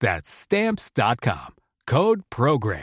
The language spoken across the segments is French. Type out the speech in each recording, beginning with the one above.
That's Stamps.com. Code Program.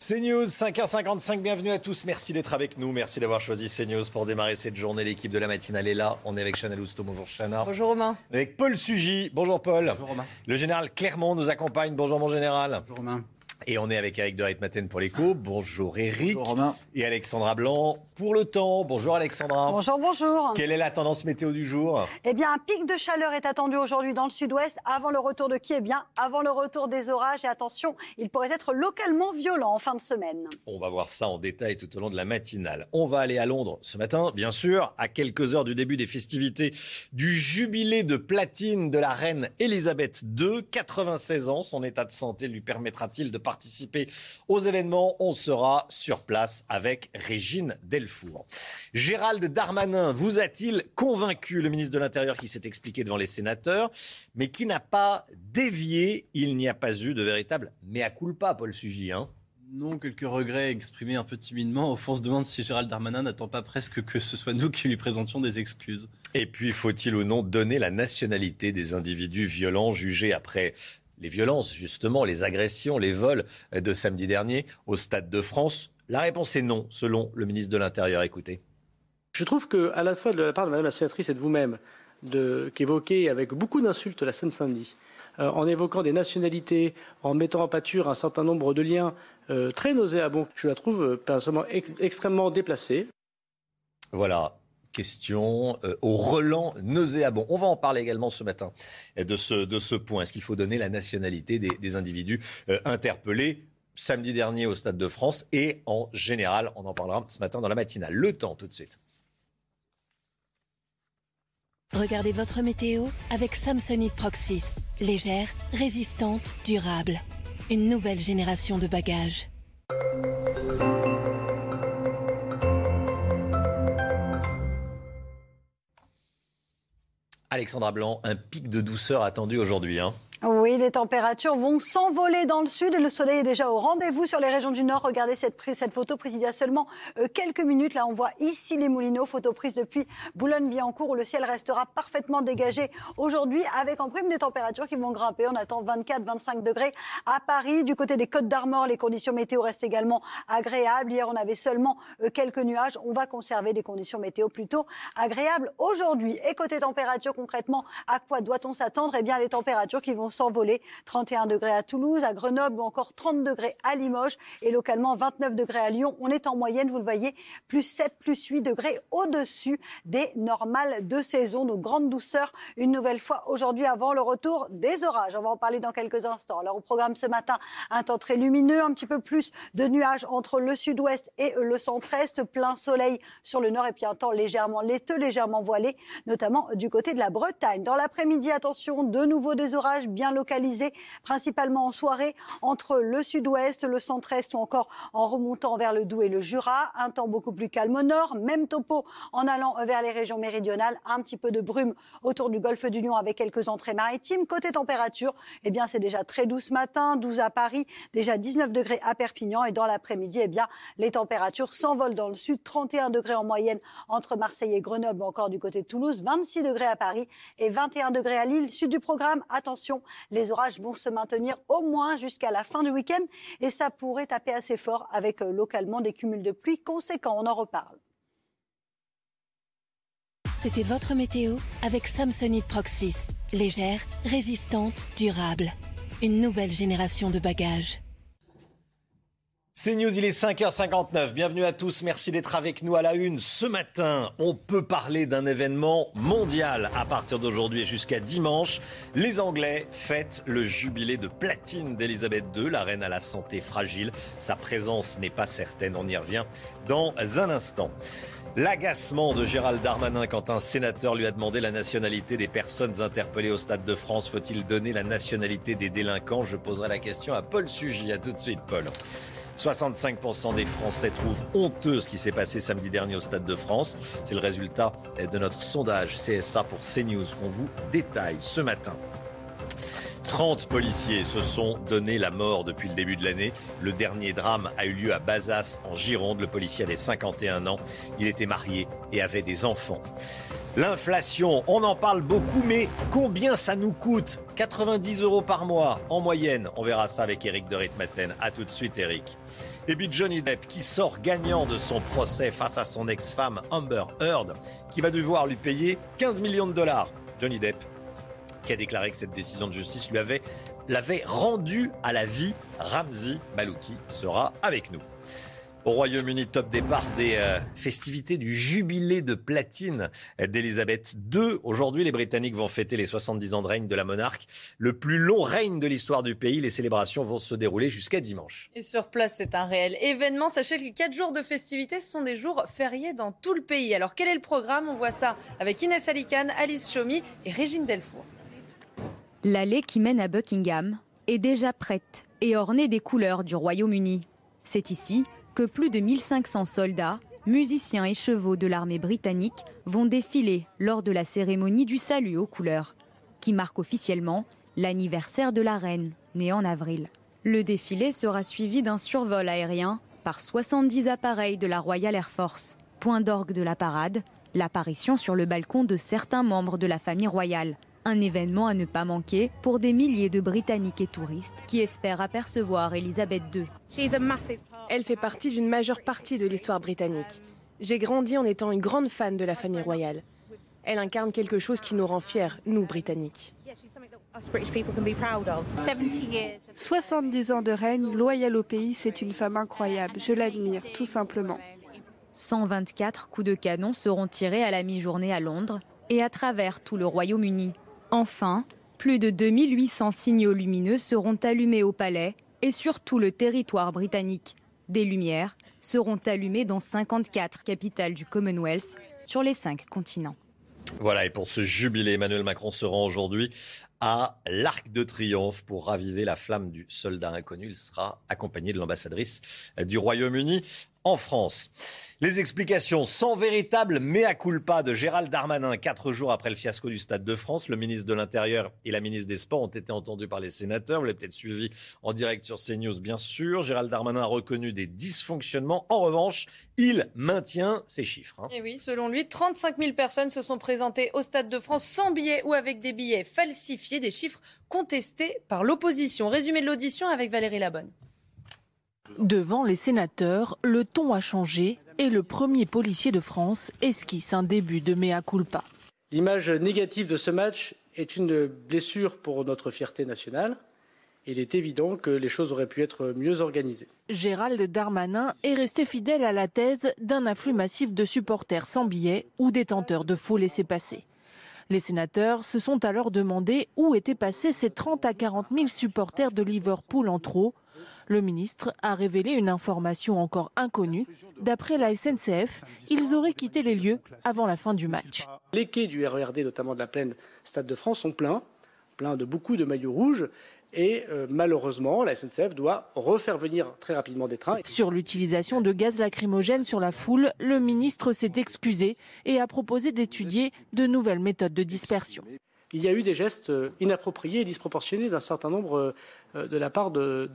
CNews, 5h55, bienvenue à tous. Merci d'être avec nous. Merci d'avoir choisi CNews pour démarrer cette journée. L'équipe de la matinale est là. On est avec Chanel Housteau. Bonjour Chana. Bonjour Romain. Avec Paul Sugy. Bonjour Paul. Bonjour Romain. Le général Clermont nous accompagne. Bonjour mon général. Bonjour Romain. Et on est avec Eric de Reitmaten pour l'écho. Bonjour Eric. Bonjour Romain. Et Alexandra Blanc pour le temps. Bonjour Alexandra. Bonjour, bonjour. Quelle est la tendance météo du jour? Eh bien, un pic de chaleur est attendu aujourd'hui dans le sud-ouest avant le retour de qui? Eh bien, avant le retour des orages. Et attention, il pourrait être localement violent en fin de semaine. On va voir ça en détail tout au long de la matinale. On va aller à Londres ce matin, bien sûr, à quelques heures du début des festivités du jubilé de platine de la reine Elisabeth II. 96 ans, son état de santé lui permettra-t-il de participer aux événements On sera sur place avec Régine Delfour. Gérald Darmanin vous a-t-il convaincu Le ministre de l'Intérieur qui s'est expliqué devant les sénateurs, mais qui n'a pas dévié? Il n'y a pas eu de véritable mea culpa, Paul Sugy. Hein non, quelques regrets exprimés un peu timidement. Au fond, on se demande si Gérald Darmanin n'attend pas presque que ce soit nous qui lui présentions des excuses. Et puis, faut-il ou non donner la nationalité des individus violents jugés après les violences, justement, les agressions, les vols de samedi dernier au Stade de France La réponse est non, selon le ministre de l'Intérieur. Écoutez. Je trouve que, à la fois de la part de Mme la sénatrice et de vous-même, qu'évoquer avec beaucoup d'insultes la Seine-Saint-Denis, euh, en évoquant des nationalités, en mettant en pâture un certain nombre de liens euh, très nauséabonds, je la trouve euh, personnellement ex extrêmement déplacée. Voilà, question euh, au relent nauséabond. On va en parler également ce matin de ce, de ce point. Est-ce qu'il faut donner la nationalité des, des individus euh, interpellés samedi dernier au Stade de France et en général On en parlera ce matin dans la matinale. Le temps tout de suite. Regardez votre météo avec Samsonite Proxys. Légère, résistante, durable. Une nouvelle génération de bagages. Alexandra Blanc, un pic de douceur attendu aujourd'hui. Hein. Oui, les températures vont s'envoler dans le sud et le soleil est déjà au rendez-vous sur les régions du nord. Regardez cette, cette photo prise il y a seulement euh, quelques minutes. Là, on voit ici les Moulineaux, photo prise depuis Boulogne-Billancourt où le ciel restera parfaitement dégagé aujourd'hui avec en prime des températures qui vont grimper. On attend 24-25 degrés à Paris. Du côté des Côtes d'Armor, les conditions météo restent également agréables. Hier, on avait seulement euh, quelques nuages. On va conserver des conditions météo plutôt agréables aujourd'hui. Et côté température, concrètement, à quoi doit-on s'attendre? Eh bien, les températures qui vont s'envoler. 31 degrés à Toulouse, à Grenoble ou encore 30 degrés à Limoges et localement 29 degrés à Lyon. On est en moyenne, vous le voyez, plus 7, plus 8 degrés au-dessus des normales de saison. Donc grande douceur une nouvelle fois aujourd'hui avant le retour des orages. On va en parler dans quelques instants. Alors au programme ce matin, un temps très lumineux, un petit peu plus de nuages entre le sud-ouest et le centre-est, plein soleil sur le nord et puis un temps légèrement laiteux, légèrement voilé, notamment du côté de la Bretagne. Dans l'après-midi, attention, de nouveau des orages localisés, principalement en soirée, entre le sud-ouest, le centre-est ou encore en remontant vers le Doubs et le Jura. Un temps beaucoup plus calme au nord, même topo en allant vers les régions méridionales. Un petit peu de brume autour du golfe du Lion avec quelques entrées maritimes. Côté température, eh bien, c'est déjà très doux ce matin, 12 à Paris, déjà 19 degrés à Perpignan et dans l'après-midi, eh bien, les températures s'envolent dans le sud, 31 degrés en moyenne entre Marseille et Grenoble, encore du côté de Toulouse, 26 degrés à Paris et 21 degrés à Lille. Sud du programme, attention, les orages vont se maintenir au moins jusqu'à la fin du week-end et ça pourrait taper assez fort avec euh, localement des cumuls de pluie conséquents. On en reparle. C'était votre météo avec Samsonite Proxys. Légère, résistante, durable. Une nouvelle génération de bagages. C'est News, il est 5h59. Bienvenue à tous. Merci d'être avec nous à la une. Ce matin, on peut parler d'un événement mondial à partir d'aujourd'hui jusqu'à dimanche. Les Anglais fêtent le jubilé de platine d'Elisabeth II, la reine à la santé fragile. Sa présence n'est pas certaine. On y revient dans un instant. L'agacement de Gérald Darmanin quand un sénateur lui a demandé la nationalité des personnes interpellées au Stade de France. Faut-il donner la nationalité des délinquants? Je poserai la question à Paul Sugy. À tout de suite, Paul. 65% des Français trouvent honteux ce qui s'est passé samedi dernier au Stade de France. C'est le résultat de notre sondage CSA pour CNews qu'on vous détaille ce matin. 30 policiers se sont donné la mort depuis le début de l'année. Le dernier drame a eu lieu à Bazas, en Gironde. Le policier avait 51 ans. Il était marié et avait des enfants. L'inflation, on en parle beaucoup, mais combien ça nous coûte? 90 euros par mois en moyenne. On verra ça avec Eric de Ritmaten. A tout de suite, Eric. Et puis Johnny Depp qui sort gagnant de son procès face à son ex-femme Amber Heard, qui va devoir lui payer 15 millions de dollars. Johnny Depp qui a déclaré que cette décision de justice lui avait l'avait rendu à la vie. Ramzi Malouki sera avec nous. Au Royaume-Uni, top départ des euh, festivités du jubilé de platine d'Elisabeth II. Aujourd'hui, les Britanniques vont fêter les 70 ans de règne de la monarque. Le plus long règne de l'histoire du pays. Les célébrations vont se dérouler jusqu'à dimanche. Et sur place, c'est un réel événement. Sachez que les 4 jours de festivités, ce sont des jours fériés dans tout le pays. Alors, quel est le programme? On voit ça avec Inès Alicane, Alice Chomy et Régine Delfour. L'allée qui mène à Buckingham est déjà prête et ornée des couleurs du Royaume-Uni. C'est ici que plus de 1500 soldats, musiciens et chevaux de l'armée britannique vont défiler lors de la cérémonie du salut aux couleurs, qui marque officiellement l'anniversaire de la reine, née en avril. Le défilé sera suivi d'un survol aérien par 70 appareils de la Royal Air Force. Point d'orgue de la parade, l'apparition sur le balcon de certains membres de la famille royale, un événement à ne pas manquer pour des milliers de Britanniques et touristes qui espèrent apercevoir Elisabeth II. Elle fait partie d'une majeure partie de l'histoire britannique. J'ai grandi en étant une grande fan de la famille royale. Elle incarne quelque chose qui nous rend fiers, nous, Britanniques. 70 ans de règne, loyale au pays, c'est une femme incroyable. Je l'admire, tout simplement. 124 coups de canon seront tirés à la mi-journée à Londres et à travers tout le Royaume-Uni. Enfin, plus de 2800 signaux lumineux seront allumés au palais et sur tout le territoire britannique. Des lumières seront allumées dans 54 capitales du Commonwealth sur les cinq continents. Voilà, et pour ce jubilé, Emmanuel Macron se rend aujourd'hui à l'Arc de Triomphe pour raviver la flamme du soldat inconnu. Il sera accompagné de l'ambassadrice du Royaume-Uni en France. Les explications sans véritable mea culpa de Gérald Darmanin, quatre jours après le fiasco du Stade de France. Le ministre de l'Intérieur et la ministre des Sports ont été entendus par les sénateurs. Vous l'avez peut-être suivi en direct sur CNews, bien sûr. Gérald Darmanin a reconnu des dysfonctionnements. En revanche, il maintient ses chiffres. Hein. Et oui, selon lui, 35 000 personnes se sont présentées au Stade de France sans billets ou avec des billets falsifiés, des chiffres contestés par l'opposition. Résumé de l'audition avec Valérie Labonne. Devant les sénateurs, le ton a changé et le premier policier de France esquisse un début de mea culpa. L'image négative de ce match est une blessure pour notre fierté nationale. Il est évident que les choses auraient pu être mieux organisées. Gérald Darmanin est resté fidèle à la thèse d'un afflux massif de supporters sans billets ou détenteurs de faux laissés-passer. Les sénateurs se sont alors demandé où étaient passés ces 30 à 40 000 supporters de Liverpool en trop le ministre a révélé une information encore inconnue. D'après la SNCF, ils auraient quitté les lieux avant la fin du match. Les quais du RERD, notamment de la plaine Stade de France, sont pleins, pleins de beaucoup de maillots rouges. Et euh, malheureusement, la SNCF doit refaire venir très rapidement des trains. Sur l'utilisation de gaz lacrymogène sur la foule, le ministre s'est excusé et a proposé d'étudier de nouvelles méthodes de dispersion il y a eu des gestes euh, inappropriés et disproportionnés d'un certain nombre euh, euh, de la part de,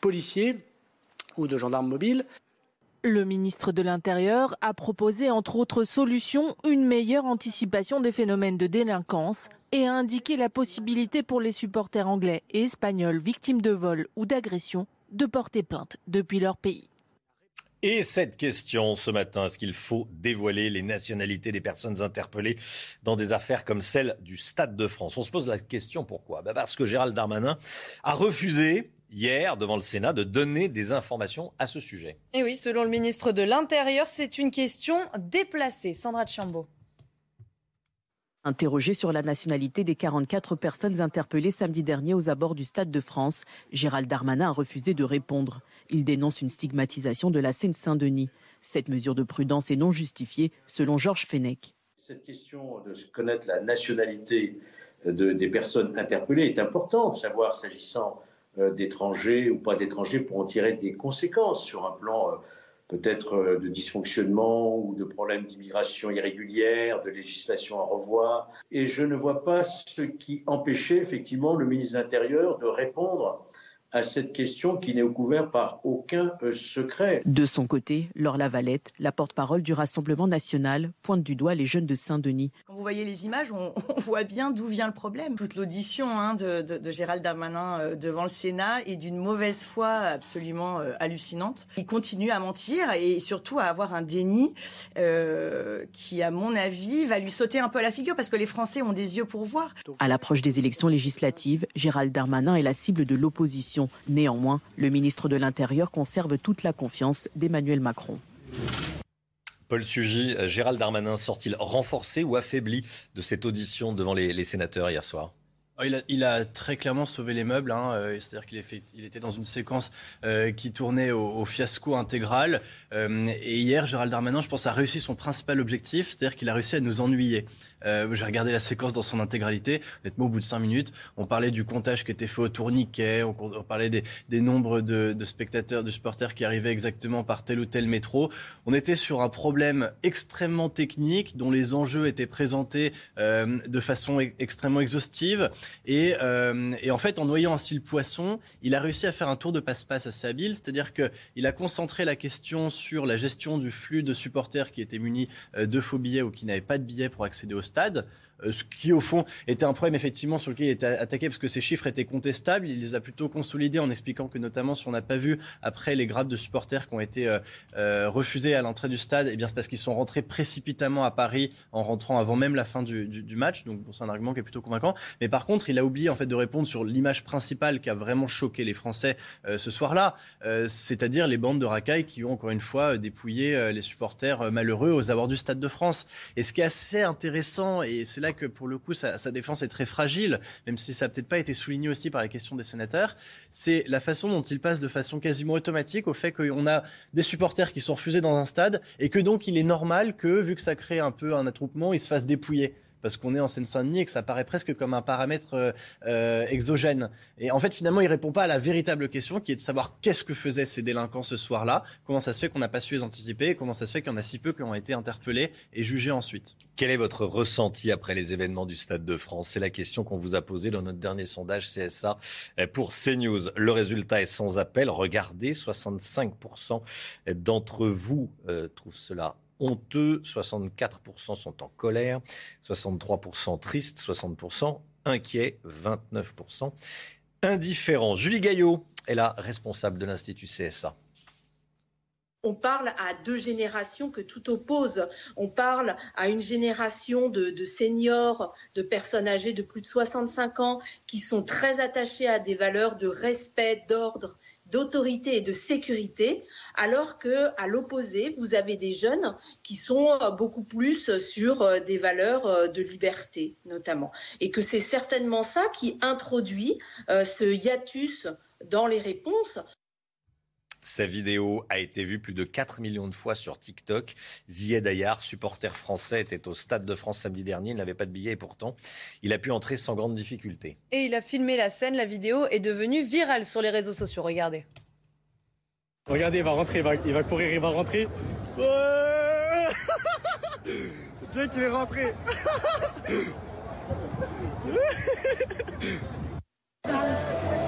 policiers ou de gendarmes mobiles. Le ministre de l'Intérieur a proposé, entre autres solutions, une meilleure anticipation des phénomènes de délinquance et a indiqué la possibilité pour les supporters anglais et espagnols victimes de vol ou d'agression de porter plainte depuis leur pays. Et cette question ce matin, est-ce qu'il faut dévoiler les nationalités des personnes interpellées dans des affaires comme celle du Stade de France? On se pose la question pourquoi? Bah Parce que Gérald Darmanin a refusé hier devant le Sénat de donner des informations à ce sujet. Et oui, selon le ministre de l'Intérieur, c'est une question déplacée. Sandra Chambaud. Interrogé sur la nationalité des 44 personnes interpellées samedi dernier aux abords du Stade de France, Gérald Darmanin a refusé de répondre. Il dénonce une stigmatisation de la Seine-Saint-Denis. Cette mesure de prudence est non justifiée, selon Georges Fenech. Cette question de connaître la nationalité des personnes interpellées est importante, savoir s'agissant euh, d'étrangers ou pas d'étrangers pour en tirer des conséquences sur un plan euh, peut-être euh, de dysfonctionnement ou de problèmes d'immigration irrégulière, de législation à revoir. Et je ne vois pas ce qui empêchait effectivement le ministre de l'Intérieur de répondre à cette question qui n'est couverte par aucun euh, secret. De son côté, Laure Lavalette, la porte-parole du Rassemblement national, pointe du doigt les jeunes de Saint-Denis. Quand vous voyez les images, on, voit bien d'où vient le problème. Toute l'audition hein, de, de, Gérald Darmanin euh, devant le Sénat est d'une mauvaise foi absolument euh, hallucinante. Il continue à mentir et surtout à avoir un déni qui, à mon avis, va lui sauter un peu à la figure parce que les Français ont des yeux pour voir. À l'approche des élections législatives, Gérald Darmanin est la cible de l'opposition Néanmoins, le ministre de l'Intérieur conserve toute la confiance d'Emmanuel Macron. Paul Sugy, Gérald Darmanin sort-il renforcé ou affaibli de cette audition devant les, sénateurs hier soir? Ah, il a, très clairement sauvé les meubles. Hein, euh, c'est-à-dire qu'il était dans une séquence euh, qui tournait au, fiasco intégral. Euh, et hier, Gérald Darmanin, je pense, a réussi son principal objectif, c'est-à-dire qu'il a réussi à nous ennuyer. Euh, j'ai regardé la séquence dans son intégralité. Honnêtement, au bout de cinq minutes, on parlait du comptage qui était fait au tourniquet, on, parlait des, nombres de, spectateurs, de supporters qui arrivaient exactement par tel ou tel métro. On était sur un problème extrêmement technique dont les enjeux étaient présentés euh, de façon extrêmement exhaustive. Et, euh, et, en fait, en noyant ainsi le poisson, il a réussi à faire un tour de passe-passe assez habile, c'est-à-dire qu'il a concentré la question sur la gestion du flux de supporters qui étaient munis de faux billets ou qui n'avaient pas de billets pour accéder au stade. Euh, ce qui au fond était un problème effectivement sur lequel il était attaqué parce que ces chiffres étaient contestables. Il les a plutôt consolidés en expliquant que notamment si on n'a pas vu après les grappes de supporters qui ont été euh, euh, refusés à l'entrée du stade, eh bien c'est parce qu'ils sont rentrés précipitamment à Paris en rentrant avant même la fin du, match. Donc c'est un argument qui est plutôt convaincant. Mais par contre, il a oublié en fait de répondre sur l'image principale qui a vraiment choqué les Français ce soir-là, c'est-à-dire les bandes de racailles qui ont encore une fois dépouillé les supporters malheureux aux abords du stade de France. Et ce qui est assez intéressant, et c'est là que pour le coup sa, défense est très fragile, même si ça n'a peut-être pas été souligné aussi par la question des sénateurs, c'est la façon dont il passe de façon quasiment automatique au fait qu'on a des supporters qui sont refusés dans un stade et que donc il est normal que, vu que ça crée un peu un attroupement, ils se fassent dépouiller parce qu'on est en Seine-Saint-Denis et que ça paraît presque comme un paramètre euh, euh, exogène. Et en fait, finalement, il répond pas à la véritable question qui est de savoir qu'est-ce que faisaient ces délinquants ce soir-là, comment ça se fait qu'on n'a pas su les anticiper, et comment ça se fait qu'il y en a si peu qui ont été interpellés et jugés ensuite. Quel est votre ressenti après les événements du Stade de France? C'est la question qu'on vous a posée dans notre dernier sondage CSA pour CNews. Le résultat est sans appel. Regardez, 65% d'entre vous euh, trouvent cela honteux, 64% sont en colère, 63% tristes, 60% inquiets, 29% indifférents. Julie Gaillot est la responsable de l'Institut CSA on parle à deux générations que tout oppose. On parle à une génération de, seniors, de personnes âgées de plus de 65 ans, qui sont très attachées à des valeurs de respect, d'ordre, d'autorité et de sécurité, alors que à l'opposé, vous avez des jeunes qui sont euh, beaucoup plus sur euh, des valeurs euh, de liberté, notamment, et que c'est certainement ça qui introduit ce hiatus dans les réponses. Sa vidéo a été vue plus de 4 millions de fois sur TikTok. Zied Ayar, supporter français, était au Stade de France samedi dernier. Il n'avait pas de billet et pourtant, il a pu entrer sans grande difficulté. Et il a filmé la scène. La vidéo est devenue virale sur les réseaux sociaux. Regardez. Regardez, il va rentrer, il va, il va courir, il va rentrer. Ouais Dieu qu'il est rentré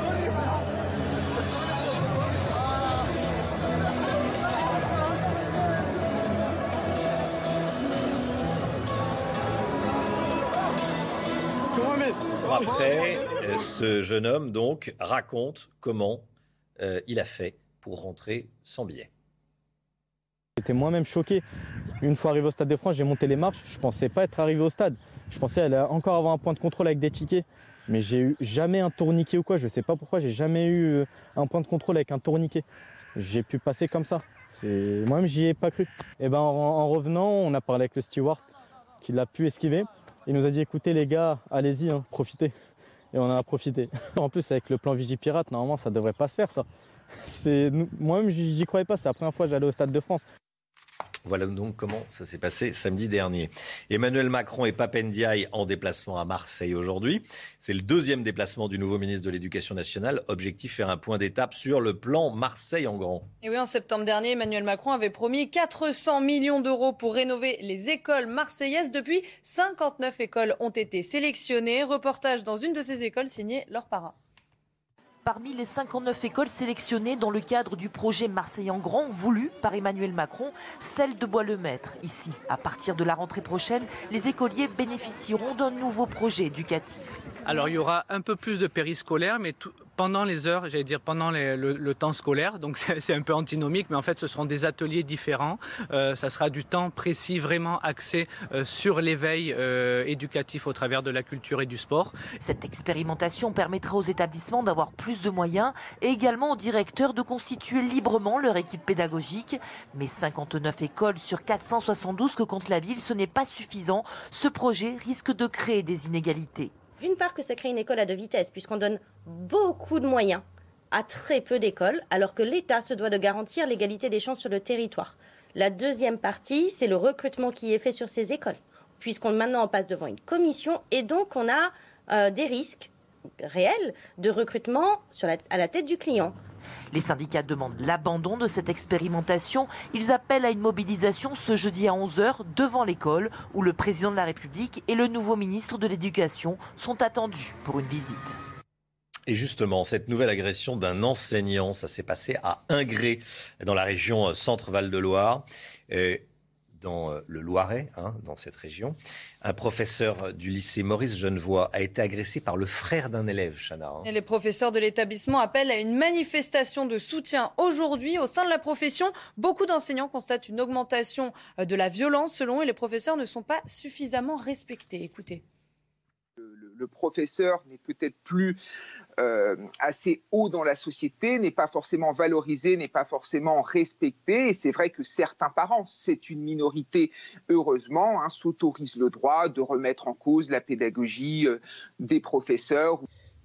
Après, euh, ce jeune homme donc raconte comment euh, il a fait pour rentrer sans billet. J'étais moi-même choqué. Une fois arrivé au Stade de France, j'ai monté les marches. Je pensais pas être arrivé au stade. Je pensais aller encore avoir un point de contrôle avec des tickets. Mais j'ai eu jamais un tourniquet ou quoi. Je sais pas pourquoi. J'ai jamais eu euh, un point de contrôle avec un tourniquet. J'ai pu passer comme ça. Moi-même, j'y ai pas cru. Et ben, en, revenant, on a parlé avec le steward qui l'a pu esquiver. Il nous a dit écoutez les gars, allez-y, hein, profitez. Et on en a profité. En plus, avec le plan Vigipirate, normalement, ça devrait pas se faire ça. Moi-même, j'y croyais pas. C'est la première fois que j'allais au Stade de France. Voilà donc comment ça s'est passé samedi dernier. Emmanuel Macron et Papendiaï en déplacement à Marseille aujourd'hui. C'est le deuxième déplacement du nouveau ministre de l'Éducation nationale. Objectif faire un point d'étape sur le plan Marseille en grand. Et oui, en septembre dernier, Emmanuel Macron avait promis 400 millions d'euros pour rénover les écoles marseillaises. Depuis, 59 écoles ont été sélectionnées. Reportage dans une de ces écoles signé Laure Parra. Parmi les 59 écoles sélectionnées dans le cadre du projet Marseille en grand voulu par Emmanuel Macron, celle de Bois-le-Maître. Ici, à partir de la rentrée prochaine, les écoliers bénéficieront d'un nouveau projet éducatif. Alors il y aura un peu plus de périscolaire, mais tout, pendant les heures, j'allais dire pendant le, temps scolaire. Donc c'est un peu antinomique, mais en fait ce seront des ateliers différents. Euh, ça sera du temps précis, vraiment axé euh, sur l'éveil euh, éducatif au travers de la culture et du sport. Cette expérimentation permettra aux établissements d'avoir plus de moyens et également aux directeurs de constituer librement leur équipe pédagogique. Mais 59 écoles sur 472 que compte la ville, ce n'est pas suffisant. Ce projet risque de créer des inégalités. D'une part que ça crée une école à deux vitesses, puisqu'on donne beaucoup de moyens à très peu d'écoles, alors que l'État se doit de garantir l'égalité des chances sur le territoire. La deuxième partie, c'est le recrutement qui est fait sur ces écoles, puisqu'on maintenant passe devant une commission et donc on a euh, des risques réels de recrutement à la tête du client. Les syndicats demandent l'abandon de cette expérimentation. Ils appellent à une mobilisation ce jeudi à 11h devant l'école où le président de la République et le nouveau ministre de l'Éducation sont attendus pour une visite. Et justement, cette nouvelle agression d'un enseignant, ça s'est passé à Ingré, dans la région Centre-Val de Loire dans euh, le Loiret, hein, dans cette région. Un professeur du lycée Maurice Genevois a été agressé par le frère d'un élève, Chana. Hein. Et les professeurs de l'établissement appellent à une manifestation de soutien aujourd'hui au sein de la profession. Beaucoup d'enseignants constatent une augmentation euh, de la violence selon eux. Les professeurs ne sont pas suffisamment respectés. Écoutez le professeur n'est peut-être plus euh, assez haut dans la société, n'est pas forcément valorisé, n'est pas forcément respecté. Et c'est vrai que certains parents, c'est une minorité, heureusement, hein, s'autorisent le droit de remettre en cause la pédagogie euh, des professeurs.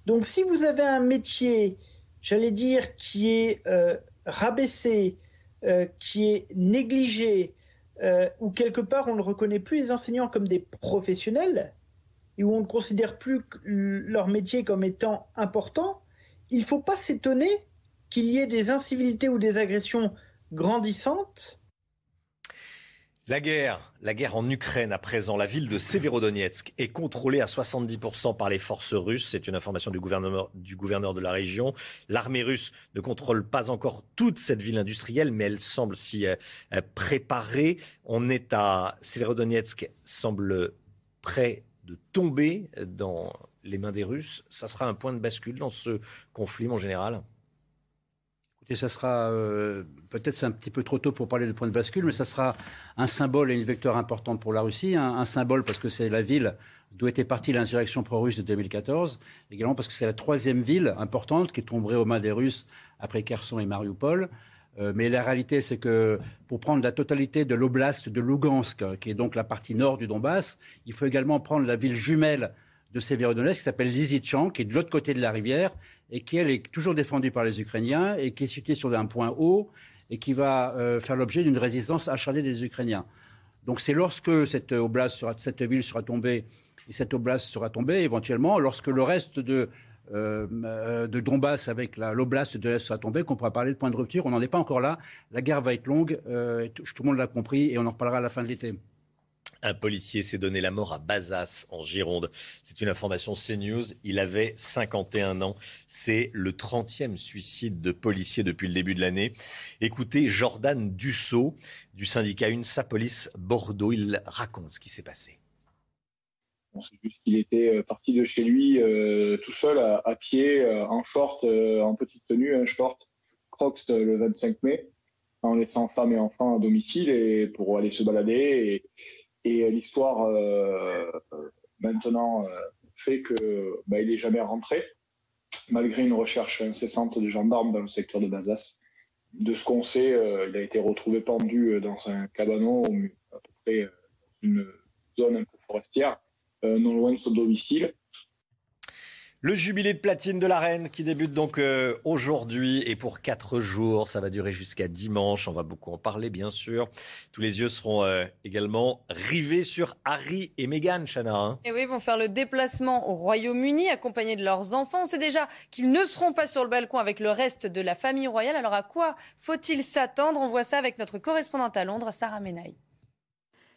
Donc si vous avez un métier, j'allais dire, qui est euh, rabaissé, qui est négligé, ou quelque part on ne reconnaît plus les enseignants comme des professionnels, et où on ne considère plus leur métier comme étant important, il ne faut pas s'étonner qu'il y ait des incivilités ou des agressions grandissantes. La guerre, la guerre en Ukraine à présent, la ville de Severodonetsk est contrôlée à 70% par les forces russes. C'est une information du gouverneur, de la région. L'armée russe ne contrôle pas encore toute cette ville industrielle, mais elle semble s'y euh, préparer. On est à Severodonetsk, semble près de tomber dans les mains des Russes Ça sera un point de bascule dans ce conflit, mon général? Écoutez, ça sera euh, peut-être c'est un petit peu trop tôt pour parler de point de bascule, mais ça sera un symbole et une vecteur importante pour la Russie. Un, symbole parce que c'est la ville d'où était partie l'insurrection pro-russe de 2014, également parce que c'est la troisième ville importante qui est tombée aux mains des Russes après Kherson et Mariupol. Euh, mais la réalité, c'est que pour prendre la totalité de l'oblast de Lugansk, qui est donc la partie nord du Donbass, il faut également prendre la ville jumelle de Severodonetsk qui s'appelle Lysychansk, qui est de l'autre côté de la rivière et qui, elle, est toujours défendue par les Ukrainiens et qui est située sur un point haut et qui va euh, faire l'objet d'une résistance acharnée des Ukrainiens. Donc c'est lorsque cette oblast cette ville sera tombée et cette oblast sera tombée éventuellement, lorsque le reste de euh, de Donbass avec l'oblast de l'Est sera tombé, qu'on pourra parler de point de rupture. On n'en est pas encore là. La guerre va être longue, euh, tout, le monde l'a compris, et on en reparlera à la fin de l'été. Un policier s'est donné la mort à Bazas, en Gironde. C'est une information CNews. Il avait 51 ans. C'est le 30e suicide de policier depuis le début de l'année. Écoutez Jordan Dussault du syndicat UNSA Police Bordeaux. Il raconte ce qui s'est passé. C'est juste qu'il était euh, parti de chez lui euh, tout seul à, pied, euh, en short, en petite tenue, un short Crocs le 25 mai, en laissant femme et enfants à domicile et pour aller se balader. Et, l'histoire maintenant fait qu'il bah, n'est jamais rentré, malgré une recherche incessante des gendarmes dans le secteur de Bazas. De ce qu'on sait, il a été retrouvé pendu dans un cabanon, à peu près une zone un peu forestière, non loin de son domicile. Le jubilé de platine de la reine qui débute donc euh, aujourd'hui et pour quatre jours. Ça va durer jusqu'à dimanche. On va beaucoup en parler, bien sûr. Tous les yeux seront euh, également rivés sur Harry et Meghan, Chana. Hein. et oui, ils vont faire le déplacement au Royaume-Uni accompagnés de leurs enfants. On sait déjà qu'ils ne seront pas sur le balcon avec le reste de la famille royale. Alors à quoi faut-il s'attendre? On voit ça avec notre correspondante à Londres, Sarah Menaille.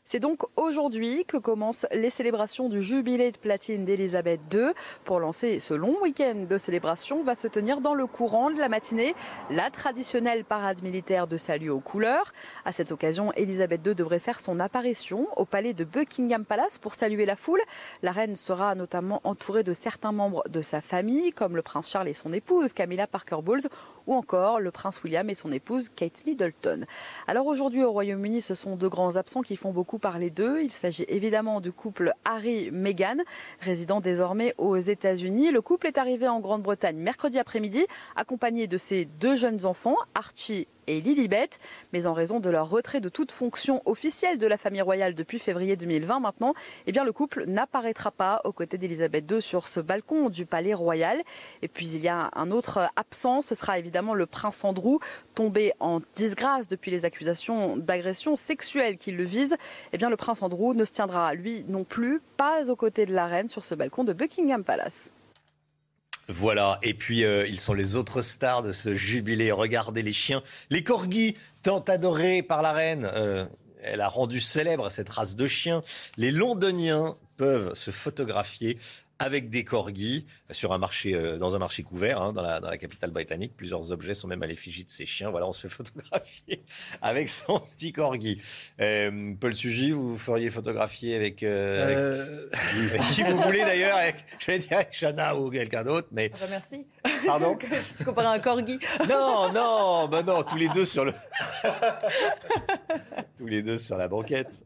C'est donc aujourd'hui que commencent les célébrations du jubilé de platine d'Elisabeth II. Pour lancer ce long week-end de célébration, va se tenir dans le courant de la matinée la traditionnelle parade militaire de salut aux couleurs. À cette occasion, Elisabeth II devrait faire son apparition au palais de Buckingham Palace pour saluer la foule. La reine sera notamment entourée de certains membres de sa famille, comme le prince Charles et son épouse Camilla Parker Bowles, ou encore le prince William et son épouse Kate Middleton. Alors aujourd'hui au Royaume-Uni, ce sont deux grands absents qui font beaucoup parler d'eux. Il s'agit évidemment du couple Harry-Meghan, résident désormais aux États-Unis. Le couple est arrivé en Grande-Bretagne mercredi après-midi, accompagné de ses deux jeunes enfants, Archie et Lilibet, mais en raison de leur retrait de toute fonction officielle de la famille royale depuis février 2020 maintenant, eh bien le couple n'apparaîtra pas aux côtés d'Elisabeth II sur ce balcon du palais royal. Et puis il y a un autre absent, ce sera évidemment le prince Andrew, tombé en disgrâce depuis les accusations d'agression sexuelle qui le visent. Eh bien le prince Andrew ne se tiendra lui non plus pas aux côtés de la reine sur ce balcon de Buckingham Palace. Voilà, et puis euh, ils sont les autres stars de ce jubilé. Regardez les chiens, les corgis, tant adorés par la reine. Euh, elle a rendu célèbre cette race de chiens. Les londoniens peuvent se photographier avec des corgis sur un marché, euh, dans un marché couvert hein, dans, la, dans, la, capitale britannique. Plusieurs objets sont même à l'effigie de ces chiens. Voilà, on se fait photographier avec son petit corgi. Euh, Paul Sugy, vous vous feriez photographier avec, euh, avec, qui vous voulez d'ailleurs, je vais dire avec Chana ou quelqu'un d'autre. Mais... Ah bah merci. Pardon Je suis comparé à un corgi. Non, non, bah non, tous les deux sur le. tous les deux sur la banquette.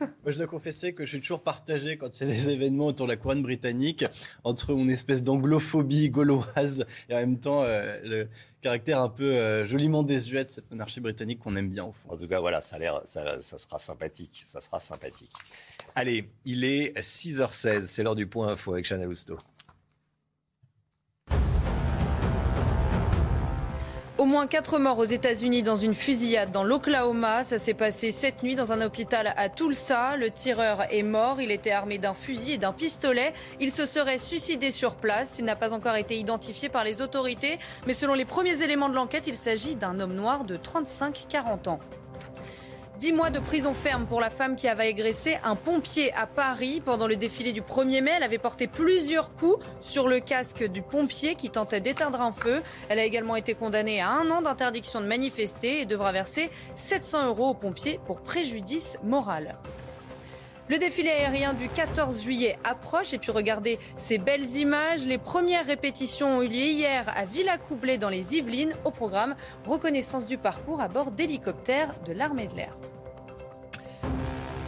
Moi, je dois confesser que je suis toujours partagé quand il y a des événements autour de la couronne britannique entre mon espèce d'anglophobie gauloise et en même temps euh, le caractère un peu euh, joliment désuet de cette monarchie britannique qu'on aime bien au fond. En tout cas, voilà, ça a ça, ça, sera sympathique, ça sera sympathique. Allez, il est 6h16, c'est l'heure du point info avec Chanel Housteau. Au moins quatre morts aux États-Unis dans une fusillade dans l'Oklahoma. Ça s'est passé cette nuit dans un hôpital à Tulsa. Le tireur est mort. Il était armé d'un fusil et d'un pistolet. Il se serait suicidé sur place. Il n'a pas encore été identifié par les autorités. Mais selon les premiers éléments de l'enquête, il s'agit d'un homme noir de 35-40 ans. Dix mois de prison ferme pour la femme qui avait agressé un pompier à Paris. Pendant le défilé du 1er mai, elle avait porté plusieurs coups sur le casque du pompier qui tentait d'éteindre un feu. Elle a également été condamnée à un an d'interdiction de manifester et devra verser 700 euros au pompier pour préjudice moral. Le défilé aérien du 14 juillet approche et puis regardez ces belles images. Les premières répétitions ont eu lieu hier à Villacoublay dans les Yvelines au programme reconnaissance du parcours à bord d'hélicoptères de l'armée de l'air.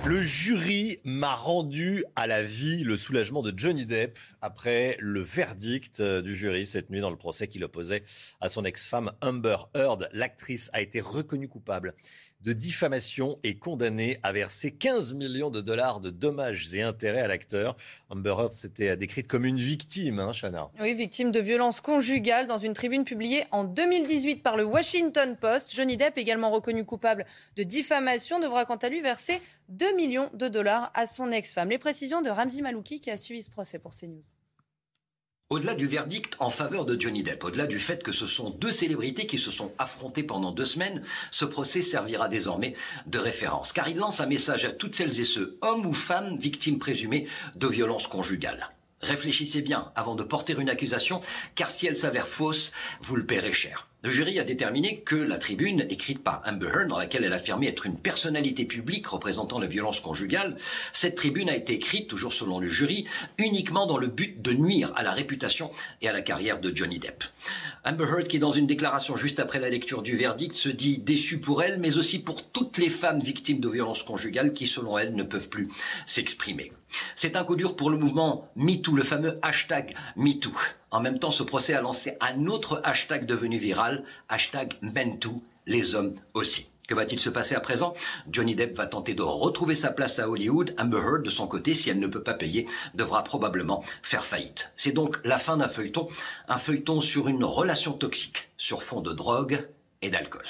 Le jury m'a rendu à la vie le soulagement de Johnny Depp après le verdict du jury cette nuit dans le procès qu'il opposait à son ex-femme Amber Heard. L'actrice a été reconnue coupable de diffamation et condamné à verser 15 millions de dollars de dommages et intérêts à l'acteur. Amber Heard s'était décrite comme une victime, hein, Chana. Oui, victime de violences conjugales dans une tribune publiée en 2018 par le Washington Post. Johnny Depp, également reconnu coupable de diffamation, devra quant à lui verser 2 millions de dollars à son ex-femme. Les précisions de Ramzi Malouki qui a suivi ce procès pour CNews. Au-delà du verdict en faveur de Johnny Depp, au-delà du fait que ce sont deux célébrités qui se sont affrontées pendant deux semaines, ce procès servira désormais de référence, car il lance un message à toutes celles et ceux, hommes ou femmes, victimes présumées de violences conjugales. Réfléchissez bien avant de porter une accusation, car si elle s'avère fausse, vous le paierez cher. Le jury a déterminé que la tribune écrite par Amber Heard, dans laquelle elle affirmait être une personnalité publique représentant la violence conjugale, cette tribune a été écrite, toujours selon le jury, uniquement dans le but de nuire à la réputation et à la carrière de Johnny Depp. Amber Heard, qui dans une déclaration juste après la lecture du verdict, se dit déçue pour elle, mais aussi pour toutes les femmes victimes de violences conjugales qui, selon elle, ne peuvent plus s'exprimer. C'est un coup dur pour le mouvement MeToo, le fameux hashtag MeToo. En même temps, ce procès a lancé un autre hashtag devenu viral, hashtag MenToo, les hommes aussi. Que va-t-il se passer à présent? Johnny Depp va tenter de retrouver sa place à Hollywood. Amber Heard, de son côté, si elle ne peut pas payer, devra probablement faire faillite. C'est donc la fin d'un feuilleton, un feuilleton sur une relation toxique, sur fond de drogue et d'alcool.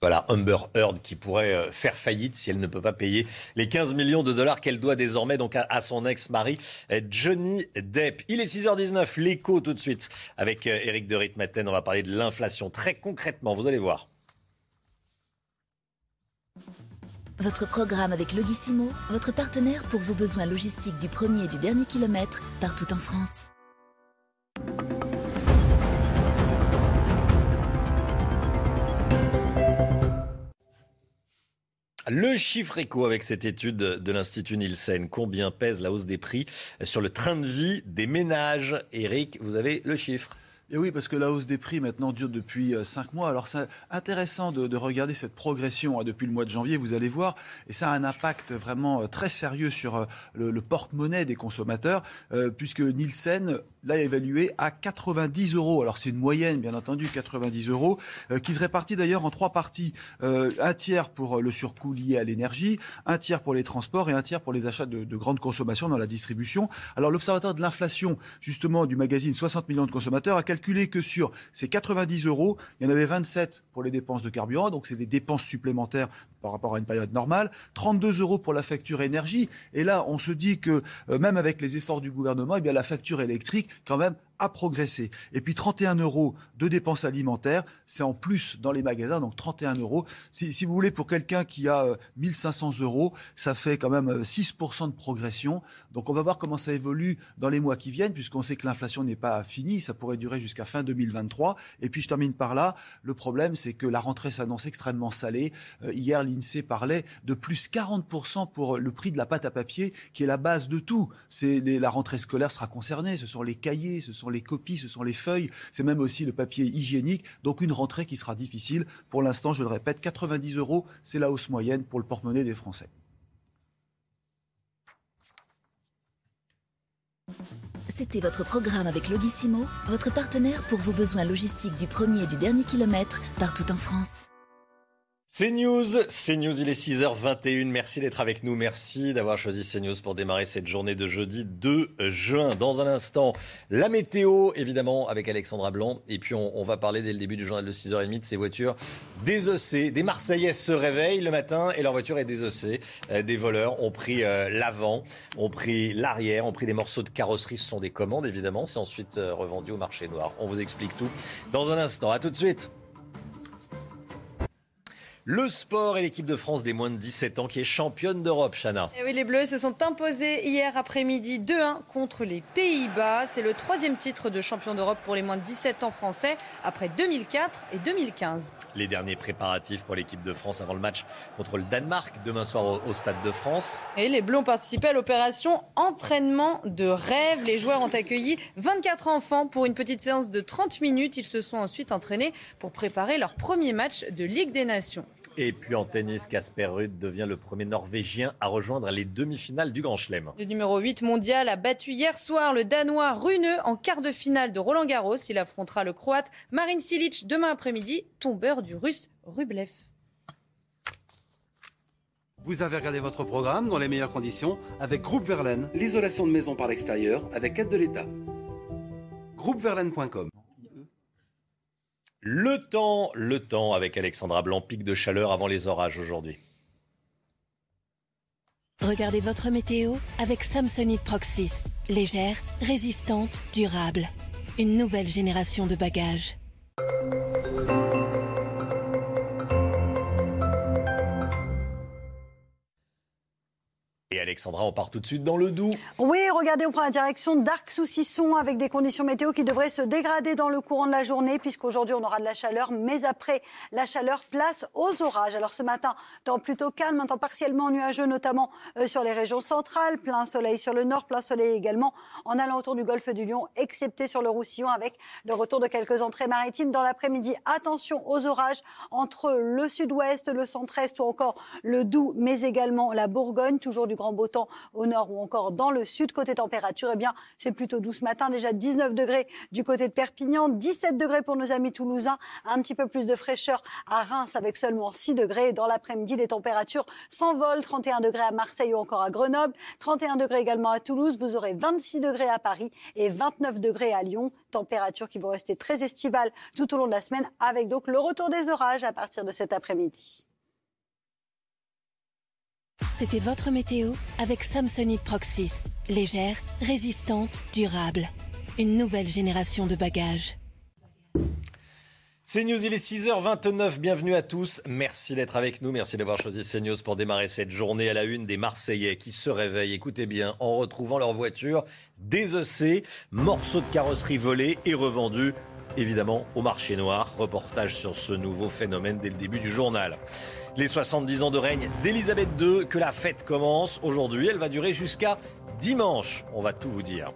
Voilà, Amber Heard qui pourrait euh, faire faillite si elle ne peut pas payer les 15 millions de dollars qu'elle doit désormais donc à, son ex-mari euh, Johnny Depp. Il est 6h19, l'écho tout de suite avec Eric euh, de Ritmaten. On va parler de l'inflation très concrètement, vous allez voir. Votre programme avec Logissimo, votre partenaire pour vos besoins logistiques du premier et du dernier kilomètre partout en France. Le chiffre éco avec cette étude de l'Institut Nielsen. Combien pèse la hausse des prix sur le train de vie des ménages? Eric, vous avez le chiffre et oui, parce que la hausse des prix maintenant dure depuis euh, cinq mois. Alors c'est intéressant de, regarder cette progression hein, depuis le mois de janvier, vous allez voir, et ça a un impact vraiment euh, très sérieux sur euh, le, porte-monnaie des consommateurs, puisque Nielsen l'a évalué à 90 euros. Alors c'est une moyenne, bien entendu, 90 euros, qui se répartit d'ailleurs en trois parties. un tiers pour le surcoût lié à l'énergie, un tiers pour les transports et un tiers pour les achats de, de grandes consommations dans la distribution. Alors l'observateur de l'inflation, justement, du magazine 60 millions de consommateurs, a calculé que sur ces 90 euros, il y en avait 27 pour les dépenses de carburant, donc c'est des dépenses supplémentaires par rapport à une période normale, 32 euros pour la facture énergie. Et là, on se dit que euh, même avec les efforts du gouvernement, eh la facture électrique, quand même, a progressé. Et puis 31 euros de dépenses alimentaires, c'est en plus dans les magasins, donc 31 euros. Si, vous voulez, pour quelqu'un qui a 1500 euh, euros, ça fait quand même 6% euh, de progression. Donc on va voir comment ça évolue dans les mois qui viennent, puisqu'on sait que l'inflation n'est pas finie, ça pourrait durer jusqu'à fin 2023. Et puis je termine par là, le problème c'est que la rentrée s'annonce extrêmement salée. Euh, hier, l'INSEE parlait de plus 40% pour le prix de la pâte à papier, qui est la base de tout. C'est la rentrée scolaire sera concernée, ce sont les cahiers, ce sont les copies, ce sont les feuilles, c'est même aussi le papier hygiénique. Donc une rentrée qui sera difficile. Pour l'instant, je le répète, 90 euros, c'est la hausse moyenne pour le porte-monnaie des Français. C'était votre programme avec Logissimo, votre partenaire pour vos besoins logistiques du premier et du dernier kilomètre partout en France. CNews, CNews, il est 6h21. Merci d'être avec nous. Merci d'avoir choisi CNews pour démarrer cette journée de jeudi 2 juin. Dans un instant, la météo, évidemment, avec Alexandra Blanc. Et puis, on, va parler dès le début du journal de 6h30 de ces voitures désossées. Des Marseillais se réveillent le matin et leur voiture est désossée. Euh, des voleurs ont pris euh, l'avant, ont pris l'arrière, ont pris des morceaux de carrosserie. Ce sont des commandes, évidemment. C'est ensuite euh, revendu au marché noir. On vous explique tout dans un instant. À tout de suite. Le sport et l'équipe de France des moins de 17 ans qui est championne d'Europe, Chana. Et eh oui, les Bleus se sont imposés hier après-midi 2-1 contre les Pays-Bas. C'est le troisième titre de champion d'Europe pour les moins de 17 ans français après 2004 et 2015. Les derniers préparatifs pour l'équipe de France avant le match contre le Danemark demain soir au, Stade de France. Et les Bleus ont participé à l'opération entraînement de rêve. Les joueurs ont accueilli 24 enfants pour une petite séance de 30 minutes. Ils se sont ensuite entraînés pour préparer leur premier match de Ligue des Nations. Et puis en tennis, Casper Ruud devient le premier Norvégien à rejoindre les demi-finales du Grand Chelem. Le numéro 8 mondial a battu hier soir le Danois Rune en quart de finale de Roland Garros. Il affrontera le Croate Marin Silic demain après-midi, tombeur du Russe Rublev. Vous avez regardé votre programme dans les meilleures conditions avec Groupe Verlaine, l'isolation de maison par l'extérieur avec aide de l'État. Groupeverlaine.com le temps, le temps avec Alexandra Blanc, pic de chaleur avant les orages aujourd'hui. Regardez votre météo avec Samsonite Proxys. Légère, résistante, durable. Une nouvelle génération de bagages. Alexandra, on part tout de suite dans le Doubs. Oui, regardez, on prend la direction d'Arc-sous-Cisson avec des conditions météo qui devraient se dégrader dans le courant de la journée puisqu'aujourd'hui on aura de la chaleur, mais après la chaleur, place aux orages. Alors ce matin, temps plutôt calme, un temps partiellement nuageux, notamment euh, sur les régions centrales, plein soleil sur le nord, plein soleil également en allant autour du golfe du Lion, excepté sur le Roussillon avec le retour de quelques entrées maritimes dans l'après-midi. Attention aux orages entre le sud-ouest, le centre-est ou encore le Doubs, mais également la Bourgogne, toujours du grand beau temps au nord ou encore dans le sud. Côté température, eh bien, c'est plutôt doux ce matin, déjà 19 degrés du côté de Perpignan, 17 degrés pour nos amis toulousains, un petit peu plus de fraîcheur à Reims avec seulement 6 degrés. Dans l'après-midi, les températures s'envolent, 31 degrés à Marseille ou encore à Grenoble, 31 degrés également à Toulouse, vous aurez 26 degrés à Paris et 29 degrés à Lyon, températures qui vont rester très estivales tout au long de la semaine avec donc le retour des orages à partir de cet après-midi. C'était votre météo avec Samsonite Proxys. Légère, résistante, durable. Une nouvelle génération de bagages. CNews, il est 6h29. Bienvenue à tous. Merci d'être avec nous. Merci d'avoir choisi CNews pour démarrer cette journée à la une des Marseillais qui se réveillent, écoutez bien, en retrouvant leur voiture désossée, morceaux de carrosserie volés et revendus, évidemment, au marché noir. Reportage sur ce nouveau phénomène dès le début du journal les 70 ans de règne d'Elisabeth II, que la fête commence aujourd'hui. Elle va durer jusqu'à dimanche. On va tout vous dire.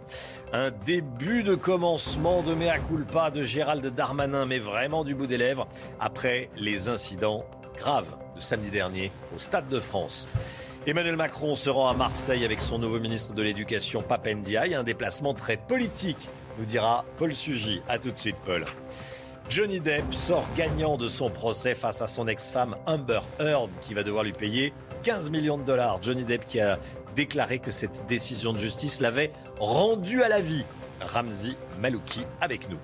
Un début de commencement de mea culpa de Gérald Darmanin, mais vraiment du bout des lèvres, après les incidents graves de samedi dernier au Stade de France. Emmanuel Macron se rend à Marseille avec son nouveau ministre de l'Éducation, Papendiaï. Un déplacement très politique, nous dira Paul Sugy. A tout de suite, Paul. Johnny Depp sort gagnant de son procès face à son ex-femme Amber Heard qui va devoir lui payer 15 millions de dollars. Johnny Depp qui a déclaré que cette décision de justice l'avait rendu à la vie. Ramzi Malouki avec nous.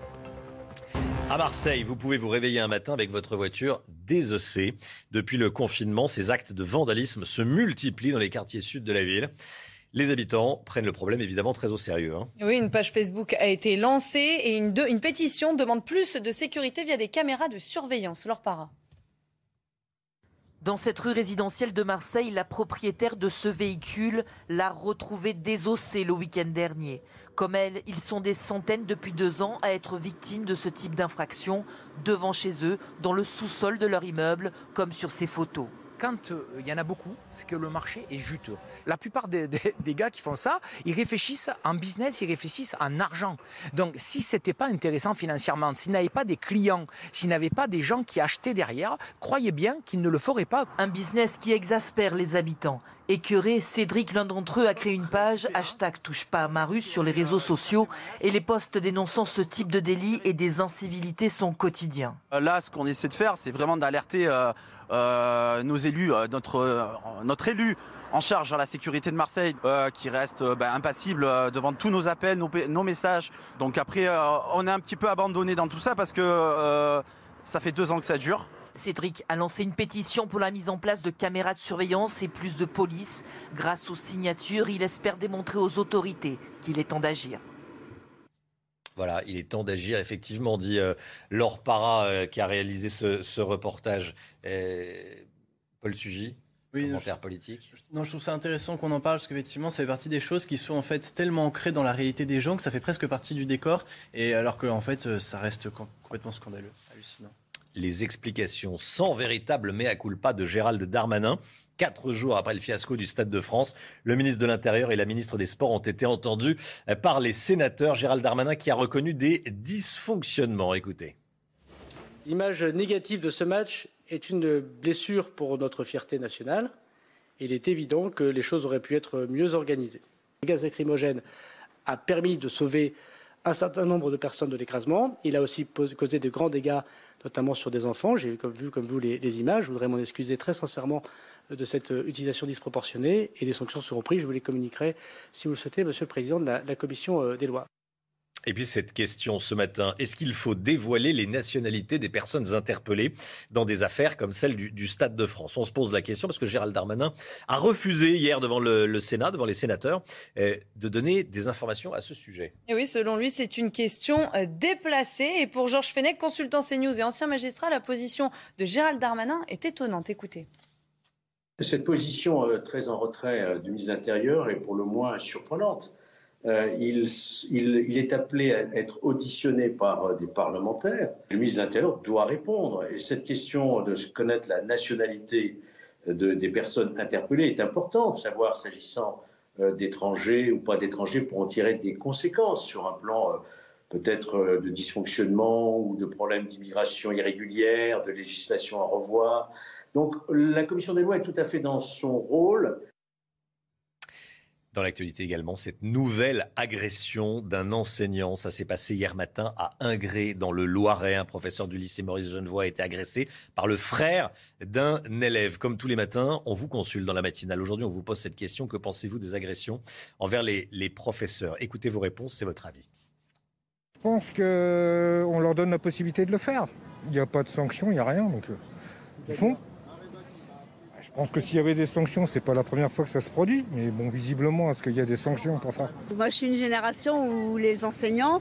À Marseille, vous pouvez vous réveiller un matin avec votre voiture désossée. Depuis le confinement, ces actes de vandalisme se multiplient dans les quartiers sud de la ville. Les habitants prennent le problème évidemment très au sérieux. Hein. Oui, une page Facebook a été lancée et une, une pétition demande plus de sécurité via des caméras de surveillance. Leur para. Dans cette rue résidentielle de Marseille, la propriétaire de ce véhicule l'a retrouvé désossé le week-end dernier. Comme elle, ils sont des centaines depuis deux ans à être victimes de ce type d'infraction devant chez eux, dans le sous-sol de leur immeuble, comme sur ces photos quand euh, il y en a beaucoup, c'est que le marché est juteux. La plupart des, gars qui font ça, ils réfléchissent en business, ils réfléchissent en argent. Donc si c'était pas intéressant financièrement, s'ils n'avaient pas des clients, s'ils n'avaient pas des gens qui achetaient derrière, croyez bien qu'ils ne le feraient pas. Un business qui exaspère les habitants. Écœuré, Cédric, l'un d'entre eux, a créé une page hashtag touche pas à ma rue sur les réseaux sociaux et les posts dénonçant ce type de délit et des incivilités sont quotidiens. Euh, là, ce qu'on essaie de faire, c'est vraiment d'alerter euh, euh, nos élus, notre, élu en charge à la sécurité de Marseille, qui reste bah, impassible devant tous nos appels, nos, messages. Donc après, on est un petit peu abandonné dans tout ça parce que ça fait deux ans que ça dure. Cédric a lancé une pétition pour la mise en place de caméras de surveillance et plus de police. Grâce aux signatures, il espère démontrer aux autorités qu'il est temps d'agir. Voilà, il est temps d'agir, effectivement, dit euh, Laure Parra, euh, qui a réalisé ce, reportage. Paul Sugy oui, commentaire politique. Non, je trouve ça intéressant qu'on en parle parce qu'effectivement, ça fait partie des choses qui sont en fait tellement ancrées dans la réalité des gens que ça fait presque partie du décor, et alors qu'en en fait, euh, ça reste complètement scandaleux, hallucinant. Les explications sans véritable mea culpa de Gérald Darmanin. Quatre jours après le fiasco du Stade de France, le ministre de l'Intérieur et la ministre des Sports ont été entendus par les sénateurs. Gérald Darmanin qui a reconnu des dysfonctionnements. Écoutez. L'image négative de ce match est une blessure pour notre fierté nationale. Il est évident que les choses auraient pu être mieux organisées. Le gaz lacrymogène a permis de sauver un certain nombre de personnes de l'écrasement. Il a aussi causé de grands dégâts, notamment sur des enfants. J'ai vu, comme vous, les, images. Je voudrais m'en excuser très sincèrement de cette utilisation disproportionnée et les sanctions seront prises. Je vous les communiquerai, si vous le souhaitez, Monsieur le Président de la, Commission euh, des lois. Et puis cette question ce matin, est-ce qu'il faut dévoiler les nationalités des personnes interpellées dans des affaires comme celle du, Stade de France? On se pose la question parce que Gérald Darmanin a refusé hier devant le, Sénat, devant les sénateurs, euh, de donner des informations à ce sujet. Et oui, selon lui, c'est une question euh, déplacée. Et pour Georges Fenech, consultant CNews et ancien magistrat, la position de Gérald Darmanin est étonnante. Écoutez. Cette position euh, très en retrait euh, du ministre de l'Intérieur est pour le moins surprenante. Euh, il, est appelé à être auditionné par des parlementaires. Le ministre de l'Intérieur doit répondre. Et cette question de connaître la nationalité de, des personnes interpellées est importante, savoir s'agissant d'étrangers ou pas d'étrangers pour en tirer des conséquences sur un plan peut-être de dysfonctionnement ou de problèmes d'immigration irrégulière, de législation à revoir. Donc la commission des lois est tout à fait dans son rôle. Dans l'actualité également, cette nouvelle agression d'un enseignant. Ça s'est passé hier matin à Ingré, dans le Loiret. Un professeur du lycée Maurice Genevoix a été agressé par le frère d'un élève. Comme tous les matins, on vous consulte dans la matinale. Aujourd'hui, on vous pose cette question. Que pensez-vous des agressions envers les, les professeurs? Écoutez vos réponses, c'est votre avis. Je pense qu'on leur donne la possibilité de le faire. Il n'y a pas de sanction, il n'y a rien. Donc, euh, ils font. Je pense que s'il y avait des sanctions, c'est pas la première fois que ça se produit. Mais bon, visiblement, est-ce qu'il y a des sanctions pour ça? Moi, je suis une génération où les enseignants,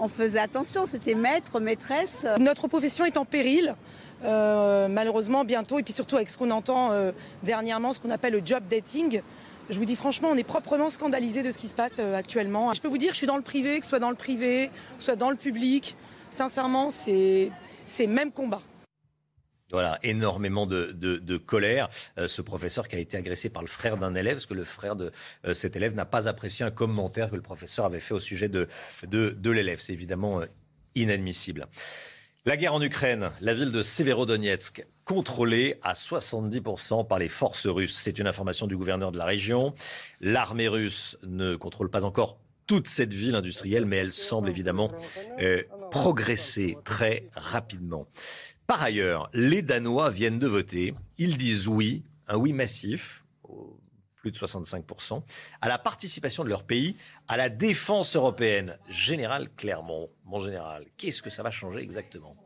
on faisait attention. C'était maître, maîtresse. Notre profession est en péril. Euh, malheureusement, bientôt, et puis surtout avec ce qu'on entend euh, dernièrement, ce qu'on appelle le job dating. Je vous dis franchement, on est proprement scandalisé de ce qui se passe euh, actuellement. Je peux vous dire, je suis dans le privé, que ce soit dans le privé, que ce soit dans le public. Sincèrement, c'est même combat. Voilà, énormément de, colère. Euh, ce professeur qui a été agressé par le frère d'un élève, parce que le frère de euh, cet élève n'a pas apprécié un commentaire que le professeur avait fait au sujet de, de, l'élève. C'est évidemment euh, inadmissible. La guerre en Ukraine, la ville de Severodonetsk, contrôlée à 70% par les forces russes. C'est une information du gouverneur de la région. L'armée russe ne contrôle pas encore toute cette ville industrielle, mais elle semble évidemment progresser très rapidement. Par ailleurs, les Danois viennent de voter. Ils disent oui, un oui massif, plus de 65%, à la participation de leur pays à la défense européenne. Général Clermont, mon général, qu'est-ce que ça va changer exactement?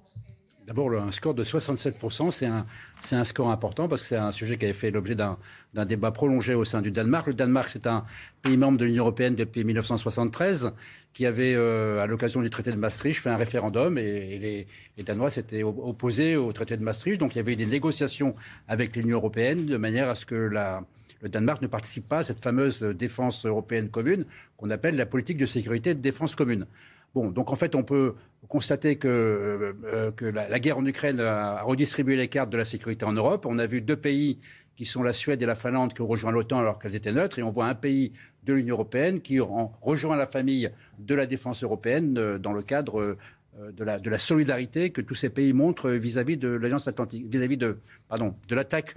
D'abord, un score de 67%, c'est un, un score important parce que c'est un sujet qui avait fait l'objet d'un, débat prolongé au sein du Danemark. Le Danemark, c'est un pays membre de l'Union européenne depuis 1973 qui avait, euh, à l'occasion du traité de Maastricht, fait un référendum et, les, les, Danois s'étaient opposés au traité de Maastricht. Donc il y avait eu des négociations avec l'Union européenne de manière à ce que la, le Danemark ne participe pas à cette fameuse défense européenne commune qu'on appelle la politique de sécurité et de défense commune. Bon, donc en fait, on peut constater que, euh, euh, la, guerre en Ukraine a redistribué les cartes de la sécurité en Europe. On a vu deux pays qui sont la Suède et la Finlande qui ont rejoint l'OTAN alors qu'elles étaient neutres, et on voit un pays de l'Union européenne qui rejoint la famille de la défense européenne euh, dans le cadre de la, de la, solidarité que tous ces pays montrent vis-à-vis de l'Alliance Atlantique, vis-à-vis de, pardon, de l'attaque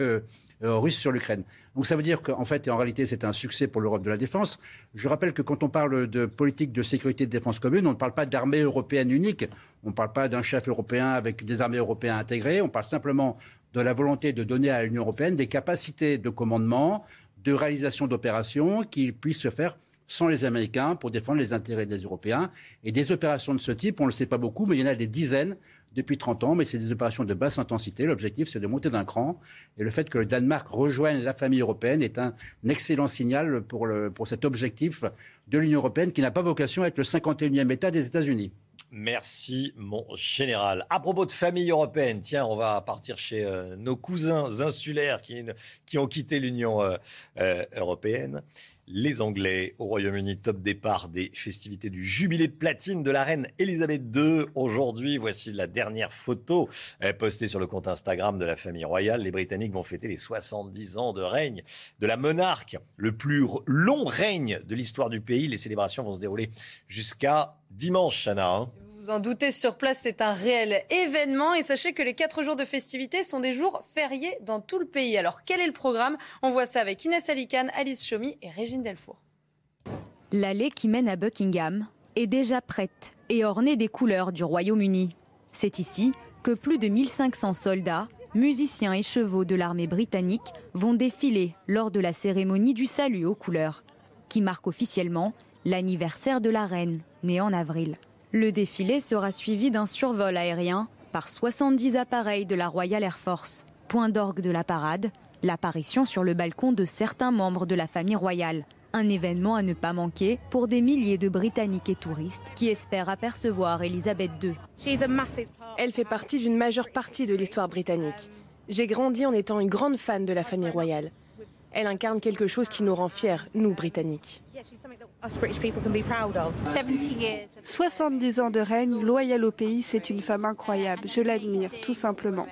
russe sur l'Ukraine. Donc ça veut dire qu'en fait et en réalité c'est un succès pour l'Europe de la défense. Je rappelle que quand on parle de politique de sécurité et de défense commune, on ne parle pas d'armée européenne unique, on ne parle pas d'un chef européen avec des armées européennes intégrées, on parle simplement de la volonté de donner à l'Union européenne des capacités de commandement, de réalisation d'opérations qui puissent se faire sans les Américains pour défendre les intérêts des Européens. Et des opérations de ce type, on ne le sait pas beaucoup, mais il y en a des dizaines depuis 30 ans, mais c'est des opérations de basse intensité. L'objectif, c'est de monter d'un cran. Et le fait que le Danemark rejoigne la famille européenne est un excellent signal pour, le, pour cet objectif de l'Union européenne qui n'a pas vocation à être le 51e État des États-Unis. Merci, mon général. À propos de famille européenne, tiens, on va partir chez euh, nos cousins insulaires qui, qui ont quitté l'Union euh, euh, européenne. Les Anglais au Royaume-Uni, top départ des festivités du jubilé de platine de la reine Elisabeth II. Aujourd'hui, voici la dernière photo postée sur le compte Instagram de la famille royale. Les Britanniques vont fêter les 70 ans de règne de la monarque, le plus long règne de l'histoire du pays. Les célébrations vont se dérouler jusqu'à dimanche, Chana. Hein. Vous en doutez, sur place, c'est un réel événement. Et sachez que les quatre jours de festivités sont des jours fériés dans tout le pays. Alors, quel est le programme? On voit ça avec Inès Alicane, Alice Chomy et Régine Delfour. L'allée qui mène à Buckingham est déjà prête et ornée des couleurs du Royaume-Uni. C'est ici que plus de 1500 soldats, musiciens et chevaux de l'armée britannique vont défiler lors de la cérémonie du salut aux couleurs, qui marque officiellement l'anniversaire de la reine, née en avril. Le défilé sera suivi d'un survol aérien par 70 appareils de la Royal Air Force. Point d'orgue de la parade, l'apparition sur le balcon de certains membres de la famille royale. Un événement à ne pas manquer pour des milliers de Britanniques et touristes qui espèrent apercevoir Elisabeth II. Elle fait partie d'une majeure partie de l'histoire britannique. J'ai grandi en étant une grande fan de la famille royale. Elle incarne quelque chose qui nous rend fiers, nous, Britanniques. 70 ans de règne, loyale au pays, c'est une femme incroyable. Je l'admire, tout simplement.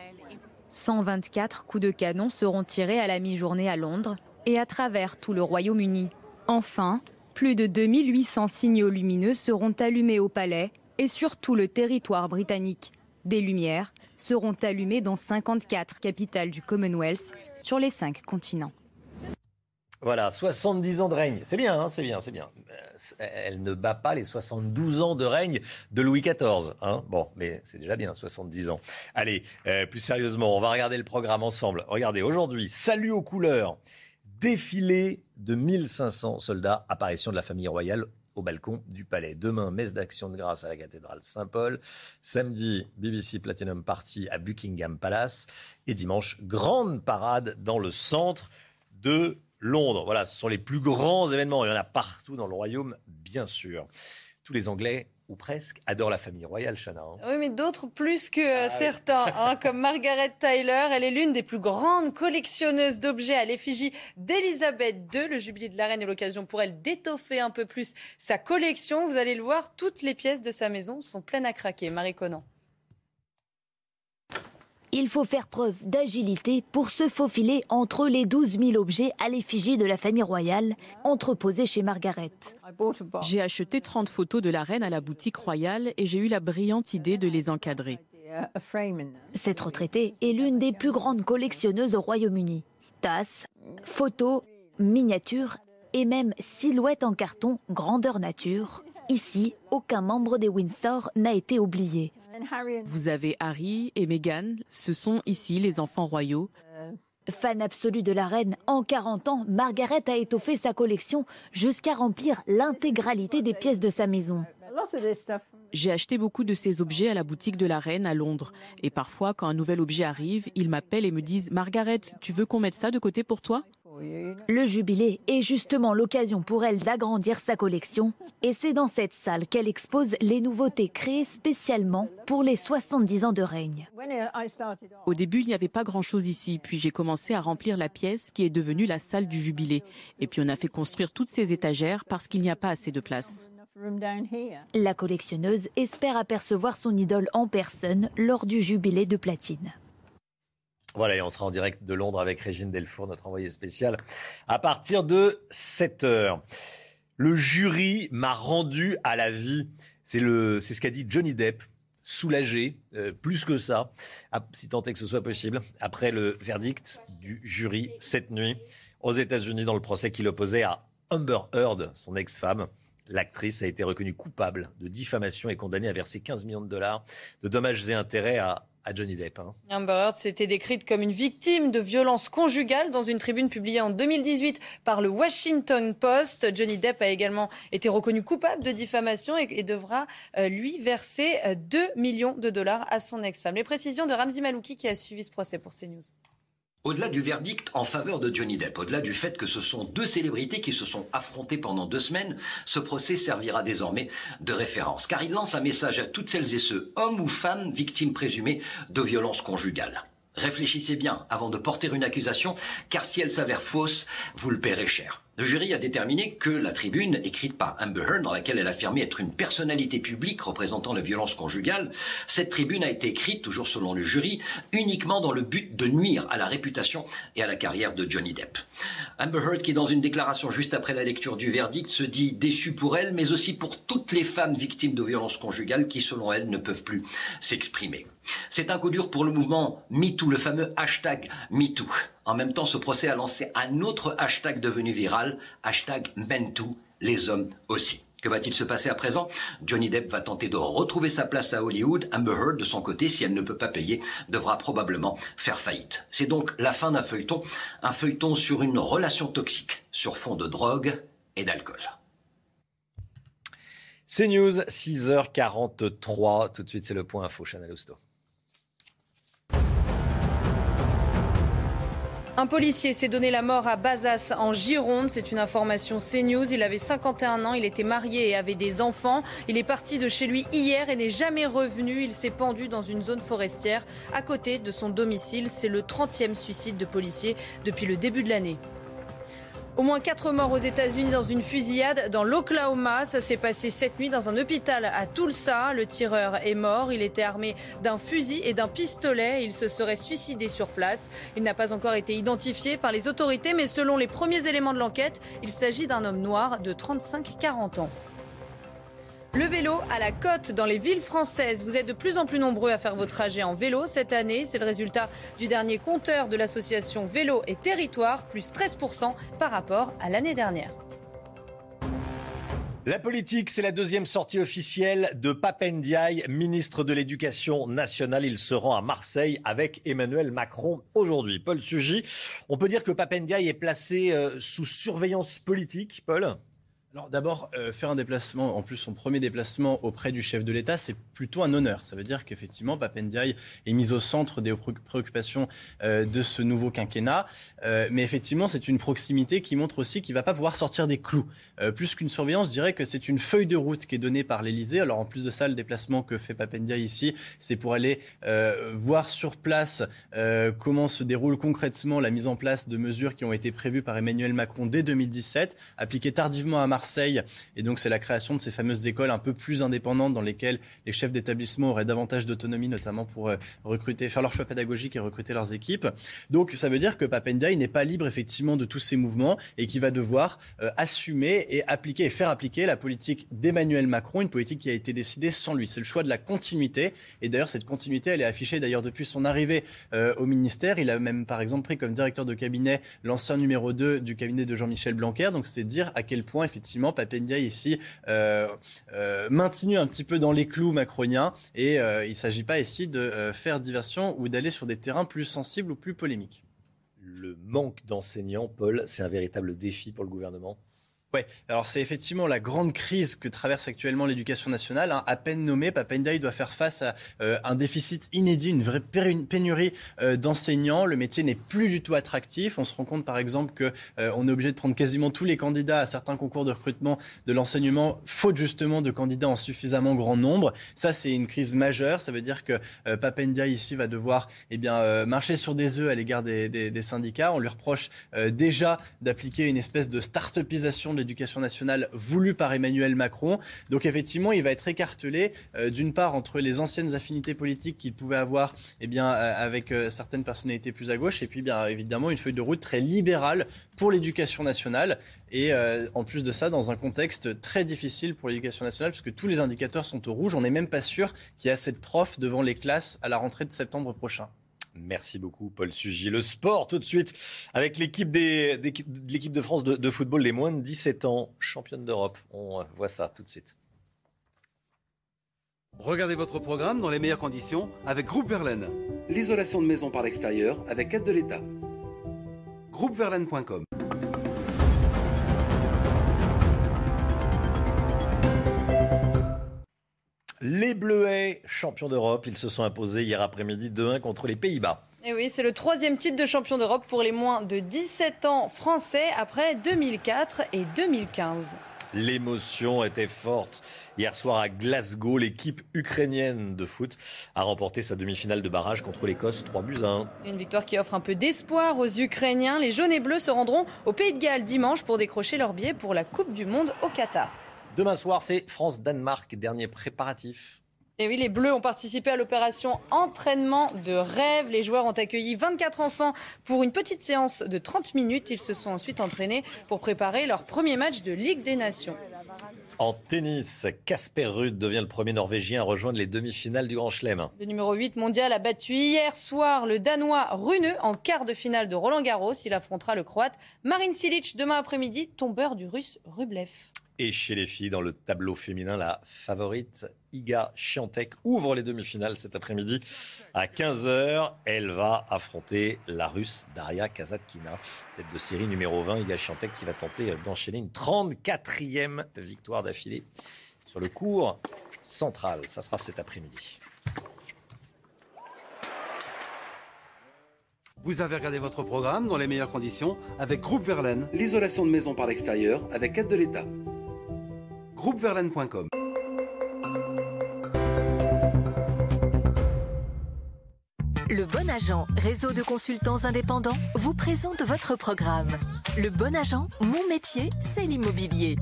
124 coups de canon seront tirés à la mi-journée à Londres et à travers tout le Royaume-Uni. Enfin, plus de 2800 signaux lumineux seront allumés au palais et sur tout le territoire britannique. Des lumières seront allumées dans 54 capitales du Commonwealth sur les cinq continents. Voilà, 70 ans de règne. C'est bien, hein, c'est bien, c'est bien. Euh, Elle ne bat pas les 72 ans de règne de Louis XIV. Hein. Bon, mais c'est déjà bien, 70 ans. Allez, euh, plus sérieusement, on va regarder le programme ensemble. Regardez, aujourd'hui, salut aux couleurs, défilé de 1500 soldats, apparition de la famille royale au balcon du palais. Demain, messe d'action de grâce à la cathédrale Saint-Paul. Samedi, BBC Platinum Party à Buckingham Palace. Et dimanche, grande parade dans le centre de Londres. Voilà, ce sont les plus grands événements. Il y en a partout dans le royaume, bien sûr. Tous les Anglais, ou presque, adorent la famille royale, Chana. hein. Oui, mais d'autres plus que euh, certains, hein, comme Margaret Tyler. Elle est l'une des plus grandes collectionneuses d'objets à l'effigie d'Elisabeth II. Le jubilé de la reine est l'occasion pour elle d'étoffer un peu plus sa collection. Vous allez le voir, toutes les pièces de sa maison sont pleines à craquer. Marie Conan. Il faut faire preuve d'agilité pour se faufiler entre les 12 000 objets à l'effigie de la famille royale entreposés chez Margaret. J'ai acheté 30 photos de la reine à la boutique royale et j'ai eu la brillante idée de les encadrer. Cette retraitée est l'une des plus grandes collectionneuses au Royaume-Uni. Tasses, photos, miniatures et même silhouettes en carton grandeur nature. Ici, aucun membre des Windsor n'a été oublié. Vous avez Harry et Meghan, ce sont ici les enfants royaux. Fan absolue de la reine, en 40 ans, Margaret a étoffé sa collection jusqu'à remplir l'intégralité des pièces de sa maison. J'ai acheté beaucoup de ces objets à la boutique de la reine à Londres. Et parfois, quand un nouvel objet arrive, ils m'appellent et me disent Margaret, tu veux qu'on mette ça de côté pour toi? Le jubilé est justement l'occasion pour elle d'agrandir sa collection. Et c'est dans cette salle qu'elle expose les nouveautés créées spécialement pour les 70 ans de règne. Au début, il n'y avait pas grand-chose ici, puis j'ai commencé à remplir la pièce qui est devenue la salle du jubilé. Et puis on a fait construire toutes ces étagères parce qu'il n'y a pas assez de place. La collectionneuse espère apercevoir son idole en personne lors du jubilé de platine. Voilà, et on sera en direct de Londres avec Régine Delfour, notre envoyée spéciale, à partir de 7 heures. Le jury m'a rendu à la vie. C'est ce qu'a dit Johnny Depp, soulagé, euh, plus que ça, si tant est que ce soit possible, après le verdict du jury cette nuit aux États-Unis dans le procès qui l'opposait à Amber Heard, son ex-femme. L'actrice a été reconnue coupable de diffamation et condamnée à verser 15 millions de dollars de dommages et intérêts à, à Johnny Depp. hein. Amber Heard s'était décrite comme une victime de violences conjugales dans une tribune publiée en 2018 par le Washington Post. Johnny Depp a également été reconnu coupable de diffamation et, devra euh, lui verser euh, 2 millions de dollars à son ex-femme. Les précisions de Ramzi Malouki qui a suivi ce procès pour CNews. Au-delà du verdict en faveur de Johnny Depp, au-delà du fait que ce sont deux célébrités qui se sont affrontées pendant deux semaines, ce procès servira désormais de référence, car il lance un message à toutes celles et ceux, hommes ou femmes, victimes présumées de violences conjugales. Réfléchissez bien avant de porter une accusation, car si elle s'avère fausse, vous le paierez cher. Le jury a déterminé que la tribune, écrite par Amber Heard, dans laquelle elle affirmait être une personnalité publique représentant les violences conjugales, cette tribune a été écrite, toujours selon le jury, uniquement dans le but de nuire à la réputation et à la carrière de Johnny Depp. Amber Heard, qui dans une déclaration juste après la lecture du verdict, se dit déçue pour elle, mais aussi pour toutes les femmes victimes de violences conjugales qui, selon elle, ne peuvent plus s'exprimer. C'est un coup dur pour le mouvement MeToo, le fameux hashtag MeToo. En même temps, ce procès a lancé un autre hashtag devenu viral, hashtag MenToo, les hommes aussi. Que va-t-il se passer à présent? Johnny Depp va tenter de retrouver sa place à Hollywood. Amber Heard, de son côté, si elle ne peut pas payer, devra probablement faire faillite. C'est donc la fin d'un feuilleton, un feuilleton sur une relation toxique, sur fond de drogue et d'alcool. C'est News, 6h43. Tout de suite, c'est le point info, Chanel Housteau. Un policier s'est donné la mort à Bazas en Gironde. C'est une information CNews. Il avait 51 ans, il était marié et avait des enfants. Il est parti de chez lui hier et n'est jamais revenu. Il s'est pendu dans une zone forestière à côté de son domicile. C'est le 30e suicide de policier depuis le début de l'année. Au moins quatre morts aux États-Unis dans une fusillade dans l'Oklahoma. Ça s'est passé cette nuit dans un hôpital à Tulsa. Le tireur est mort. Il était armé d'un fusil et d'un pistolet. Il se serait suicidé sur place. Il n'a pas encore été identifié par les autorités, mais selon les premiers éléments de l'enquête, il s'agit d'un homme noir de 35-40 ans. Le vélo à la côte dans les villes françaises. Vous êtes de plus en plus nombreux à faire vos trajets en vélo cette année. C'est le résultat du dernier compteur de l'association Vélo et Territoire, plus 13% par rapport à l'année dernière. La politique, c'est la deuxième sortie officielle de Papendiaï, ministre de l'Éducation nationale. Il se rend à Marseille avec Emmanuel Macron aujourd'hui. Paul Sugy, on peut dire que Papendiaï est placé euh, sous surveillance politique, Paul? Alors d'abord, euh, faire un déplacement, en plus son premier déplacement auprès du chef de l'État, c'est plutôt un honneur. Ça veut dire qu'effectivement, Papendiaï est mis au centre des préoccupations euh, de ce nouveau quinquennat. Euh, mais effectivement, c'est une proximité qui montre aussi qu'il ne va pas pouvoir sortir des clous. plus qu'une surveillance, je dirais que c'est une feuille de route qui est donnée par l'Élysée. Alors en plus de ça, le déplacement que fait Papendiaï ici, c'est pour aller voir sur place comment se déroule concrètement la mise en place de mesures qui ont été prévues par Emmanuel Macron dès 2017, appliquées tardivement à Marseille Et donc, c'est la création de ces fameuses écoles un peu plus indépendantes dans lesquelles les chefs d'établissement auraient davantage d'autonomie, notamment pour euh, recruter, faire leur choix pédagogique et recruter leurs équipes. Donc, ça veut dire que Papendiaï n'est pas libre, effectivement, de tous ces mouvements et qui va devoir euh, assumer et appliquer et faire appliquer la politique d'Emmanuel Macron, une politique qui a été décidée sans lui. C'est le choix de la continuité. Et d'ailleurs, cette continuité, elle est affichée d'ailleurs depuis son arrivée euh, au ministère. Il a même, par exemple, pris comme directeur de cabinet l'ancien numéro 2 du cabinet de Jean-Michel Blanquer. Donc, c'est dire à quel point, effectivement, effectivement, Papendia ici euh, euh, maintenu un petit peu dans les clous macroniens et euh, il ne s'agit pas ici de faire diversion ou d'aller sur des terrains plus sensibles ou plus polémiques. Le manque d'enseignants, Paul, c'est un véritable défi pour le gouvernement? Oui, alors c'est effectivement la grande crise que traverse actuellement l'éducation nationale. Hein. À peine nommé, Papendaï doit faire face à euh, un déficit inédit, une vraie pénurie euh, d'enseignants. Le métier n'est plus du tout attractif. On se rend compte par exemple qu'on euh, on est obligé de prendre quasiment tous les candidats à certains concours de recrutement de l'enseignement, faute justement de candidats en suffisamment grand nombre. Ça, c'est une crise majeure. Ça veut dire que Papendia ici va devoir eh bien, marcher sur des œufs à l'égard des, des, des, syndicats. On lui reproche déjà d'appliquer une espèce de start-upisation de l'éducation nationale voulue par Emmanuel Macron. Donc effectivement, il va être écartelé euh, d'une part entre les anciennes affinités politiques qu'il pouvait avoir eh bien, euh, avec euh, certaines personnalités plus à gauche et puis bien évidemment une feuille de route très libérale pour l'éducation nationale et en plus de ça dans un contexte très difficile pour l'éducation nationale puisque tous les indicateurs sont au rouge. On n'est même pas sûr qu'il y assez de profs devant les classes à la rentrée de septembre prochain. Merci beaucoup, Paul Sugy. Le sport, tout de suite, avec l'équipe de l'équipe de France de, de, football, les moins de 17 ans, championne d'Europe. On voit ça tout de suite. Regardez votre programme dans les meilleures conditions avec Groupe Verlaine. L'isolation de maison par l'extérieur avec aide de l'État. Groupeverlaine.com Les Bleuets, champions d'Europe, ils se sont imposés hier après-midi 2-1 contre les Pays-Bas. Et oui, c'est le troisième titre de champion d'Europe pour les moins de 17 ans français après 2004 et 2015. L'émotion était forte. Hier soir à Glasgow, l'équipe ukrainienne de foot a remporté sa demi-finale de barrage contre l'Écosse 3 buts à 1. Une victoire qui offre un peu d'espoir aux Ukrainiens. Les jaunes et bleus se rendront au Pays de Galles dimanche pour décrocher leur billet pour la Coupe du Monde au Qatar. Demain soir, c'est France-Danemark, dernier préparatif. Et oui, les Bleus ont participé à l'opération entraînement de rêve. Les joueurs ont accueilli 24 enfants pour une petite séance de 30 minutes. Ils se sont ensuite entraînés pour préparer leur premier match de Ligue des Nations. En tennis, Casper Ruud devient le premier Norvégien à rejoindre les demi-finales du Grand Chelem. Le numéro 8 mondial a battu hier soir le Danois Rune en quart de finale de Roland Garros. Il affrontera le Croate Marin Cilic demain après-midi, tombeur du Russe Rublev. Et chez les filles, dans le tableau féminin, la favorite Iga Chiantek ouvre les demi-finales cet après-midi à 15h. Elle va affronter la Russe Daria Kazatkina, tête de série numéro 20. Iga Chiantek qui va tenter d'enchaîner une 34e victoire d'affilée sur le cours central. Ça sera cet après-midi. Vous avez regardé votre programme dans les meilleures conditions avec Groupe Verlaine, l'isolation de maison par l'extérieur avec aide de l'État. Le Bon Agent, réseau de consultants indépendants, vous présente votre programme. Le Bon Agent, mon métier, c'est l'immobilier.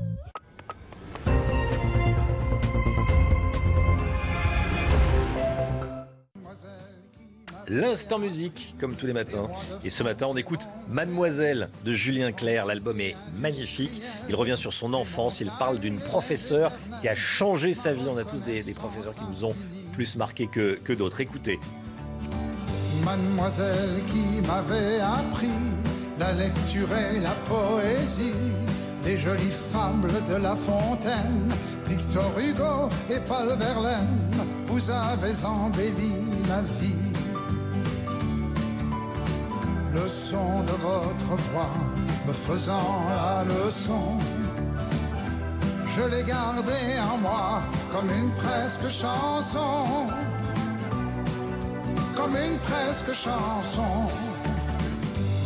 L'instant musique, comme tous les matins. Et ce matin, on écoute Mademoiselle de Julien Clerc. L'album est magnifique. Il revient sur son enfance. Il parle d'une professeure qui a changé sa vie. On a tous des, professeurs qui nous ont plus marqué que, que d'autres. Écoutez. Mademoiselle qui m'avait appris la lecture et la poésie, les jolies fables de La Fontaine, Victor Hugo et Paul Verlaine, vous avez embelli ma vie. Le son de votre voix me faisant la leçon, je l'ai gardé en moi comme une presque chanson comme une presque chanson.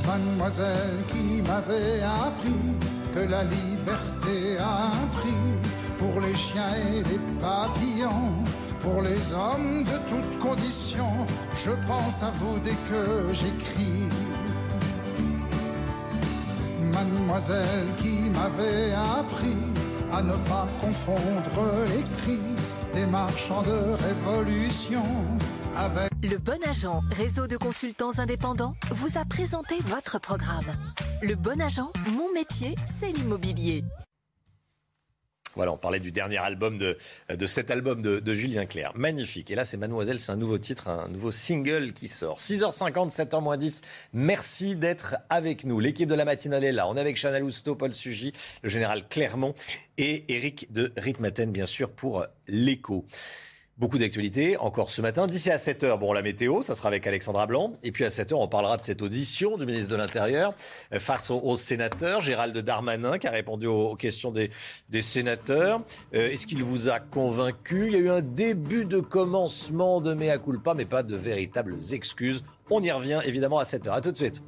Mademoiselle qui m'avait appris que la liberté a un prix pour les chiens et les papillons, pour les hommes de toutes conditions. Je pense à vous dès que j'écris. Mademoiselle qui m'avait appris à ne pas confondre les cris des marchands de révolution avec Le Bon Agent, réseau de consultants indépendants, vous a présenté votre programme. Le Bon Agent, mon métier, c'est l'immobilier. Voilà, on parlait du dernier album de, de cet album de, Julien Clerc. Magnifique. Et là, c'est Mademoiselle, c'est un nouveau titre, un nouveau single qui sort. 6h50, 7h10. Merci d'être avec nous. L'équipe de la matinale est là. On est avec Chanel Housteau, Paul Sugy, le général Clermont et Eric de Ritmaten, bien sûr, pour l'écho. Beaucoup d'actualités encore ce matin. D'ici à 7h, bon, la météo, ça sera avec Alexandra Blanc. Et puis à 7h, on parlera de cette audition du ministre de l'Intérieur euh, face aux, aux sénateurs. Gérald Darmanin qui a répondu aux, questions des, des sénateurs. Euh, Est-ce qu'il vous a convaincu? Il y a eu un début de commencement de mea culpa, mais pas de véritables excuses. On y revient évidemment à 7h. À tout de suite.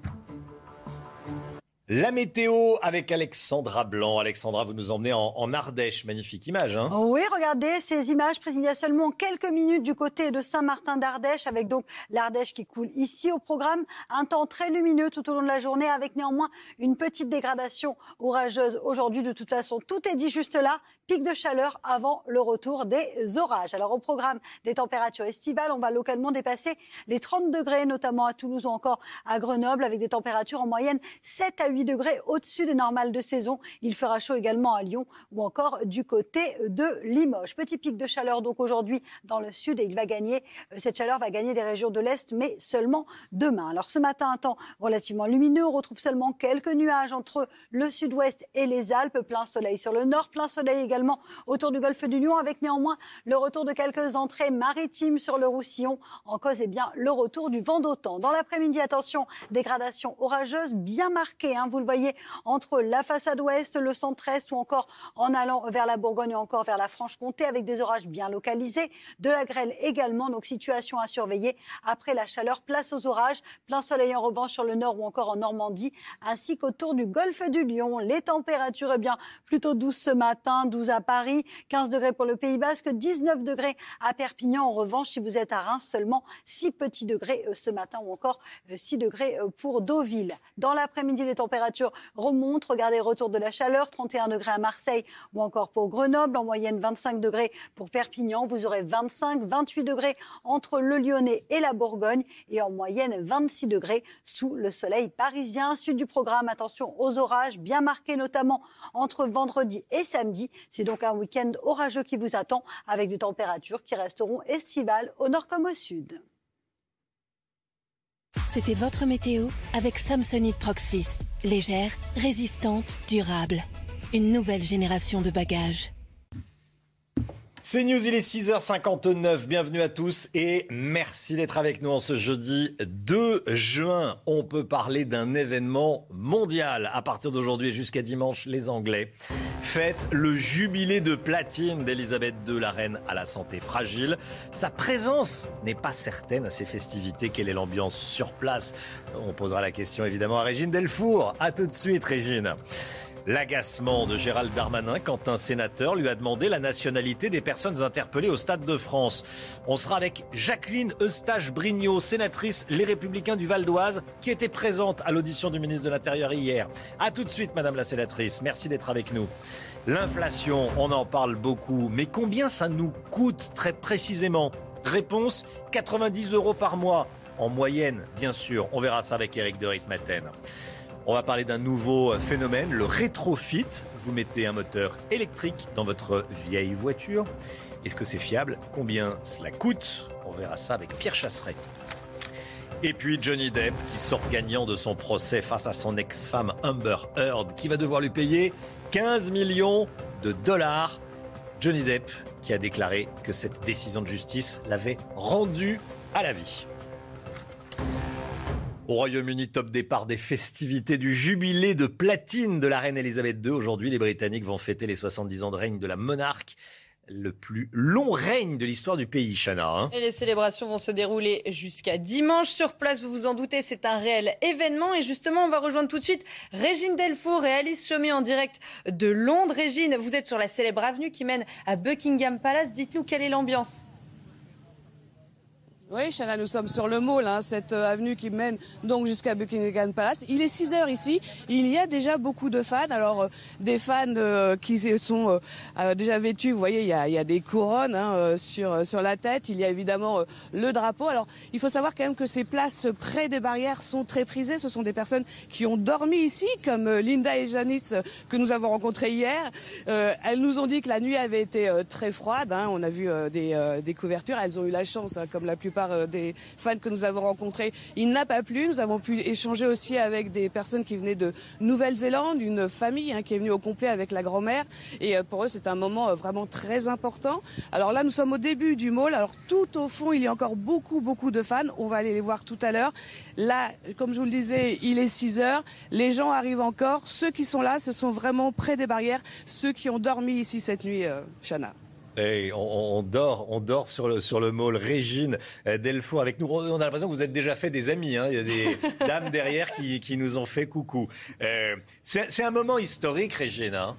La météo avec Alexandra Blanc. Alexandra, vous nous emmenez en, Ardèche. Magnifique image. Hein Oh oui, regardez ces images prises il y a seulement quelques minutes du côté de Saint-Martin d'Ardèche, avec donc l'Ardèche qui coule ici au programme. Un temps très lumineux tout au long de la journée, avec néanmoins une petite dégradation orageuse aujourd'hui. De toute façon, tout est dit juste là. Pic de chaleur avant le retour des orages. Alors au programme des températures estivales, on va localement dépasser les 30 degrés, notamment à Toulouse ou encore à Grenoble, avec des températures en moyenne 7 à 8 degrés au-dessus des normales de saison. Il fera chaud également à Lyon ou encore du côté de Limoges. Petit pic de chaleur donc aujourd'hui dans le sud et il va gagner, euh, cette chaleur va gagner les régions de l'Est, mais seulement demain. Alors ce matin, un temps relativement lumineux. On retrouve seulement quelques nuages entre le sud-ouest et les Alpes. Plein soleil sur le nord, plein soleil également autour du golfe du Lion, avec néanmoins le retour de quelques entrées maritimes sur le Roussillon. En cause, eh bien, le retour du vent d'automne. Dans l'après-midi, attention, dégradation orageuse bien marquée. Hein, vous le voyez entre la façade ouest, le centre-est ou encore en allant vers la Bourgogne ou encore vers la Franche-Comté avec des orages bien localisés. De la grêle également, donc situation à surveiller. Après la chaleur, place aux orages. Plein soleil en revanche sur le nord ou encore en Normandie, ainsi qu'autour du golfe du Lion. Les températures, eh bien, plutôt douces ce matin, 12 à Paris, 15 degrés pour le Pays Basque, 19 degrés à Perpignan. En revanche, si vous êtes à Reims, seulement 6 petits degrés euh, ce matin ou encore euh, 6 degrés euh, pour Deauville. Dans l'après-midi, les températures remontent. Regardez, retour de la chaleur, 31 degrés à Marseille ou encore pour Grenoble. En moyenne, 25 degrés pour Perpignan. Vous aurez 25, 28 degrés entre le Lyonnais et la Bourgogne et en moyenne 26 degrés sous le soleil parisien. Suite du programme, attention aux orages bien marqués notamment entre vendredi et samedi. C'est donc un week-end orageux qui vous attend avec des températures qui resteront estivales au nord comme au sud. C'était votre météo avec Samsonite Proxys. Légère, résistante, durable. Une nouvelle génération de bagages. C'est News, il est 6h59. Bienvenue à tous et merci d'être avec nous en ce jeudi 2 juin. On peut parler d'un événement mondial. À partir d'aujourd'hui jusqu'à dimanche, les Anglais fêtent le jubilé de platine d'Elisabeth II, la reine à la santé fragile. Sa présence n'est pas certaine à ces festivités. Quelle est l'ambiance sur place? On posera la question évidemment à Régine Delfour. À tout de suite, Régine. L'agacement de Gérald Darmanin quand un sénateur lui a demandé la nationalité des personnes interpellées au Stade de France. On sera avec Jacqueline Eustache-Brignot, sénatrice Les Républicains du Val d'Oise, qui était présente à l'audition du ministre de l'Intérieur hier. A tout de suite, Madame la sénatrice. Merci d'être avec nous. L'inflation, on en parle beaucoup, mais combien ça nous coûte très précisément? Réponse 90 euros par mois. En moyenne, bien sûr. On verra ça avec Eric de Ritmaten. On va parler d'un nouveau phénomène, le rétrofit. Vous mettez un moteur électrique dans votre vieille voiture. Est-ce que c'est fiable? Combien cela coûte? On verra ça avec Pierre Chasseret. Et puis Johnny Depp qui sort gagnant de son procès face à son ex-femme Amber Heard qui va devoir lui payer 15 millions de dollars. Johnny Depp qui a déclaré que cette décision de justice l'avait rendu à la vie. Au Royaume-Uni, top départ des festivités du jubilé de platine de la reine Elisabeth II. Aujourd'hui, les Britanniques vont fêter les 70 ans de règne de la monarque le plus long règne de l'histoire du pays, Chana. Hein. et les célébrations vont se dérouler jusqu'à dimanche. Sur place, vous vous en doutez, c'est un réel événement. Et justement, on va rejoindre tout de suite Régine Delfour et Alice Chaumet en direct de Londres. Régine, vous êtes sur la célèbre avenue qui mène à Buckingham Palace. Dites-nous quelle est l'ambiance? Oui, Chana, nous sommes sur le Mall, hein, cette euh, avenue qui mène donc jusqu'à Buckingham Palace. Il est 6 heures ici. Il y a déjà beaucoup de fans. Alors, euh, des fans euh, qui sont déjà vêtus. Vous voyez, il y a, il y a des couronnes hein, sur, sur la tête. Il y a évidemment le drapeau. Alors, il faut savoir quand même que ces places près des barrières sont très prisées. Ce sont des personnes qui ont dormi ici, comme Linda et Janice que nous avons rencontrées hier. elles nous ont dit que la nuit avait été très froide. Hein. On a vu des, des couvertures. Elles ont eu la chance, hein, comme la plupart euh, des fans que nous avons rencontrés. Il n'a pas plu. Nous avons pu échanger aussi avec des personnes qui venaient de Nouvelle-Zélande, une famille hein, qui est venue au complet avec la grand-mère. Et euh, pour eux, c'est un moment euh, vraiment très important. Alors là, nous sommes au début du mall. Alors tout au fond, il y a encore beaucoup, beaucoup de fans. On va aller les voir tout à l'heure. Là, comme je vous le disais, il est 6 heures. Les gens arrivent encore. Ceux qui sont là, ce sont vraiment près des barrières. Ceux qui ont dormi ici cette nuit, Chana on, dort, on dort sur le, sur le mall. Régine euh, Delfour avec nous. On a l'impression que vous êtes déjà fait des amis. Hein. Il y a des dames derrière qui, qui, nous ont fait coucou. Euh, c'est un moment historique, Régine. Hein.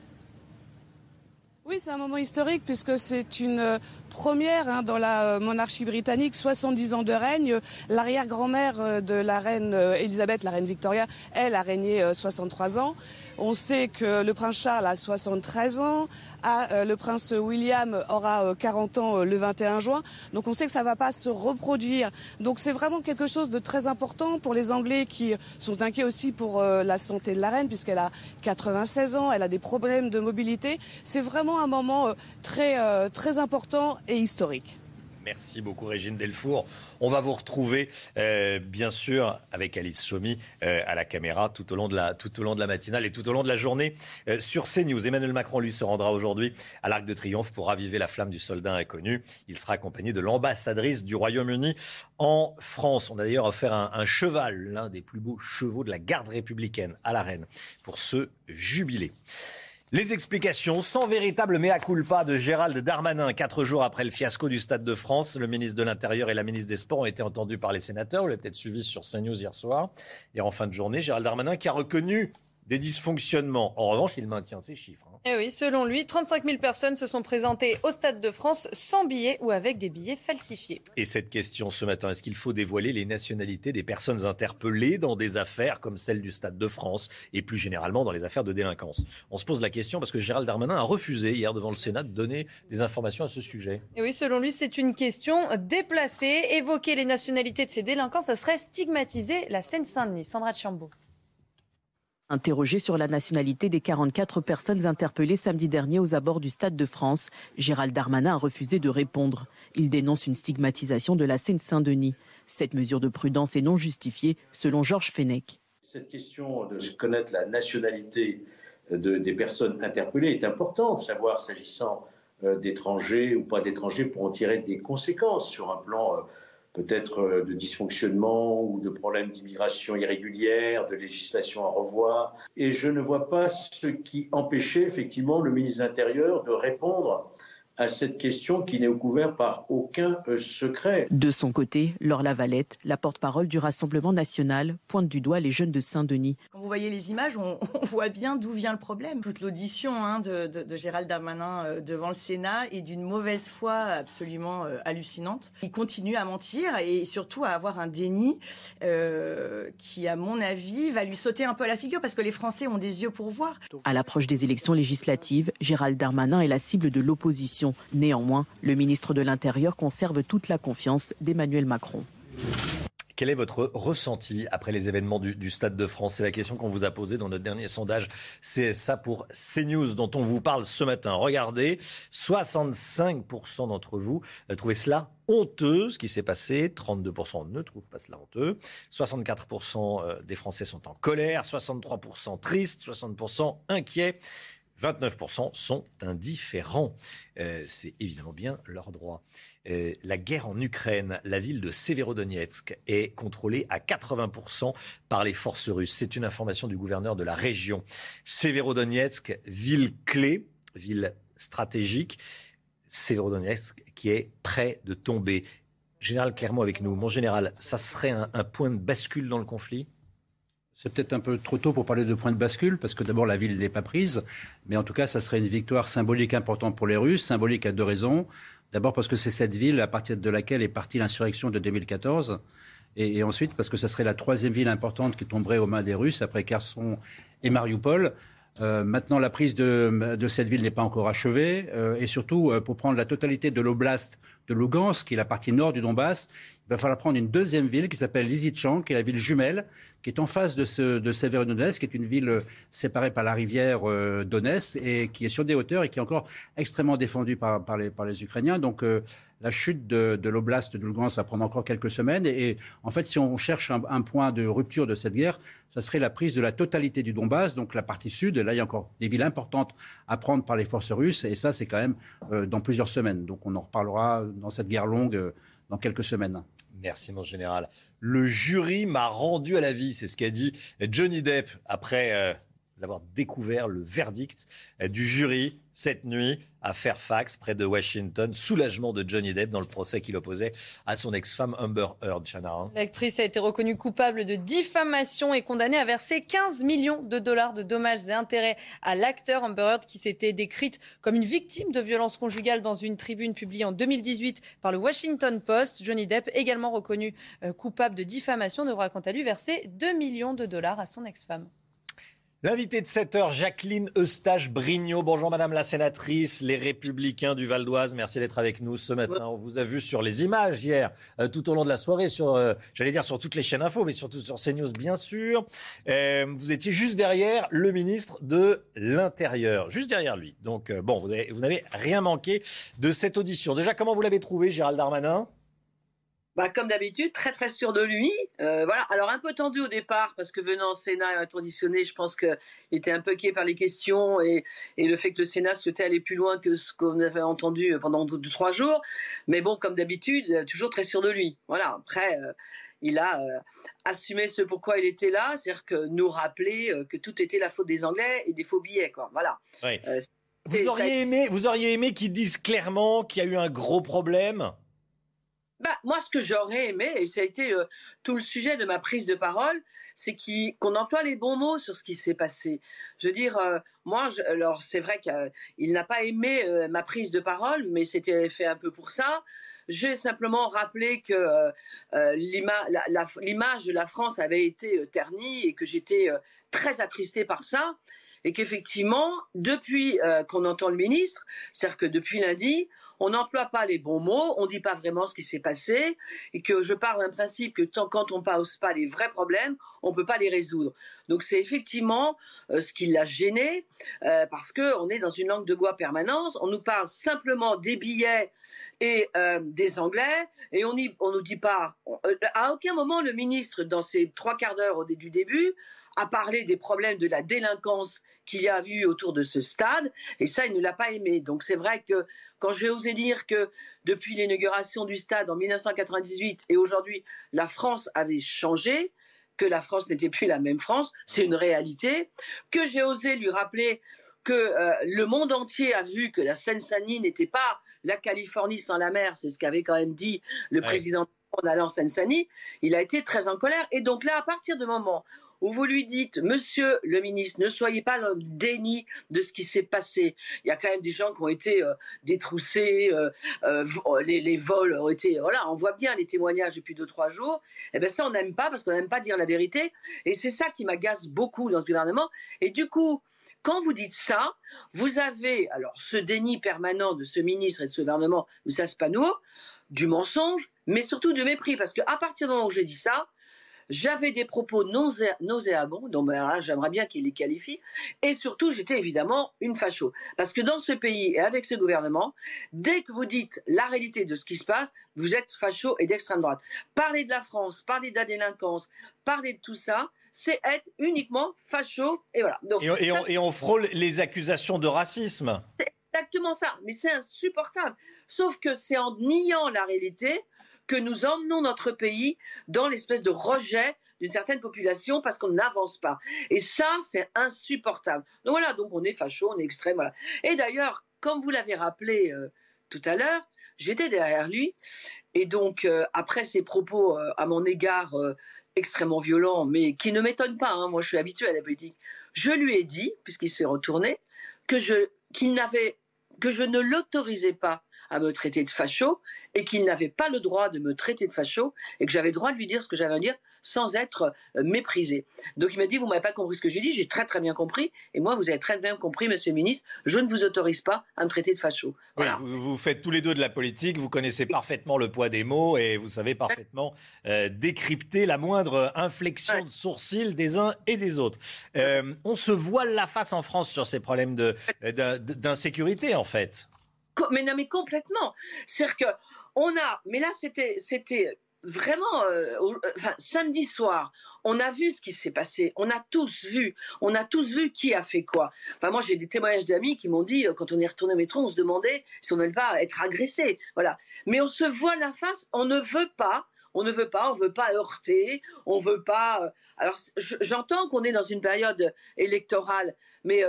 oui, c'est un moment historique puisque c'est une euh, première dans la monarchie britannique, 70 ans de règne. L'arrière-grand-mère de la reine Elisabeth, la reine Victoria, elle a régné 63 ans. On sait que le prince Charles a 73 ans, euh, le prince William aura 40 euh, ans euh, le 21 juin. Donc on sait que ça ne va pas se reproduire. Donc c'est vraiment quelque chose de très important pour les Anglais qui sont inquiets aussi pour la santé de la reine puisqu'elle a 96 ans, elle a des problèmes de mobilité. C'est vraiment un moment très, très important et historique. Merci beaucoup Régine Delfour. On va vous retrouver euh, bien sûr avec Alice Chaumy euh, à la caméra tout au, long de la, tout au long de la matinale et tout au long de la journée euh, sur CNews. Emmanuel Macron lui se rendra aujourd'hui à l'Arc de Triomphe pour raviver la flamme du soldat inconnu. Il sera accompagné de l'ambassadrice du Royaume-Uni en France. On a d'ailleurs offert un, un cheval, l'un des plus beaux chevaux de la garde républicaine à la reine pour ce jubilé. Les explications sans véritable mea culpa de Gérald Darmanin. Quatre jours après le fiasco du Stade de France, le ministre de l'Intérieur et la ministre des Sports ont été entendus par les sénateurs. Vous l'avez peut-être suivi sur CNews hier soir. Et en fin de journée, Gérald Darmanin qui a reconnu des dysfonctionnements. En revanche, il maintient ses chiffres. Hein. Et eh oui, selon lui, 35 000 personnes se sont présentées au Stade de France sans billets ou avec des billets falsifiés. Et cette question ce matin, est-ce qu'il faut dévoiler les nationalités des personnes interpellées dans des affaires comme celle du Stade de France et plus généralement dans les affaires de délinquance? On se pose la question parce que Gérald Darmanin a refusé hier devant le Sénat de donner des informations à ce sujet. Et oui, selon lui, c'est une question déplacée. Évoquer les nationalités de ces délinquants, ça serait stigmatiser la Seine-Saint-Denis. Sandra Chambaud. Interrogé sur la nationalité des 44 personnes interpellées samedi dernier aux abords du Stade de France, Gérald Darmanin a refusé de répondre. Il dénonce une stigmatisation de la Seine-Saint-Denis. Cette mesure de prudence est non justifiée, selon Georges Fenech. Cette question de connaître la nationalité des personnes interpellées est importante, savoir s'agissant d'étrangers ou pas d'étrangers pour en tirer des conséquences sur un plan peut-être de dysfonctionnement ou de problèmes d'immigration irrégulière, de législation à revoir. Et je ne vois pas ce qui empêchait effectivement le ministre de l'Intérieur de répondre à cette question qui n'est couverte par aucun euh, secret. De son côté, Laure Lavalette, la porte-parole du Rassemblement national, pointe du doigt les jeunes de Saint-Denis. Quand vous voyez les images, on, voit bien d'où vient le problème. Toute l'audition hein, de, Gérald Darmanin euh, devant le Sénat est d'une mauvaise foi absolument euh, hallucinante. Il continue à mentir et surtout à avoir un déni qui, à mon avis, va lui sauter un peu à la figure parce que les Français ont des yeux pour voir. À l'approche des élections législatives, Gérald Darmanin est la cible de l'opposition Néanmoins, le ministre de l'Intérieur conserve toute la confiance d'Emmanuel Macron. Quel est votre ressenti après les événements du, Stade de France? C'est la question qu'on vous a posée dans notre dernier sondage C'est ça pour CNews dont on vous parle ce matin. Regardez, 65% d'entre vous trouvez cela honteux, ce qui s'est passé. 32% ne trouvent pas cela honteux. 64% euh, des Français sont en colère. 63% tristes. 60% inquiets. 29% sont indifférents. Euh, c'est évidemment bien leur droit. Euh, la guerre en Ukraine, la ville de Severodonetsk est contrôlée à 80% par les forces russes. C'est une information du gouverneur de la région. Severodonetsk, ville clé, ville stratégique. Severodonetsk qui est près de tomber. Général Clermont avec nous. Mon général, ça serait un point de bascule dans le conflit? C'est peut-être un peu trop tôt pour parler de point de bascule, parce que d'abord la ville n'est pas prise, mais en tout cas, ça serait une victoire symbolique importante pour les Russes, symbolique à deux raisons. D'abord parce que c'est cette ville à partir de laquelle est partie l'insurrection de 2014, et, ensuite parce que ça serait la troisième ville importante qui tomberait aux mains des Russes après Kherson et Mariupol. Euh, maintenant, la prise de, cette ville n'est pas encore achevée, euh, et surtout, euh, pour prendre la totalité de l'oblast de Lugansk, qui est la partie nord du Donbass, il va falloir prendre une deuxième ville qui s'appelle Lysychansk, qui est la ville jumelle, qui est en face de, ce, de Severodonetsk, qui est une ville euh, séparée par la rivière euh, et qui est sur des hauteurs et qui est encore extrêmement défendue par, les, Ukrainiens. Donc euh, la chute de, l'oblast de Lugansk va prendre encore quelques semaines. Et, en fait, si on cherche un, point de rupture de cette guerre, ça serait la prise de la totalité du Donbass, donc la partie sud. Là, il y a encore des villes importantes à prendre par les forces russes. Et ça, c'est quand même dans plusieurs semaines. Donc on en reparlera dans cette guerre longue dans quelques semaines. Merci, mon général. Le jury m'a rendu à la vie, c'est ce qu'a dit Johnny Depp après euh, avoir découvert le verdict euh, du jury cette nuit à Fairfax, près de Washington. Soulagement de Johnny Depp dans le procès qu'il opposait à son ex-femme Amber Heard. L'actrice a été reconnue coupable de diffamation et condamnée à verser 15 millions de dollars de dommages et intérêts à l'acteur Amber Heard qui s'était décrite comme une victime de violences conjugales dans une tribune publiée en 2018 par le Washington Post. Johnny Depp, également reconnu euh, coupable de diffamation, devra quant à lui verser 2 millions de dollars à son ex-femme. L'invité de 7 heures, Jacqueline Eustache-Brignot. Bonjour Madame la Sénatrice, les Républicains du Val d'Oise. Merci d'être avec nous ce matin. On vous a vu sur les images hier, euh, tout au long de la soirée, sur, euh, j'allais dire sur toutes les chaînes info, mais surtout sur CNews bien sûr. Euh, vous étiez juste derrière le ministre de l'Intérieur, juste derrière lui. Donc bon, vous n'avez rien manqué de cette audition. Déjà, comment vous l'avez trouvé, Gérald Darmanin? Bah, comme d'habitude, très très sûr de lui. Euh, voilà. Alors un peu tendu au départ parce que venant au Sénat auditionné, je pense qu'il était un peu quié par les questions et, et, le fait que le Sénat souhaitait aller plus loin que ce qu'on avait entendu pendant deux, trois jours. Mais bon, comme d'habitude, toujours très sûr de lui. Voilà. Après. Euh, il a euh, assumé ce pourquoi il était là, c'est-à-dire que nous rappeler que tout était la faute des Anglais et des faux billets, quoi. Voilà. vous auriez aimé, vous auriez aimé qu'ils disent clairement qu'il y a eu un gros problème bah, moi, ce que j'aurais aimé, et ça a été euh, tout le sujet de ma prise de parole, c'est qu'on emploie les bons mots sur ce qui s'est passé. Je veux dire, euh, moi, alors c'est vrai qu'il n'a pas aimé euh, ma prise de parole, mais c'était fait un peu pour ça. J'ai simplement rappelé que l'image de la France avait été ternie et que j'étais très attristée par ça et qu'effectivement, depuis qu'on entend le ministre, c'est-à-dire que depuis lundi, on n'emploie pas les bons mots, on ne dit pas vraiment ce qui s'est passé, et que je parle d'un principe que tant, quand on ne pose pas les vrais problèmes, on ne peut pas les résoudre. Donc c'est effectivement euh, ce qui l'a gêné, euh, parce qu'on est dans une langue de bois permanence. On nous parle simplement des billets et euh, des Anglais, et on ne nous dit pas. à aucun moment le ministre, dans ses trois quarts d'heure du début, a parlé des problèmes de la délinquance qu'il y a eu autour de ce stade, et ça, il ne l'a pas aimé. Donc c'est vrai que quand j'ai osé dire que depuis l'inauguration du stade en 1998 et aujourd'hui, la France avait changé, que la France n'était plus la même France, c'est une réalité, que j'ai osé lui rappeler que euh, le monde entier a vu que la Seine-Saint-Denis n'était pas la Californie sans la mer, c'est ce qu'avait quand même dit le président en allant en Seine-Saint-Denis, il a été très en colère. Et donc là, à partir du moment où vous lui dites, monsieur le ministre, ne soyez pas dans le déni de ce qui s'est passé. Il y a quand même des gens qui ont été euh, détroussés, euh, euh, les, vols ont été, voilà, on voit bien les témoignages depuis deux trois jours. Eh ben ça, on n'aime pas parce qu'on n'aime pas dire la vérité. Et c'est ça qui m'agace beaucoup dans ce gouvernement. Et du coup, quand vous dites ça, vous avez alors ce déni permanent de ce ministre et de ce gouvernement, pas nous, du mensonge, mais surtout du mépris, parce qu'à partir du moment où j'ai dit ça, j'avais des propos nauséabonds, donc ben j'aimerais bien qu'il les qualifie, et surtout j'étais évidemment une facho. Parce que dans ce pays et avec ce gouvernement, dès que vous dites la réalité de ce qui se passe, vous êtes facho et d'extrême droite. Parler de la France, parler de la délinquance, parler de tout ça, c'est être uniquement facho, et voilà. Donc, et, on, et on frôle les accusations de racisme. C'est exactement ça, mais c'est insupportable. Sauf que c'est en niant la réalité que nous emmenons notre pays dans l'espèce de rejet d'une certaine population parce qu'on n'avance pas. Et ça, c'est insupportable. Donc voilà, donc on est facho, on est extrême. Voilà. Et d'ailleurs, comme vous l'avez rappelé euh, tout à l'heure, j'étais derrière lui. Et donc, euh, après ses propos euh, à mon égard extrêmement violents, mais qui ne m'étonnent pas, hein, moi je suis habitué à la politique, je lui ai dit, puisqu'il s'est retourné, que je, qu'il n'avait, que je ne l'autorisais pas à me traiter de facho et qu'il n'avait pas le droit de me traiter de facho et que j'avais le droit de lui dire ce que j'avais à dire sans être euh, méprisé. Donc il m'a dit, vous m'avez pas compris ce que j'ai dit, j'ai très très bien compris, et moi vous avez très bien compris, monsieur le ministre, je ne vous autorise pas à me traiter de facho. Voilà. vous, faites tous les deux de la politique, vous connaissez parfaitement le poids des mots et vous savez parfaitement euh, décrypter la moindre inflexion de sourcil des uns et des autres. Euh, on se voile la face en France sur ces problèmes d'insécurité en fait. Mais non, mais complètement. C'est-à-dire que on a, mais là c'était, c'était vraiment, euh, enfin, samedi soir, on a vu ce qui s'est passé. On a tous vu. On a tous vu qui a fait quoi. Enfin, moi, j'ai des témoignages d'amis qui m'ont dit, euh, quand on est retourné au métro, on se demandait si on n'allait pas être agressé. Voilà. Mais on se voit la face. On ne veut pas. On ne veut pas. On veut pas heurter. On veut pas. Euh, alors, j'entends qu'on est dans une période électorale, mais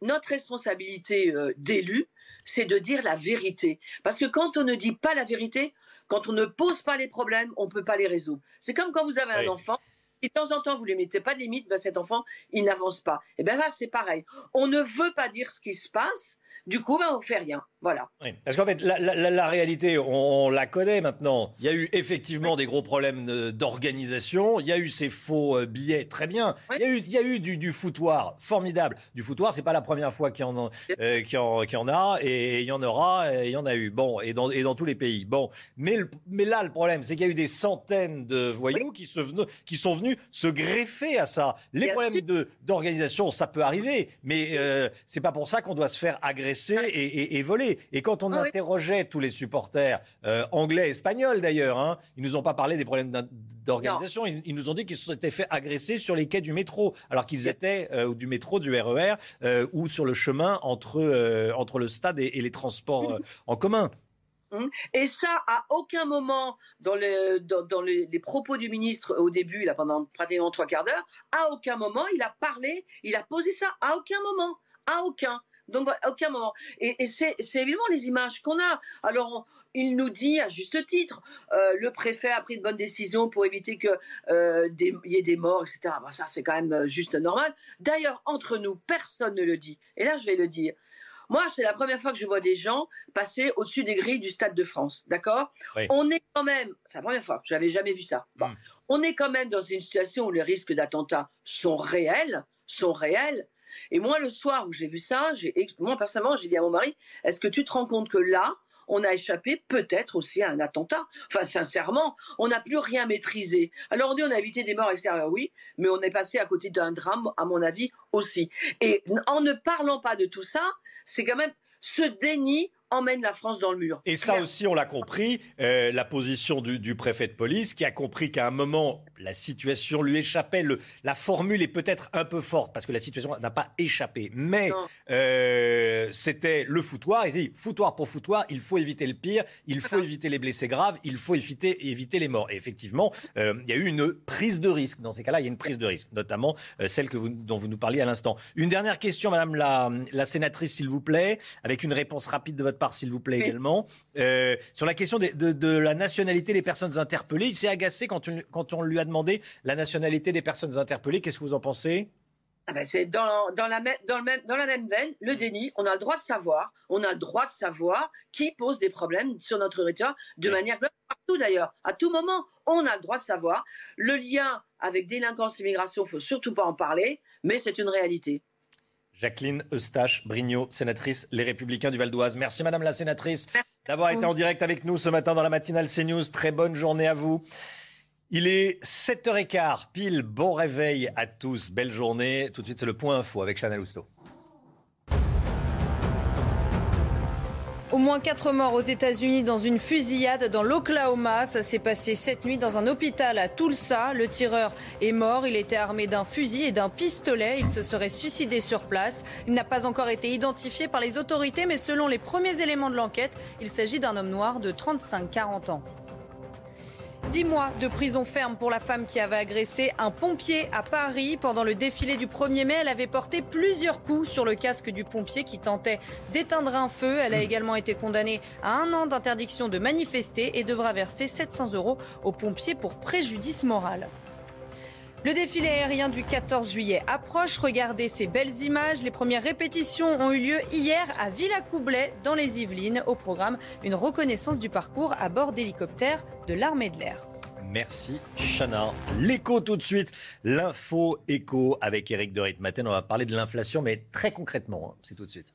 notre responsabilité d'élu, c'est de dire la vérité. Parce que quand on ne dit pas la vérité, quand on ne pose pas les problèmes, on ne peut pas les résoudre. C'est comme quand vous avez un enfant, si de temps en temps vous ne lui mettez pas de limite, ben cet enfant, il n'avance pas. Et bien là, c'est pareil. On ne veut pas dire ce qui se passe, du coup, ben, on fait rien. Voilà. parce qu'en fait, la, réalité, on, la connaît maintenant. Il y a eu effectivement des gros problèmes d'organisation. Il y a eu ces faux euh, billets, très bien. Il, y a eu, il y a eu du, foutoir, formidable. Du foutoir, c'est pas la première fois qu'il y, en, euh, en a, et il y en aura, et il y en a eu. Bon, et dans, et dans tous les pays. Bon, mais, mais là, le problème, c'est qu'il y a eu des centaines de voyous qui, se, qui sont venus se greffer à ça. Les problèmes d'organisation, ça peut arriver, mais euh, c'est pas pour ça qu'on doit se faire agresser et, et voler. Et quand on interrogeait tous les supporters, euh, anglais, espagnols d'ailleurs, hein, ils nous ont pas parlé des problèmes d'organisation. Ils, nous ont dit qu'ils s'étaient fait agresser sur les quais du métro, alors qu'ils étaient euh, du métro, du RER, e euh, ou sur le chemin entre, entre le stade et, les transports en commun. Hum. Et ça, à aucun moment dans, les, dans, les, propos du ministre au début, là, pendant pratiquement trois quarts d'heure, à aucun moment il a parlé, il a posé ça, à aucun moment, à aucun. Donc, à aucun moment. Et, c'est évidemment les images qu'on a. Alors, il nous dit à juste titre, euh, le préfet a pris de bonnes décisions pour éviter qu'il euh, y ait des morts, etc. ça, c'est quand même euh, juste normal. D'ailleurs, entre nous, personne ne le dit. Et là, je vais le dire. Moi, c'est la première fois que je vois des gens passer au-dessus des grilles du Stade de France, d'accord? On est quand même, c'est la première fois, j'avais jamais vu ça. Hmm. On est quand même dans une situation où les risques d'attentat sont réels, sont réels, et moi, le soir où j'ai vu ça, moi personnellement, j'ai dit à mon mari, est-ce que tu te rends compte que là, on a échappé peut-être aussi à un attentat? Enfin, sincèrement, on n'a plus rien maîtrisé. Alors on dit on a évité des morts extérieures, oui, mais on est passé à côté d'un drame, à mon avis, aussi. Et en ne parlant pas de tout ça, c'est quand même ce déni emmène la France dans le mur. Et ça aussi, on l'a compris, euh, la position du, du, préfet de police qui a compris qu'à un moment, la situation lui échappait. Le, la formule est peut-être un peu forte parce que la situation n'a pas échappé. Mais euh, c'était le foutoir. Il dit foutoir pour foutoir, il faut éviter le pire, il faut éviter les blessés graves, il faut éviter, éviter les morts. Et effectivement, euh, il y a eu une prise de risque. Dans ces cas-là, il y a une prise de risque, notamment celle que vous, dont vous nous parliez à l'instant. Une dernière question, Madame la, la sénatrice, s'il vous plaît, avec une réponse rapide de votre part, s'il vous plaît Oui. également. Euh, sur la question de, de la nationalité des personnes interpellées, il s'est agacé quand on, quand on lui a demandé la nationalité des personnes interpellées. Qu'est-ce que vous en pensez? Ah ben, c'est dans, dans, la même, dans, le même, dans la même veine, le déni. On a le droit de savoir, on a le droit de savoir qui pose des problèmes sur notre territoire de manière globale, partout d'ailleurs, à tout moment. On a le droit de savoir. Le lien avec délinquance et migration, faut surtout pas en parler, mais c'est une réalité. Jacqueline Eustache Brignot, sénatrice Les Républicains du Val d'Oise. Merci Madame la sénatrice d'avoir été en direct avec nous ce matin dans la matinale CNews. Très bonne journée à vous. Il est 7h15, pile, bon réveil à tous, belle journée. Tout de suite, c'est le point info avec Chanel Housteau. Au moins quatre morts aux États-Unis dans une fusillade dans l'Oklahoma. Ça s'est passé cette nuit dans un hôpital à Tulsa. Le tireur est mort. Il était armé d'un fusil et d'un pistolet. Il se serait suicidé sur place. Il n'a pas encore été identifié par les autorités, mais selon les premiers éléments de l'enquête, il s'agit d'un homme noir de 35-40 ans. Dix mois de prison ferme pour la femme qui avait agressé un pompier à Paris. Pendant le défilé du 1er mai, elle avait porté plusieurs coups sur le casque du pompier qui tentait d'éteindre un feu. Elle a également été condamnée à un an d'interdiction de manifester et devra verser 700 euros aux pompiers pour préjudice moral. Le défilé aérien du 14 juillet approche. Regardez ces belles images. Les premières répétitions ont eu lieu hier à Villacoublay, dans les Yvelines. Au programme, une reconnaissance du parcours à bord d'hélicoptères de l'armée de l'air. Merci Chana. L'écho tout de suite. L'info écho avec Eric de Ritmaten. On va parler de l'inflation, mais très concrètement. hein. C'est tout de suite.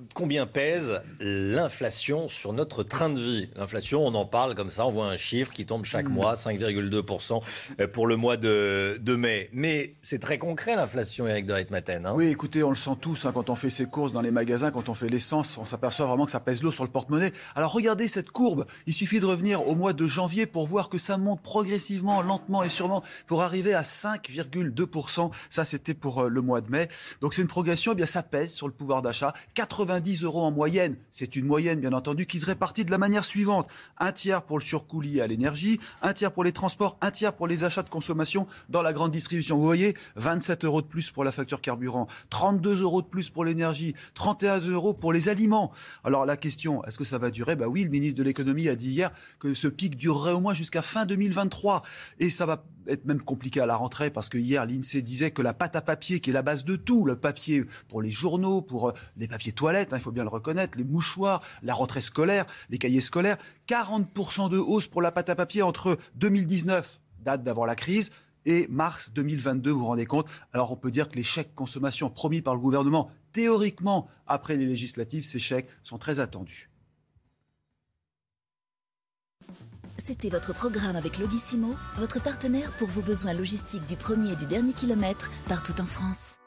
Com- combien pèse l'inflation sur notre train de vie? L'inflation, on en parle comme ça, on voit un chiffre qui tombe chaque mois, 5,2% euh, pour le mois de, de mai. Mais c'est très concret l'inflation, Eric de Ritmaten. hein? Oui, écoutez, on le sent tous hein, quand on fait ses courses dans les magasins, quand on fait l'essence, on s'aperçoit vraiment que ça pèse l'eau sur le porte-monnaie. Alors regardez cette courbe. Il suffit de revenir au mois de janvier pour voir que ça monte progressivement, lentement et sûrement pour arriver à 5,2%. Ça, c'était pour euh, le mois de mai. Donc c'est une progression, eh bien ça pèse sur le pouvoir d'achat. 90 euros en moyenne. C'est une moyenne, bien entendu, qui se répartit de la manière suivante. Un tiers pour le surcoût lié à l'énergie, un tiers pour les transports, un tiers pour les achats de consommation dans la grande distribution. Vous voyez, 27 euros de plus pour la facture carburant, 32 euros de plus pour l'énergie, 31 euros pour les aliments. Alors la question, est-ce que ça va durer? Bah oui, le ministre de l'économie a dit hier que ce pic durerait au moins jusqu'à fin 2023. Et ça va être même compliqué à la rentrée parce que hier l'INSEE disait que la pâte à papier qui est la base de tout, le papier pour les journaux, pour euh, les papiers toilettes, hein, il faut bien le reconnaître, les mouchoirs, la rentrée scolaire, les cahiers scolaires, 40% de hausse pour la pâte à papier entre 2019, date d'avant la crise, et mars 2022, vous vous rendez compte? Alors on peut dire que les chèques consommation promis par le gouvernement, théoriquement, après les législatives, ces chèques sont très attendus. C'était votre programme avec Logissimo, votre partenaire pour vos besoins logistiques du premier et du dernier kilomètre, partout en France.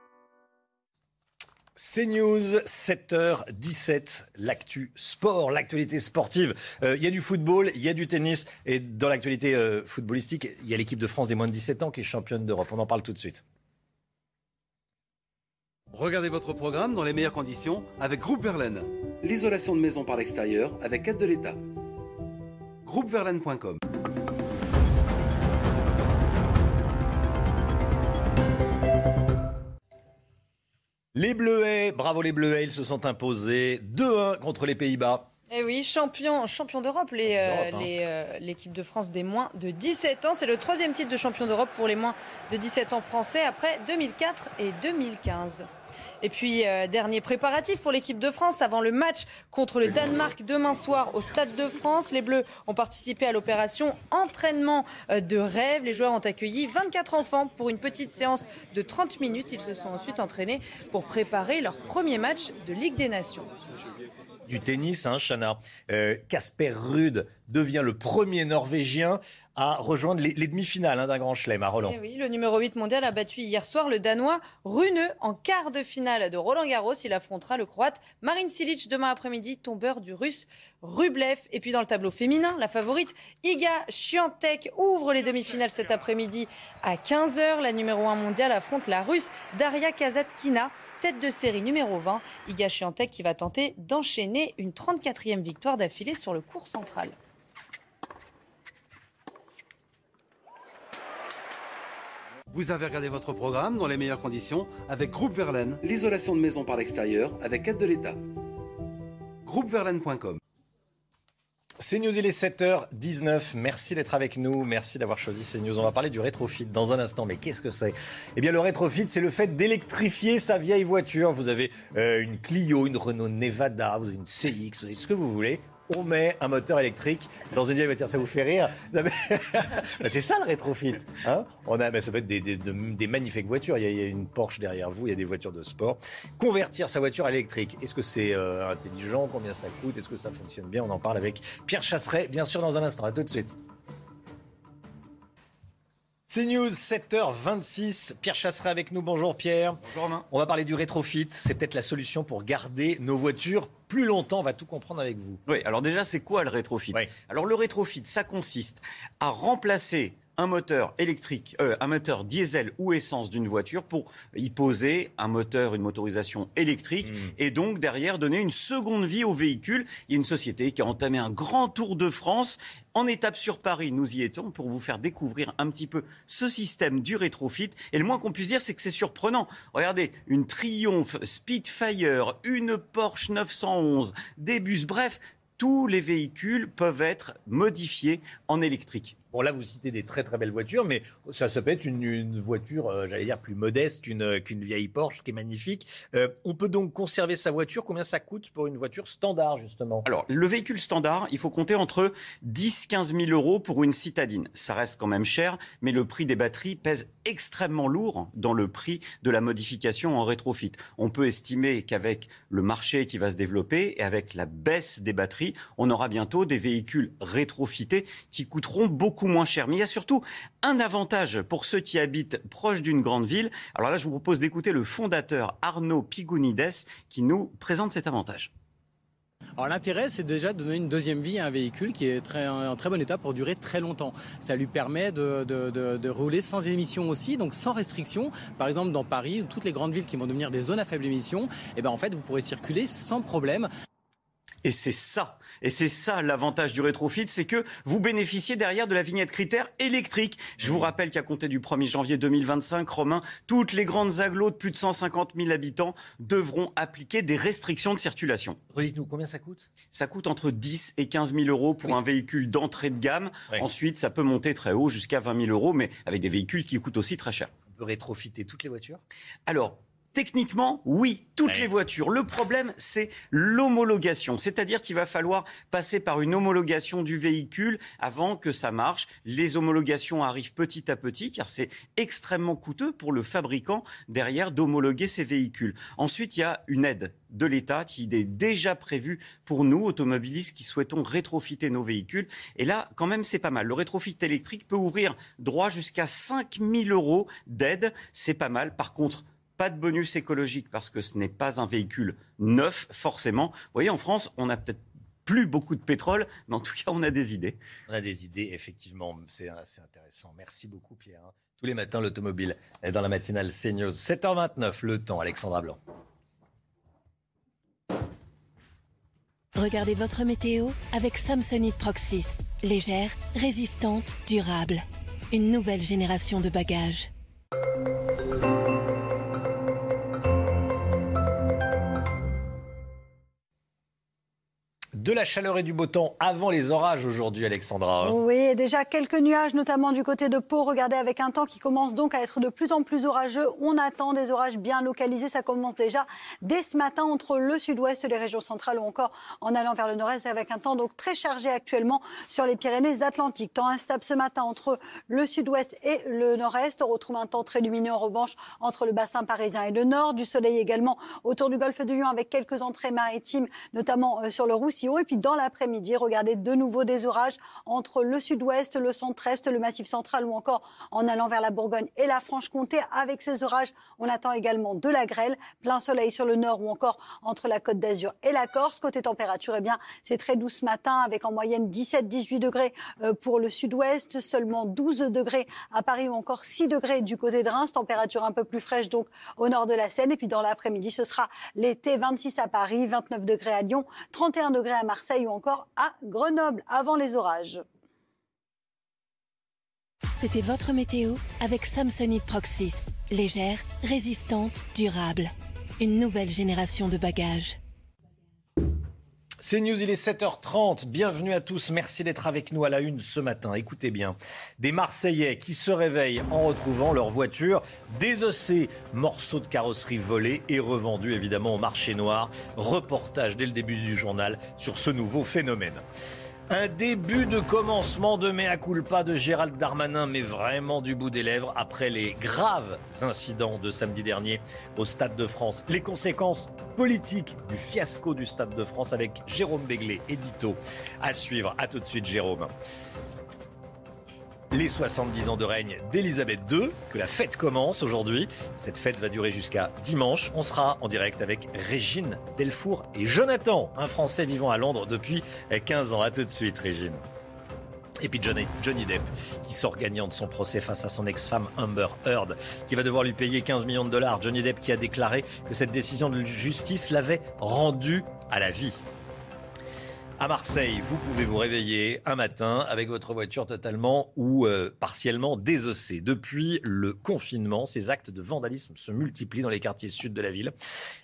CNews, 7h17, l'actu sport, l'actualité sportive. Euh, Il y a du football, il y a du tennis, et dans l'actualité euh, footballistique, il y a l'équipe de France des moins de 17 ans qui est championne d'Europe. On en parle tout de suite. Regardez votre programme dans les meilleures conditions avec Groupe Verlaine. L'isolation de maison par l'extérieur avec aide de l'État. Groupeverlaine.com Les Bleuets, bravo les Bleuets, ils se sont imposés 2-1 contre les Pays-Bas. Eh oui, champion, champion d'Europe, euh, hein. euh, l'équipe de France des moins de 17 ans. C'est le troisième titre de champion d'Europe pour les moins de 17 ans français après 2004 et 2015. Et puis, euh, dernier préparatif pour l'équipe de France avant le match contre le Danemark demain soir au Stade de France. Les Bleus ont participé à l'opération entraînement euh, de rêve. Les joueurs ont accueilli 24 enfants pour une petite séance de 30 minutes. Ils se sont ensuite entraînés pour préparer leur premier match de Ligue des Nations du tennis, hein, Chana. Casper Rude devient le premier Norvégien à rejoindre les, demi-finales hein, d'un grand chelem à Roland. Eh oui, le numéro 8 mondial a battu hier soir le Danois Rune en quart de finale de Roland Garros. Il affrontera le Croate Marin Silic demain après-midi, tombeur du Russe Rublev. Et puis dans le tableau féminin, la favorite Iga Swiatek ouvre les demi-finales cet après-midi à 15h. La numéro 1 mondiale affronte la Russe Daria Kazatkina tête de série numéro 20, Iga Swiatek qui va tenter d'enchaîner une 34e victoire d'affilée sur le cours central. Vous avez regardé votre programme dans les meilleures conditions avec Groupe Verlaine, l'isolation de maison par l'extérieur avec aide de l'État. Groupeverlaine.com CNews, il est 7h19. Merci d'être avec nous. Merci d'avoir choisi CNews. On va parler du rétrofit dans un instant. Mais qu'est-ce que c'est? Eh bien, le rétrofit, c'est le fait d'électrifier sa vieille voiture. Vous avez euh, une Clio, une Renault Nevada, vous avez une CX, vous avez ce que vous voulez on met un moteur électrique dans une vieille voiture. Ça vous fait rire C'est ça le rétrofit. Hein? On a, ça peut être des, magnifiques voitures. Il y, a, une Porsche derrière vous, il y a des voitures de sport. Convertir sa voiture à est-ce que c'est euh, intelligent? Combien ça coûte? Est-ce que ça fonctionne bien? On en parle avec Pierre Chasseret, bien sûr, dans un instant. À tout de suite. C'est News, 7h26. Pierre Chasseret avec nous. Bonjour Pierre. Bonjour Romain. On va parler du rétrofit. C'est peut-être la solution pour garder nos voitures plus longtemps. On va tout comprendre avec vous. Oui, alors déjà, c'est quoi le rétrofit? Alors le rétrofit, ça consiste à remplacer un moteur électrique, euh, un moteur diesel ou essence d'une voiture pour y poser un moteur, une motorisation électrique mmh. et donc derrière donner une seconde vie au véhicule. Il y a une société qui a entamé un grand tour de France. En étape sur Paris, nous y étions pour vous faire découvrir un petit peu ce système du rétrofit. Et le moins qu'on puisse dire, c'est que c'est surprenant. Regardez, une Triumph Spitfire, une Porsche 911, des bus, bref, tous les véhicules peuvent être modifiés en électrique. Bon, là, vous citez des très très belles voitures, mais ça, peut être une, voiture, euh, j'allais dire, plus modeste qu'une qu'une vieille Porsche qui est magnifique. Euh, on peut donc conserver sa voiture. Combien ça coûte pour une voiture standard, justement? Alors, le véhicule standard, il faut compter entre 10 15 000 euros pour une citadine. Ça reste quand même cher, mais le prix des batteries pèse extrêmement lourd dans le prix de la modification en rétrofit. On peut estimer qu'avec le marché qui va se développer et avec la baisse des batteries, on aura bientôt des véhicules rétrofités qui coûteront beaucoup moins cher. Mais il y a surtout un avantage pour ceux qui habitent proche d'une grande ville. Alors là, je vous propose d'écouter le fondateur Arnaud Pigounides qui nous présente cet avantage. Alors l'intérêt, c'est déjà de donner une deuxième vie à un véhicule qui est très, en très bon état pour durer très longtemps. Ça lui permet de, de rouler sans émissions aussi, donc sans restriction. Par exemple, dans Paris, ou toutes les grandes villes qui vont devenir des zones à faible émission, et eh ben en fait, vous pourrez circuler sans problème. Et c'est ça et c'est ça l'avantage du rétrofit, c'est que vous bénéficiez derrière de la vignette critère électrique. Je vous rappelle qu'à compter du 1er janvier 2025, Romain, toutes les grandes agglos de plus de 150 000 habitants devront appliquer des restrictions de circulation. Redites-nous, combien ça coûte? Ça coûte entre 10 et 15 000 euros pour un véhicule d'entrée de gamme. Ensuite, ça peut monter très haut, jusqu'à 20 000 euros, mais avec des véhicules qui coûtent aussi très cher. On peut rétrofiter toutes les voitures? Alors, Techniquement, oui, toutes les voitures. Le problème, c'est l'homologation. C'est-à-dire qu'il va falloir passer par une homologation du véhicule avant que ça marche. Les homologations arrivent petit à petit, car c'est extrêmement coûteux pour le fabricant derrière d'homologuer ses véhicules. Ensuite, il y a une aide de l'État qui est déjà prévue pour nous, automobilistes, qui souhaitons rétrofiter nos véhicules. Et là, quand même, c'est pas mal. Le rétrofit électrique peut ouvrir droit jusqu'à 5000 euros d'aide. C'est pas mal. Par contre, pas de bonus écologique parce que ce n'est pas un véhicule neuf, forcément. Vous voyez, en France, on n'a peut-être plus beaucoup de pétrole, mais en tout cas, on a des idées. On a des idées, effectivement. C'est intéressant. Merci beaucoup, Pierre. Hein. Tous les matins, l'automobile est dans la matinale CNews. 7h29, le temps, Alexandra Blanc. Regardez votre météo avec Samsonite Proxys. Légère, résistante, durable. Une nouvelle génération de bagages. De la chaleur et du beau temps avant les orages aujourd'hui, Alexandra. Oui, déjà quelques nuages, notamment du côté de Pau. Regardez, avec un temps qui commence donc à être de plus en plus orageux. On attend des orages bien localisés. Ça commence déjà dès ce matin entre le sud-ouest, les régions centrales ou encore en allant vers le nord-est, avec un temps donc très chargé actuellement sur les Pyrénées-Atlantiques. Temps instable ce matin entre le sud-ouest et le nord-est. On retrouve un temps très lumineux en revanche entre le bassin parisien et le nord. Du soleil également autour du golfe de Lyon avec quelques entrées maritimes, notamment euh, sur le Roussillon. Et puis dans l'après-midi, regardez de nouveau des orages entre le sud-ouest, le centre-est, le massif central ou encore en allant vers la Bourgogne et la Franche-Comté. Avec ces orages, on attend également de la grêle, plein soleil sur le nord ou encore entre la Côte d'Azur et la Corse. Côté température, eh bien, c'est très doux ce matin avec en moyenne 17-18 degrés euh, pour le sud-ouest, seulement 12 degrés à Paris ou encore 6 degrés du côté de Reims, température un peu plus fraîche donc au nord de la Seine. Et puis dans l'après-midi, ce sera l'été 26 à Paris, 29 degrés à Lyon, 31 degrés à Marseille ou encore à Grenoble avant les orages. C'était votre météo avec Samsonite Proxys. Légère, résistante, durable. Une nouvelle génération de bagages. C'est News, il est 7h30. Bienvenue à tous. Merci d'être avec nous à la une ce matin. Écoutez bien, des Marseillais qui se réveillent en retrouvant leur voiture désossée, morceaux de carrosserie volés et revendus évidemment au marché noir. Reportage dès le début du journal sur ce nouveau phénomène. Un début de commencement de mea culpa de Gérald Darmanin, mais vraiment du bout des lèvres après les graves incidents de samedi dernier au Stade de France. Les conséquences politiques du fiasco du Stade de France avec Jérôme Béglé, édito. À suivre. À tout de suite, Jérôme les 70 ans de règne d'Elisabeth II, que la fête commence aujourd'hui. Cette fête va durer jusqu'à dimanche. On sera en direct avec Régine Delfour et Jonathan, un Français vivant à Londres depuis 15 ans. À tout de suite, Régine. Et puis Johnny, Johnny Depp, qui sort gagnant de son procès face à son ex-femme Amber Heard, qui va devoir lui payer 15 millions de dollars. Johnny Depp qui a déclaré que cette décision de justice l'avait rendu à la vie. À Marseille, vous pouvez vous réveiller un matin avec votre voiture totalement ou euh, partiellement désossée. Depuis le confinement, ces actes de vandalisme se multiplient dans les quartiers sud de la ville.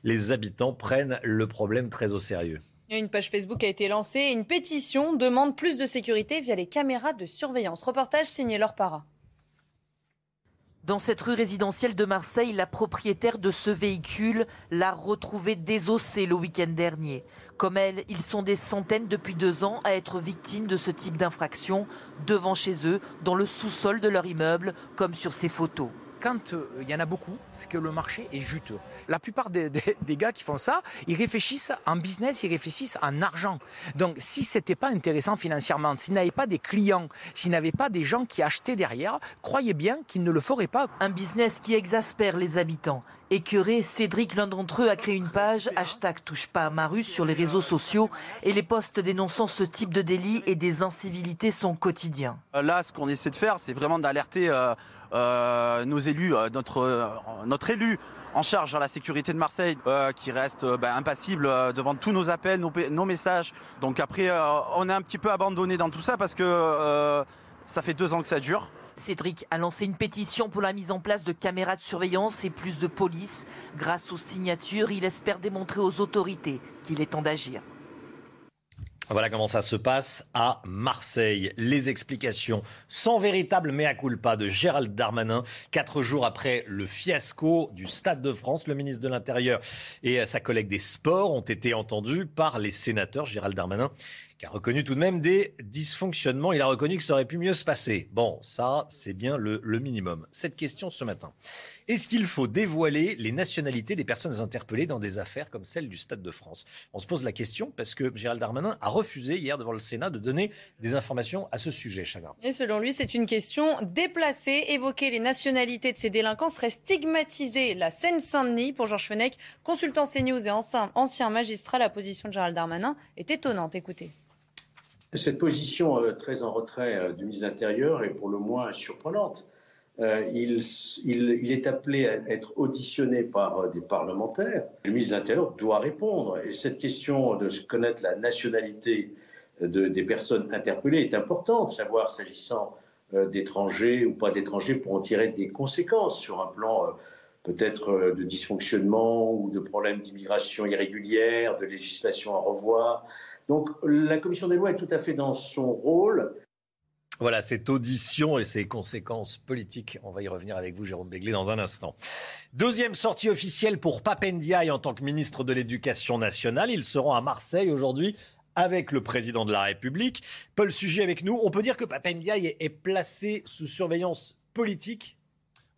Les habitants prennent le problème très au sérieux. Une page Facebook a été lancée et une pétition demande plus de sécurité via les caméras de surveillance. Reportage signé Laure Para. Dans cette rue résidentielle de Marseille, la propriétaire de ce véhicule l'a retrouvé désossé le week-end dernier. Comme elle, ils sont des centaines depuis deux ans à être victimes de ce type d'infraction devant chez eux, dans le sous-sol de leur immeuble, comme sur ces photos quand euh, il y en a beaucoup, c'est que le marché est juteux. La plupart des, gars qui font ça, ils réfléchissent en business, ils réfléchissent en argent. Donc si ce n'était pas intéressant financièrement, s'ils n'avaient pas des clients, s'ils n'avaient pas des gens qui achetaient derrière, croyez bien qu'ils ne le feraient pas. Un business qui exaspère les habitants. Écœuré, Cédric, l'un d'entre eux, a créé une page hashtag touche pas à ma rue sur les réseaux sociaux et les posts dénonçant ce type de délit et des incivilités sont quotidiens. Euh, là, ce qu'on essaie de faire, c'est vraiment d'alerter euh, nos élus, notre, notre élu en charge de la sécurité de Marseille, qui reste ben, impassible devant tous nos appels, nos messages. Donc après, on est un petit peu abandonné dans tout ça parce que ça fait deux ans que ça dure. Cédric a lancé une pétition pour la mise en place de caméras de surveillance et plus de police. Grâce aux signatures, il espère démontrer aux autorités qu'il est temps d'agir. Voilà comment ça se passe à Marseille. Les explications sans véritable mea culpa de Gérald Darmanin. Quatre jours après le fiasco du Stade de France, le ministre de l'Intérieur et sa collègue des Sports ont été entendus par les sénateurs. Gérald Darmanin qui a reconnu tout de même des dysfonctionnements. Il a reconnu que ça aurait pu mieux se passer. Bon, ça, c'est bien le, minimum. Cette question ce matin. Est-ce qu'il faut dévoiler les nationalités des personnes interpellées dans des affaires comme celle du Stade de France? On se pose la question parce que Gérald Darmanin a refusé hier devant le Sénat de donner des informations à ce sujet, Chagrin. Et selon lui, c'est une question déplacée. Évoquer les nationalités de ces délinquants serait stigmatiser la Seine-Saint-Denis. Pour Georges Fenech, consultant CNews et ancien, ancien magistrat, la position de Gérald Darmanin est étonnante. Écoutez. Cette position euh, très en retrait euh, du ministre de l'Intérieur est pour le moins surprenante. Euh, il, est appelé à être auditionné par des parlementaires. Le ministre de l'Intérieur doit répondre. Et cette question de connaître la nationalité de, des personnes interpellées est importante, savoir s'agissant d'étrangers ou pas d'étrangers pour en tirer des conséquences sur un plan peut-être de dysfonctionnement ou de problèmes d'immigration irrégulière, de législation à revoir Donc la commission des lois est tout à fait dans son rôle. Voilà, cette audition et ses conséquences politiques. On va y revenir avec vous, Jérôme Béglé, dans un instant. Deuxième sortie officielle pour Papendiaï en tant que ministre de l'Éducation nationale. Il se rend à Marseille aujourd'hui avec le président de la République. Paul Sujet avec nous. On peut dire que Papendiaï est placé sous surveillance politique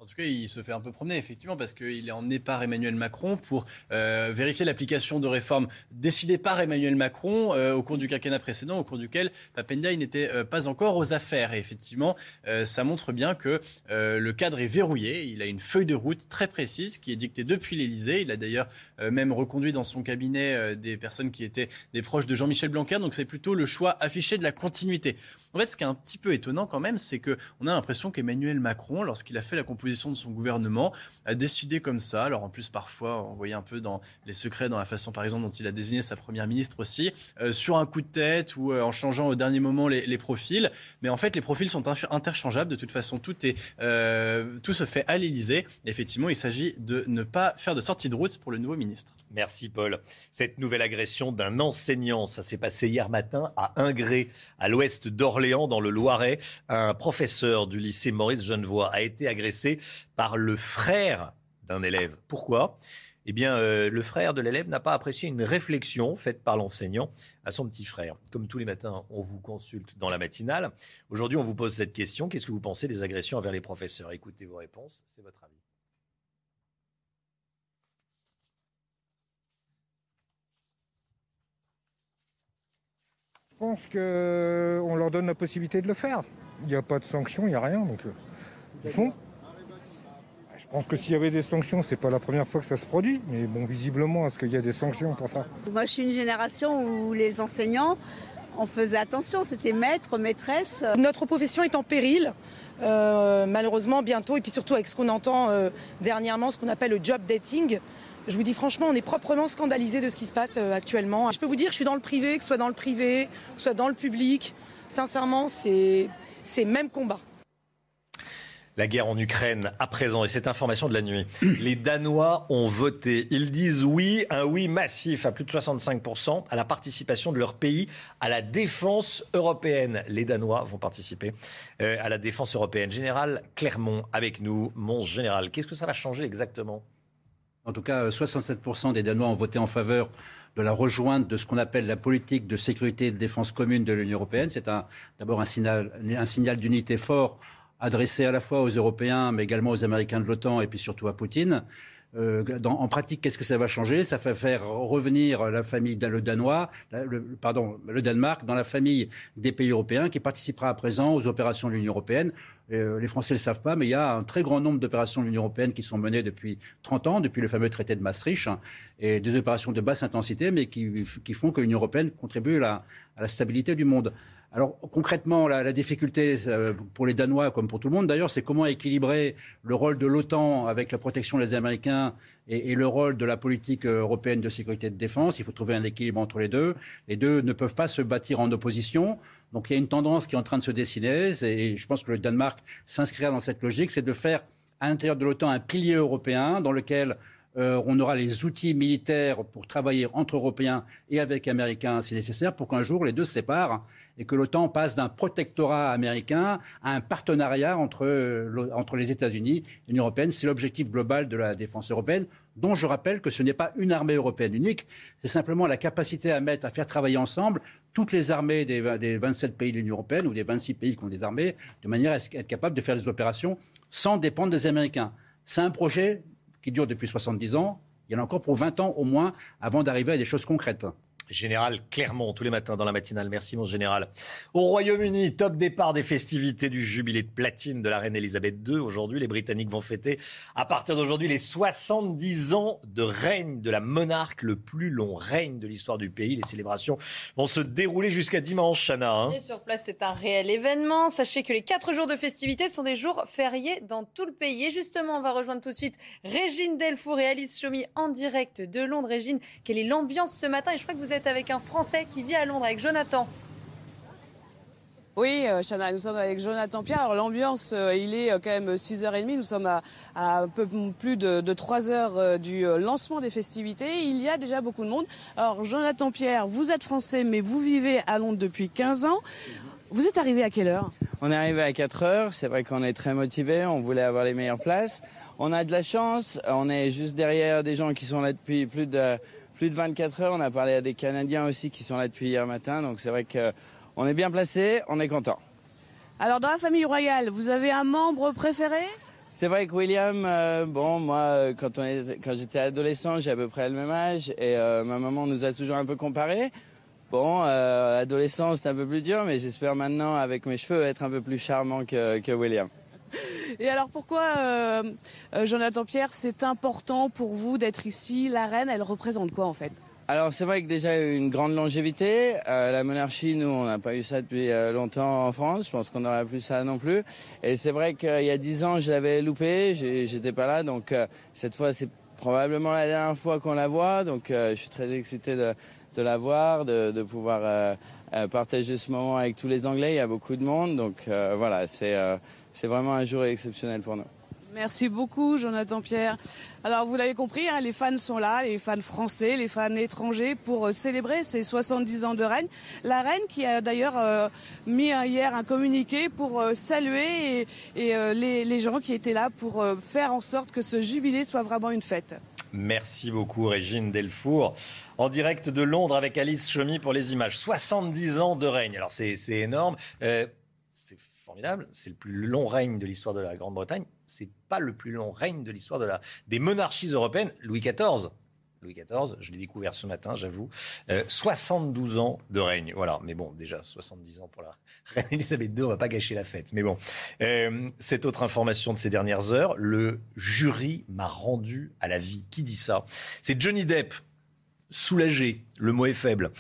en tout cas, il se fait un peu promener, effectivement, parce qu'il est emmené par Emmanuel Macron pour euh, vérifier l'application de réformes décidées par Emmanuel Macron euh, au cours du quinquennat précédent, au cours duquel Papendia n'était euh, pas encore aux affaires. Et effectivement, ça montre bien que le cadre est verrouillé. Il a une feuille de route très précise qui est dictée depuis l'Élysée. Il a d'ailleurs même reconduit dans son cabinet des personnes qui étaient des proches de Jean-Michel Blanquer. Donc c'est plutôt le choix affiché de la continuité. En fait, ce qui est un petit peu étonnant quand même, c'est qu'on a l'impression qu'Emmanuel Macron, lorsqu'il a fait la composition de son gouvernement, a décidé comme ça. Alors en plus, parfois, on voyait un peu dans les secrets, dans la façon, par exemple, dont il a désigné sa première ministre aussi, euh, sur un coup de tête ou euh, en changeant au dernier moment les, profils. Mais en fait, les profils sont interchangeables. De toute façon, tout est, euh, tout se fait à l'Élysée. Effectivement, il s'agit de ne pas faire de sortie de route pour le nouveau ministre. Merci Paul. Cette nouvelle agression d'un enseignant, ça s'est passé hier matin à Ingré, à l'ouest d'Orléans dans le Loiret. Un professeur du lycée Maurice Genevois a été agressé par le frère d'un élève. Pourquoi? Eh bien, euh, le frère de l'élève n'a pas apprécié une réflexion faite par l'enseignant à son petit frère. Comme tous les matins, on vous consulte dans la matinale. Aujourd'hui, on vous pose cette question. Qu'est-ce que vous pensez des agressions envers les professeurs? Écoutez vos réponses, c'est votre avis. Pense qu'on leur donne la possibilité de le faire. Il n'y a pas de sanctions, il n'y a rien. Donc, euh, ils font. Je pense que s'il y avait des sanctions, c'est pas la première fois que ça se produit. Mais bon, visiblement, est-ce qu'il y a des sanctions pour ça? Moi, je suis une génération où les enseignants, on faisait attention. C'était maître, maîtresse. Notre profession est en péril. Euh, malheureusement, bientôt, et puis surtout avec ce qu'on entend euh, dernièrement, ce qu'on appelle le job dating. Je vous dis franchement, on est proprement scandalisé de ce qui se passe euh, actuellement. Je peux vous dire, je suis dans le privé, que ce soit dans le privé, que ce soit dans le public. Sincèrement, c'est même combat. La guerre en Ukraine à présent et cette information de la nuit. Les Danois ont voté. Ils disent oui, un oui massif à plus de 65% à la participation de leur pays à la défense européenne. Les Danois vont participer euh, à la défense européenne. Général Clermont avec nous. Mon général, qu'est-ce que ça va changer exactement? En tout cas, 67% des Danois ont voté en faveur de la rejointe de ce qu'on appelle la politique de sécurité et de défense commune de l'Union européenne. C'est d'abord un signal, un signal d'unité fort adressé à la fois aux Européens, mais également aux Américains de l'OTAN et puis surtout à Poutine. Euh, en pratique, qu'est-ce que ça va changer? Ça va faire revenir la famille, le Danois, pardon, le Danemark dans la famille des pays européens qui participera à présent aux opérations de l'Union européenne. Euh, les Français ne le savent pas, mais il y a un très grand nombre d'opérations de l'Union européenne qui sont menées depuis 30 ans, depuis le fameux traité de Maastricht, hein, et des opérations de basse intensité, mais qui, font que l'Union européenne contribue à la stabilité du monde. Alors concrètement, la, difficulté euh, pour les Danois, comme pour tout le monde d'ailleurs, c'est comment équilibrer le rôle de l'OTAN avec la protection des Américains et, le rôle de la politique européenne de sécurité et de défense. Il faut trouver un équilibre entre les deux. Les deux ne peuvent pas se bâtir en opposition. Donc il y a une tendance qui est en train de se dessiner, et je pense que le Danemark s'inscrira dans cette logique, c'est de faire à l'intérieur de l'OTAN un pilier européen dans lequel euh, on aura les outils militaires pour travailler entre Européens et avec Américains si nécessaire, pour qu'un jour les deux se séparent et que l'OTAN passe d'un protectorat américain à un partenariat entre, entre les États-Unis et l'Union européenne. C'est l'objectif global de la défense européenne, dont je rappelle que ce n'est pas une armée européenne unique, c'est simplement la capacité à mettre, à faire travailler ensemble toutes les armées des, des 27 pays de l'Union européenne ou des 26 pays qui ont des armées, de manière à être capable de faire des opérations sans dépendre des Américains. C'est un projet qui dure depuis 70 ans. Il y en a encore pour 20 ans au moins avant d'arriver à des choses concrètes. Général Clermont, tous les matins dans la matinale. Merci, mon général. Au Royaume-Uni, top départ des festivités du jubilé de platine de la reine Elisabeth II. Aujourd'hui, les Britanniques vont fêter, à partir d'aujourd'hui, les 70 ans de règne de la monarque, le plus long règne de l'histoire du pays. Les célébrations vont se dérouler jusqu'à dimanche, Chana. Hein. Et sur place, c'est un réel événement. Sachez que les quatre jours de festivités sont des jours fériés dans tout le pays. Et justement, on va rejoindre tout de suite Régine Delfour et Alice Chomy en direct de Londres. Régine, quelle est l'ambiance ce matin? Et je crois que vous êtes avec un Français qui vit à Londres, avec Jonathan. Oui, euh, Chana, nous sommes avec Jonathan Pierre. Alors l'ambiance, euh, il est euh, quand même 6h30. Nous sommes à, à un peu plus de, de 3 heures du lancement des festivités. Il y a déjà beaucoup de monde. Alors Jonathan Pierre, vous êtes français, mais vous vivez à Londres depuis 15 ans. Vous êtes arrivé à quelle heure? On est arrivé à 4 heures. C'est vrai qu'on est très motivé. On voulait avoir les meilleures places. On a de la chance. On est juste derrière des gens qui sont là depuis plus de, plus de 24 heures. On a parlé à des Canadiens aussi qui sont là depuis hier matin. Donc c'est vrai que on est bien placé. On est content. Alors dans la famille royale, vous avez un membre préféré? C'est vrai que William, euh, bon, moi, euh, quand, on est- quand j'étais adolescent, j'ai à peu près le même âge et euh, ma maman nous a toujours un peu comparés. Bon, euh, adolescent, c'est un peu plus dur, mais j'espère maintenant, avec mes cheveux, être un peu plus charmant que, que William. Et alors pourquoi, euh, euh, Jonathan Pierre, c'est important pour vous d'être ici? La reine, elle représente quoi en fait? Alors c'est vrai que déjà une grande longévité. Euh, la monarchie, nous, on n'a pas eu ça depuis longtemps en France. Je pense qu'on n'aura plus ça non plus. Et c'est vrai qu'il y a dix ans, je l'avais loupé. J'étais pas là, donc cette fois c'est probablement la dernière fois qu'on la voit. Donc je suis très excité de, la voir, de, de pouvoir partager ce moment avec tous les Anglais. Il y a beaucoup de monde, donc voilà, c'est c'est vraiment un jour exceptionnel pour nous. Merci beaucoup, Jonathan Pierre. Alors, vous l'avez compris, hein, les fans sont là, les fans français, les fans étrangers, pour euh, célébrer ses 70 ans de règne. La reine qui a d'ailleurs euh, mis euh, hier un communiqué pour euh, saluer et, et, euh, les, les gens qui étaient là pour euh, faire en sorte que ce jubilé soit vraiment une fête. Merci beaucoup, Régine Delfour. En direct de Londres avec Alice Chomy pour les images. 70 ans de règne. Alors, c'est c'est énorme. Euh, c'est le plus long règne de l'histoire de la Grande-Bretagne. C'est pas le plus long règne de l'histoire de la, des monarchies européennes. Louis XIV. Louis XIV, je l'ai découvert ce matin, j'avoue. Euh, 72 ans de règne. Voilà. Mais bon, déjà, 70 ans pour la reine Elisabeth II, on va pas gâcher la fête. Mais bon. Euh, cette autre information de ces dernières heures, le jury m'a rendu à la vie. Qui dit ça? C'est Johnny Depp. Soulagé, le mot est faible.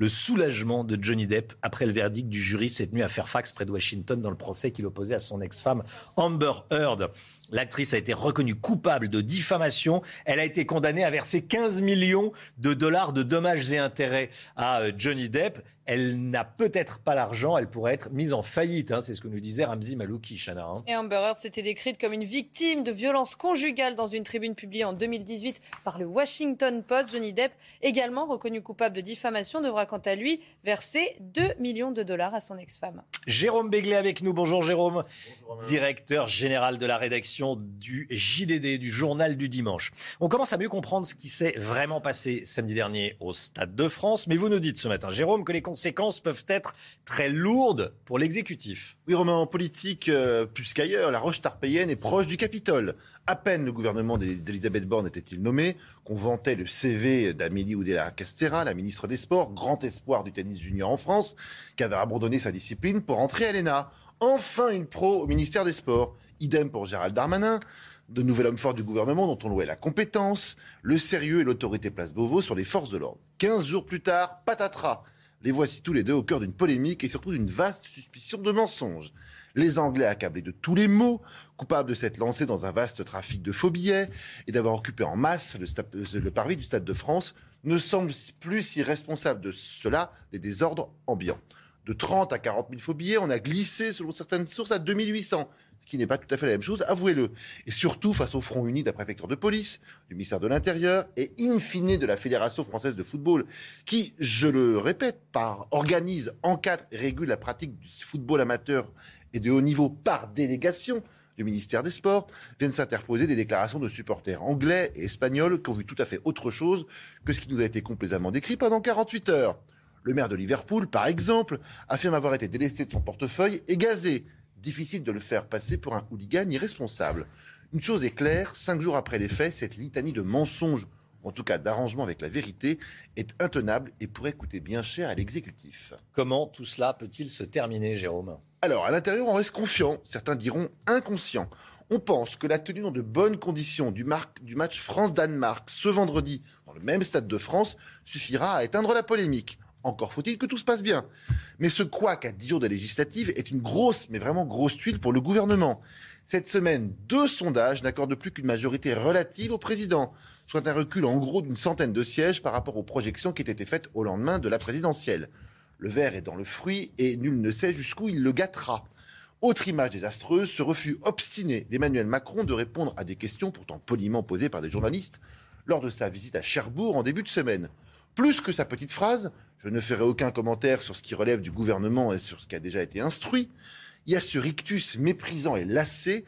Le soulagement de Johnny Depp après le verdict du jury cette nuit à Fairfax, près de Washington, dans le procès qu'il opposait à son ex-femme Amber Heard. L'actrice a été reconnue coupable de diffamation. Elle a été condamnée à verser 15 millions de dollars de dommages et intérêts à euh, Johnny Depp. Elle n'a peut-être pas l'argent, elle pourrait être mise en faillite. hein. C'est ce que nous disait Ramzi Malouki, Chana. hein. Et Amber Heard s'était décrite comme une victime de violences conjugales dans une tribune publiée en 2018 par le Washington Post. Johnny Depp, également reconnu coupable de diffamation, devra quant à lui verser 2 millions de dollars à son ex-femme. Jérôme Béglé avec nous. Bonjour Jérôme, directeur général de la rédaction du JDD, du journal du dimanche. On commence à mieux comprendre ce qui s'est vraiment passé samedi dernier au Stade de France, mais vous nous dites ce matin, Jérôme, que les conséquences peuvent être très lourdes pour l'exécutif. Oui, Romain, en politique, euh, plus qu'ailleurs, la roche tarpéienne est proche du Capitole. À peine le gouvernement d'E- d'Elisabeth Borne était-il nommé, qu'on vantait le CV d'Amélie Oudéa Castera, la ministre des Sports, grand espoir du tennis junior en France, qui avait abandonné sa discipline pour entrer à l'ENA. Enfin une pro au ministère des Sports. Idem pour Gérald Darmanin, de nouvel homme fort du gouvernement dont on louait la compétence, le sérieux et l'autorité place Beauvau sur les forces de l'ordre. Quinze jours plus tard, patatras. Les voici tous les deux au cœur d'une polémique et surtout d'une vaste suspicion de mensonge. Les Anglais accablés de tous les maux, coupables de s'être lancés dans un vaste trafic de faux billets et d'avoir occupé en masse le, sta- le parvis du Stade de France, ne semblent plus si responsables de cela des désordres ambiants. De 30 à 40 000 faux billets, on a glissé, selon certaines sources, à 2800, ce qui n'est pas tout à fait la même chose, avouez-le. Et surtout face au Front uni de la préfecture de police, du ministère de l'Intérieur et in fine de la Fédération française de football, qui, je le répète, par, organise, encadre et régule la pratique du football amateur et de haut niveau par délégation du ministère des Sports, viennent s'interposer des déclarations de supporters anglais et espagnols qui ont vu tout à fait autre chose que ce qui nous a été complaisamment décrit pendant 48 heures. Le maire de Liverpool, par exemple, affirme avoir été délesté de son portefeuille et gazé. Difficile de le faire passer pour un hooligan irresponsable. Une chose est claire, cinq jours après les faits, cette litanie de mensonges, ou en tout cas d'arrangement avec la vérité, est intenable et pourrait coûter bien cher à l'exécutif. Comment tout cela peut-il se terminer, Jérôme? Alors, à l'intérieur, on reste confiant, certains diront inconscient. On pense que la tenue dans de bonnes conditions du match France-Danemark ce vendredi dans le même stade de France suffira à éteindre la polémique. Encore faut-il que tout se passe bien. Mais ce à 10 jours de législative est une grosse, mais vraiment grosse tuile pour le gouvernement. Cette semaine, deux sondages n'accordent plus qu'une majorité relative au président, soit un recul en gros d'une centaine de sièges par rapport aux projections qui étaient faites au lendemain de la présidentielle. Le verre est dans le fruit et nul ne sait jusqu'où il le gâtera. Autre image désastreuse, ce refus obstiné d'Emmanuel Macron de répondre à des questions pourtant poliment posées par des journalistes lors de sa visite à Cherbourg en début de semaine. Plus que sa petite phrase, je ne ferai aucun commentaire sur ce qui relève du gouvernement et sur ce qui a déjà été instruit, il y a ce rictus méprisant et lassé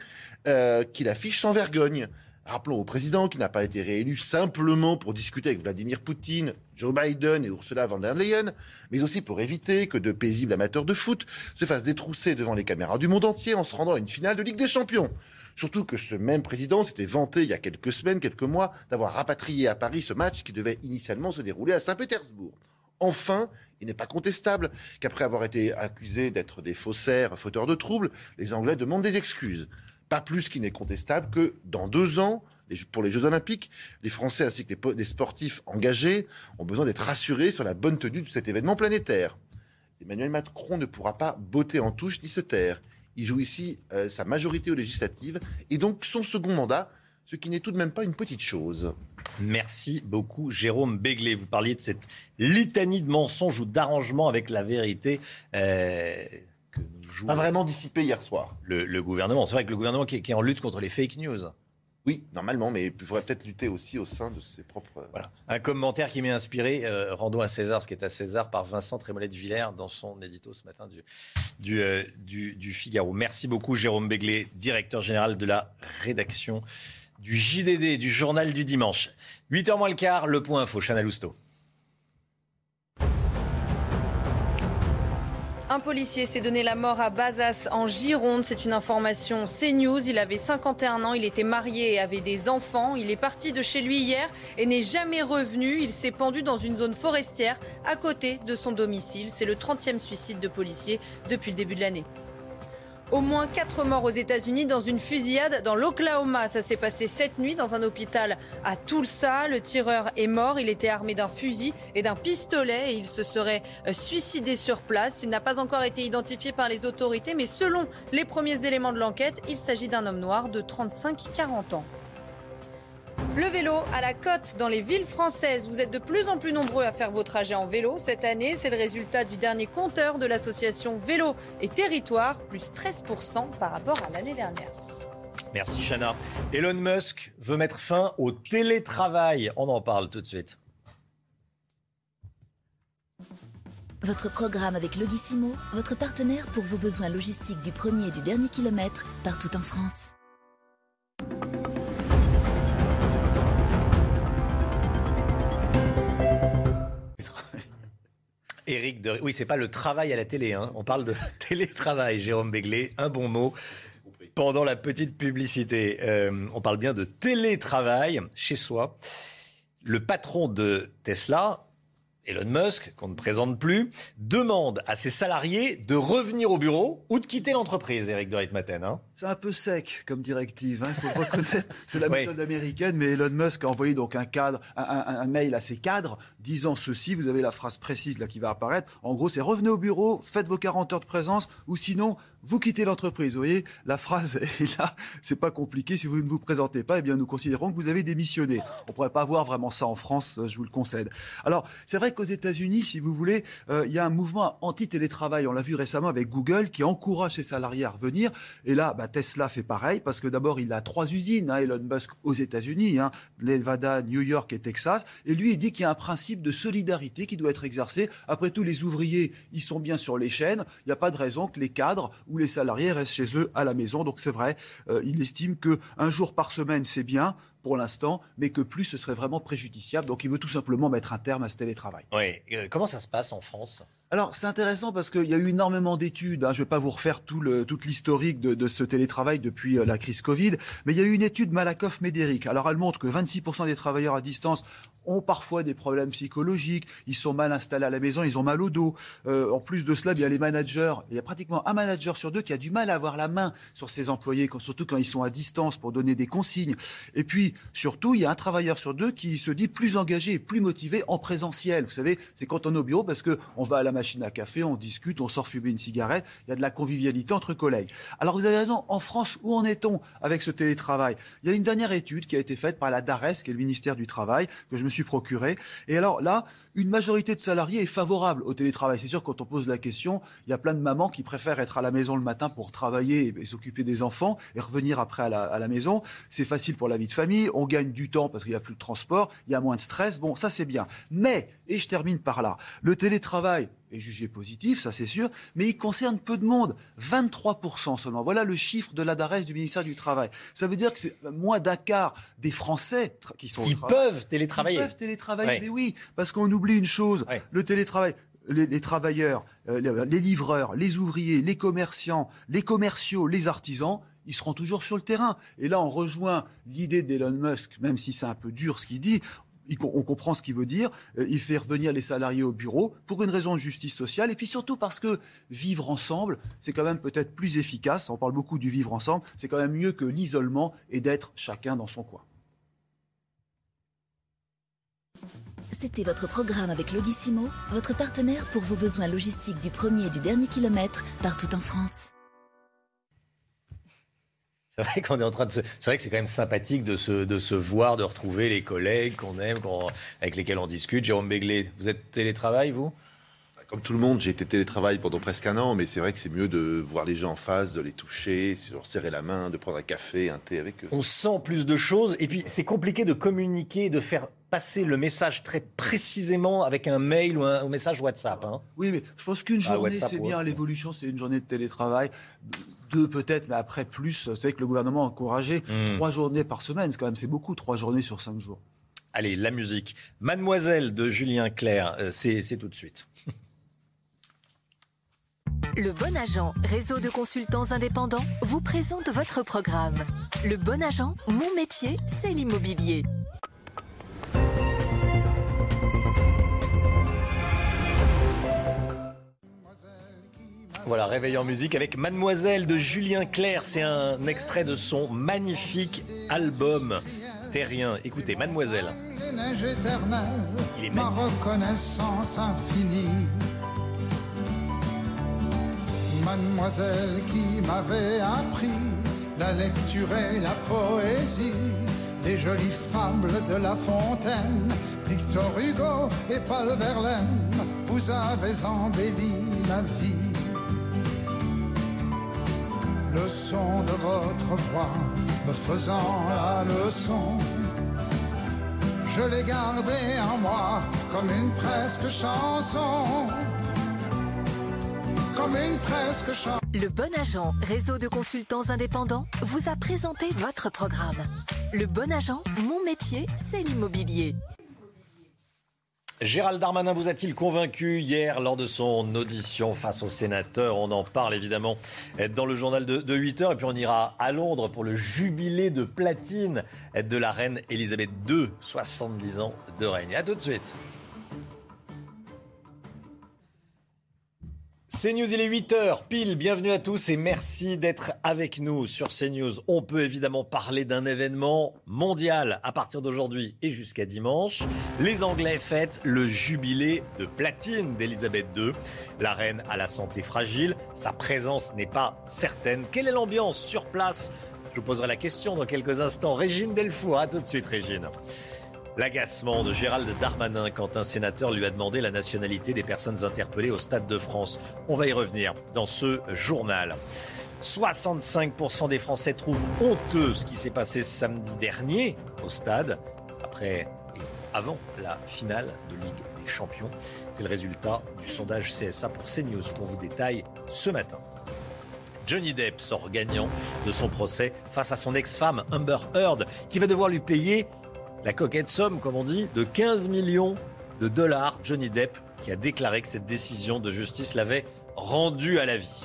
euh, qu'il affiche sans vergogne. Rappelons au président qu'il n'a pas été réélu simplement pour discuter avec Vladimir Poutine, Joe Biden et Ursula von der Leyen, mais aussi pour éviter que de paisibles amateurs de foot se fassent détrousser devant les caméras du monde entier en se rendant à une finale de Ligue des Champions. Surtout que ce même président s'était vanté il y a quelques semaines, quelques mois, d'avoir rapatrié à Paris ce match qui devait initialement se dérouler à Saint-Pétersbourg. Enfin, il n'est pas contestable qu'après avoir été accusés d'être des faussaires, fauteurs de troubles, les Anglais demandent des excuses. Pas plus qu'il n'est contestable que dans deux ans, pour les Jeux Olympiques, les Français ainsi que les sportifs engagés ont besoin d'être rassurés sur la bonne tenue de cet événement planétaire. Emmanuel Macron ne pourra pas botter en touche ni se taire. Il joue ici euh, sa majorité aux législatives et donc son second mandat, ce qui n'est tout de même pas une petite chose. Merci beaucoup, Jérôme Béglé. Vous parliez de cette litanie de mensonges ou d'arrangements avec la vérité. Euh, pas vraiment dissipé hier soir. Le, gouvernement, c'est vrai que le gouvernement qui est, en lutte contre les fake news. Oui, normalement, mais il faudrait peut-être lutter aussi au sein de ses propres. Voilà. Un commentaire qui m'est inspiré, euh, rendons à César ce qui est à César, par Vincent Trémollet-Villers dans son édito ce matin du, euh, du, du, Figaro. Merci beaucoup, Jérôme Béglé, directeur général de la rédaction du JDD, du journal du dimanche. 8h moins le quart, le point info, Chana Lousteau. Un policier s'est donné la mort à Bazas en Gironde. C'est une information CNews. Il avait 51 ans, il était marié et avait des enfants. Il est parti de chez lui hier et n'est jamais revenu. Il s'est pendu dans une zone forestière à côté de son domicile. C'est le 30e suicide de policier depuis le début de l'année. Au moins 4 morts aux États-Unis dans une fusillade dans l'Oklahoma. Ça s'est passé cette nuit dans un hôpital à Tulsa. Le tireur est mort. Il était armé d'un fusil et d'un pistolet et il se serait euh, suicidé sur place. Il n'a pas encore été identifié par les autorités, mais selon les premiers éléments de l'enquête, il s'agit d'un homme noir de 35-40 ans. Le vélo à la côte dans les villes françaises. Vous êtes de plus en plus nombreux à faire vos trajets en vélo cette année. C'est le résultat du dernier compteur de l'association Vélo et Territoire, plus 13% par rapport à l'année dernière. Merci Chana. Elon Musk veut mettre fin au télétravail. On en parle tout de suite. Votre programme avec Logissimo, votre partenaire pour vos besoins logistiques du premier et du dernier kilomètre, partout en France. Éric de... Oui, c'est pas le travail à la télé. Hein. On parle de télétravail, Jérôme Béglé. Un bon mot pendant la petite publicité. Euh, on parle bien de télétravail chez soi. Le patron de Tesla Elon Musk, qu'on ne présente plus, demande à ses salariés de revenir au bureau ou de quitter l'entreprise, Eric de Ritmaten. Hein. C'est un peu sec comme directive, il hein, faut le reconnaître. C'est la méthode américaine, mais Elon Musk a envoyé donc un, cadre, un, mail à ses cadres disant ceci, vous avez la phrase précise là qui va apparaître. En gros, c'est revenez au bureau, faites vos 40 heures de présence, ou sinon, vous quittez l'entreprise. Vous voyez, la phrase est là, c'est pas compliqué. Si vous ne vous présentez pas, eh bien, nous considérons que vous avez démissionné. On pourrait pas voir vraiment ça en France, je vous le concède. Alors, c'est vrai qu'aux États-Unis, si vous voulez, euh, il y a un mouvement anti-télétravail. On l'a vu récemment avec Google qui encourage ses salariés à revenir. Et là, bah, Tesla fait pareil parce que d'abord, il a trois usines, hein, Elon Musk aux États-Unis, hein, Nevada, New York et Texas. Et lui, il dit qu'il y a un principe de solidarité qui doit être exercé. Après tout, les ouvriers, ils sont bien sur les chaînes. Il n'y a pas de raison que les cadres ou les salariés restent chez eux à la maison. Donc c'est vrai, euh, il estime que un jour par semaine, c'est bien pour l'instant, mais que plus ce serait vraiment préjudiciable. Donc il veut tout simplement mettre un terme à ce télétravail. Oui. Euh, comment ça se passe en France? Alors, c'est intéressant parce qu'il y a eu énormément d'études. Hein. Je ne vais pas vous refaire tout le, toute l'historique de, de, ce télétravail depuis euh, la crise Covid, mais il y a eu une étude Malakoff-Médéric. Alors, elle montre que 26% des travailleurs à distance ont parfois des problèmes psychologiques, ils sont mal installés à la maison, ils ont mal au dos. Euh, en plus de cela, il y a les managers. Il y a pratiquement un manager sur deux qui a du mal à avoir la main sur ses employés, surtout quand ils sont à distance pour donner des consignes. Et puis, surtout, il y a un travailleur sur deux qui se dit plus engagé et plus motivé en présentiel. Vous savez, c'est quand on est au bureau parce qu'on va à la machine à café, on discute, on sort fumer une cigarette, il y a de la convivialité entre collègues. Alors vous avez raison, en France, où en est-on avec ce télétravail? Il y a une dernière étude qui a été faite par la DARES, qui est le ministère du Travail, que je me suis procuré. Et alors là, une majorité de salariés est favorable au télétravail. C'est sûr, quand on pose la question, il y a plein de mamans qui préfèrent être à la maison le matin pour travailler et, s'occuper des enfants et revenir après à la, à la maison. C'est facile pour la vie de famille, on gagne du temps parce qu'il n'y a plus de transport, il y a moins de stress. Bon, ça c'est bien. Mais, et je termine par là, le télétravail, est jugé positif, ça c'est sûr, mais il concerne peu de monde, 23% seulement. Voilà le chiffre de l'adresse du ministère du Travail. Ça veut dire que c'est moins d'un quart des Français qui sont qui peuvent télétravailler. Qui peuvent télétravailler, mais oui, parce qu'on oublie une chose, le télétravail. Les, travailleurs, euh, les, livreurs, les ouvriers, les commerçants, les commerciaux, les artisans, ils seront toujours sur le terrain. Et là, on rejoint l'idée d'Elon Musk, même si c'est un peu dur ce qu'il dit on comprend ce qu'il veut dire. Euh, il fait revenir les salariés au bureau pour une raison de justice sociale et puis surtout parce que vivre ensemble, c'est quand même peut-être plus efficace. On parle beaucoup du vivre ensemble. C'est quand même mieux que l'isolement et d'être chacun dans son coin. C'était votre programme avec Logissimo, votre partenaire pour vos besoins logistiques du premier et du dernier kilomètre partout en France. C'est vrai qu'on est en train de se... C'est vrai que c'est quand même sympathique de se, de se voir, de retrouver les collègues qu'on aime, avec lesquels on discute. Jérôme Béglé, vous êtes télétravail, vous? Comme tout le monde, j'ai été télétravail pendant presque un an, mais c'est vrai que c'est mieux de voir les gens en face, de les toucher, de leur serrer la main, de prendre un café, un thé avec eux. On sent plus de choses, et puis c'est compliqué de communiquer, de faire passer le message très précisément avec un mail ou un, message WhatsApp. Hein. Oui, mais je pense qu'une ah, journée, c'est bien. L'évolution, c'est une journée de télétravail deux peut-être, mais après plus. Vous savez que le gouvernement a encouragé hmm. trois journées par semaine. C'est quand même c'est beaucoup, trois journées sur cinq jours. Allez, la musique. Mademoiselle de Julien Clerc, euh, c'est tout de suite. Le Bon Agent, réseau de consultants indépendants, vous présente votre programme. Le Bon Agent, mon métier, c'est l'immobilier. Voilà, réveil en musique avec Mademoiselle de Julien Clerc. C'est un extrait de son magnifique album Terrien. Écoutez, Mademoiselle. Il est ma reconnaissance infinie. Mademoiselle qui m'avait appris la lecture et la poésie, les jolies fables de La Fontaine, Victor Hugo et Paul Verlaine, vous avez embelli ma vie le son de votre voix me faisant la leçon. Je l'ai gardé en moi comme une presque chanson. Le Bon Agent, réseau de consultants indépendants, vous a présenté votre programme. Le Bon Agent, mon métier, c'est l'immobilier. Gérald Darmanin vous a-t-il convaincu hier lors de son audition face au sénateur? On en parle évidemment dans le journal de, 8 heures. Et puis on ira à Londres pour le jubilé de platine de la reine Elisabeth II, 70 ans de règne. A tout de suite. CNews, il est 8h, pile, bienvenue à tous et merci d'être avec nous sur CNews. On peut évidemment parler d'un événement mondial à partir d'aujourd'hui et jusqu'à dimanche. Les Anglais fêtent le jubilé de platine d'Elisabeth II. La reine a la santé fragile, sa présence n'est pas certaine. Quelle est l'ambiance sur place? Je vous poserai la question dans quelques instants. Régine Delfour, à tout de suite Régine. L'agacement de Gérald Darmanin quand un sénateur lui a demandé la nationalité des personnes interpellées au Stade de France. On va y revenir dans ce journal. 65% des Français trouvent honteux ce qui s'est passé samedi dernier au stade, après et avant la finale de Ligue des Champions. C'est le résultat du sondage CSA pour CNews qu'on vous détaille ce matin. Johnny Depp sort gagnant de son procès face à son ex-femme Amber Heard qui va devoir lui payer la coquette somme, comme on dit, de 15 millions de dollars. Johnny Depp qui a déclaré que cette décision de justice l'avait rendu à la vie.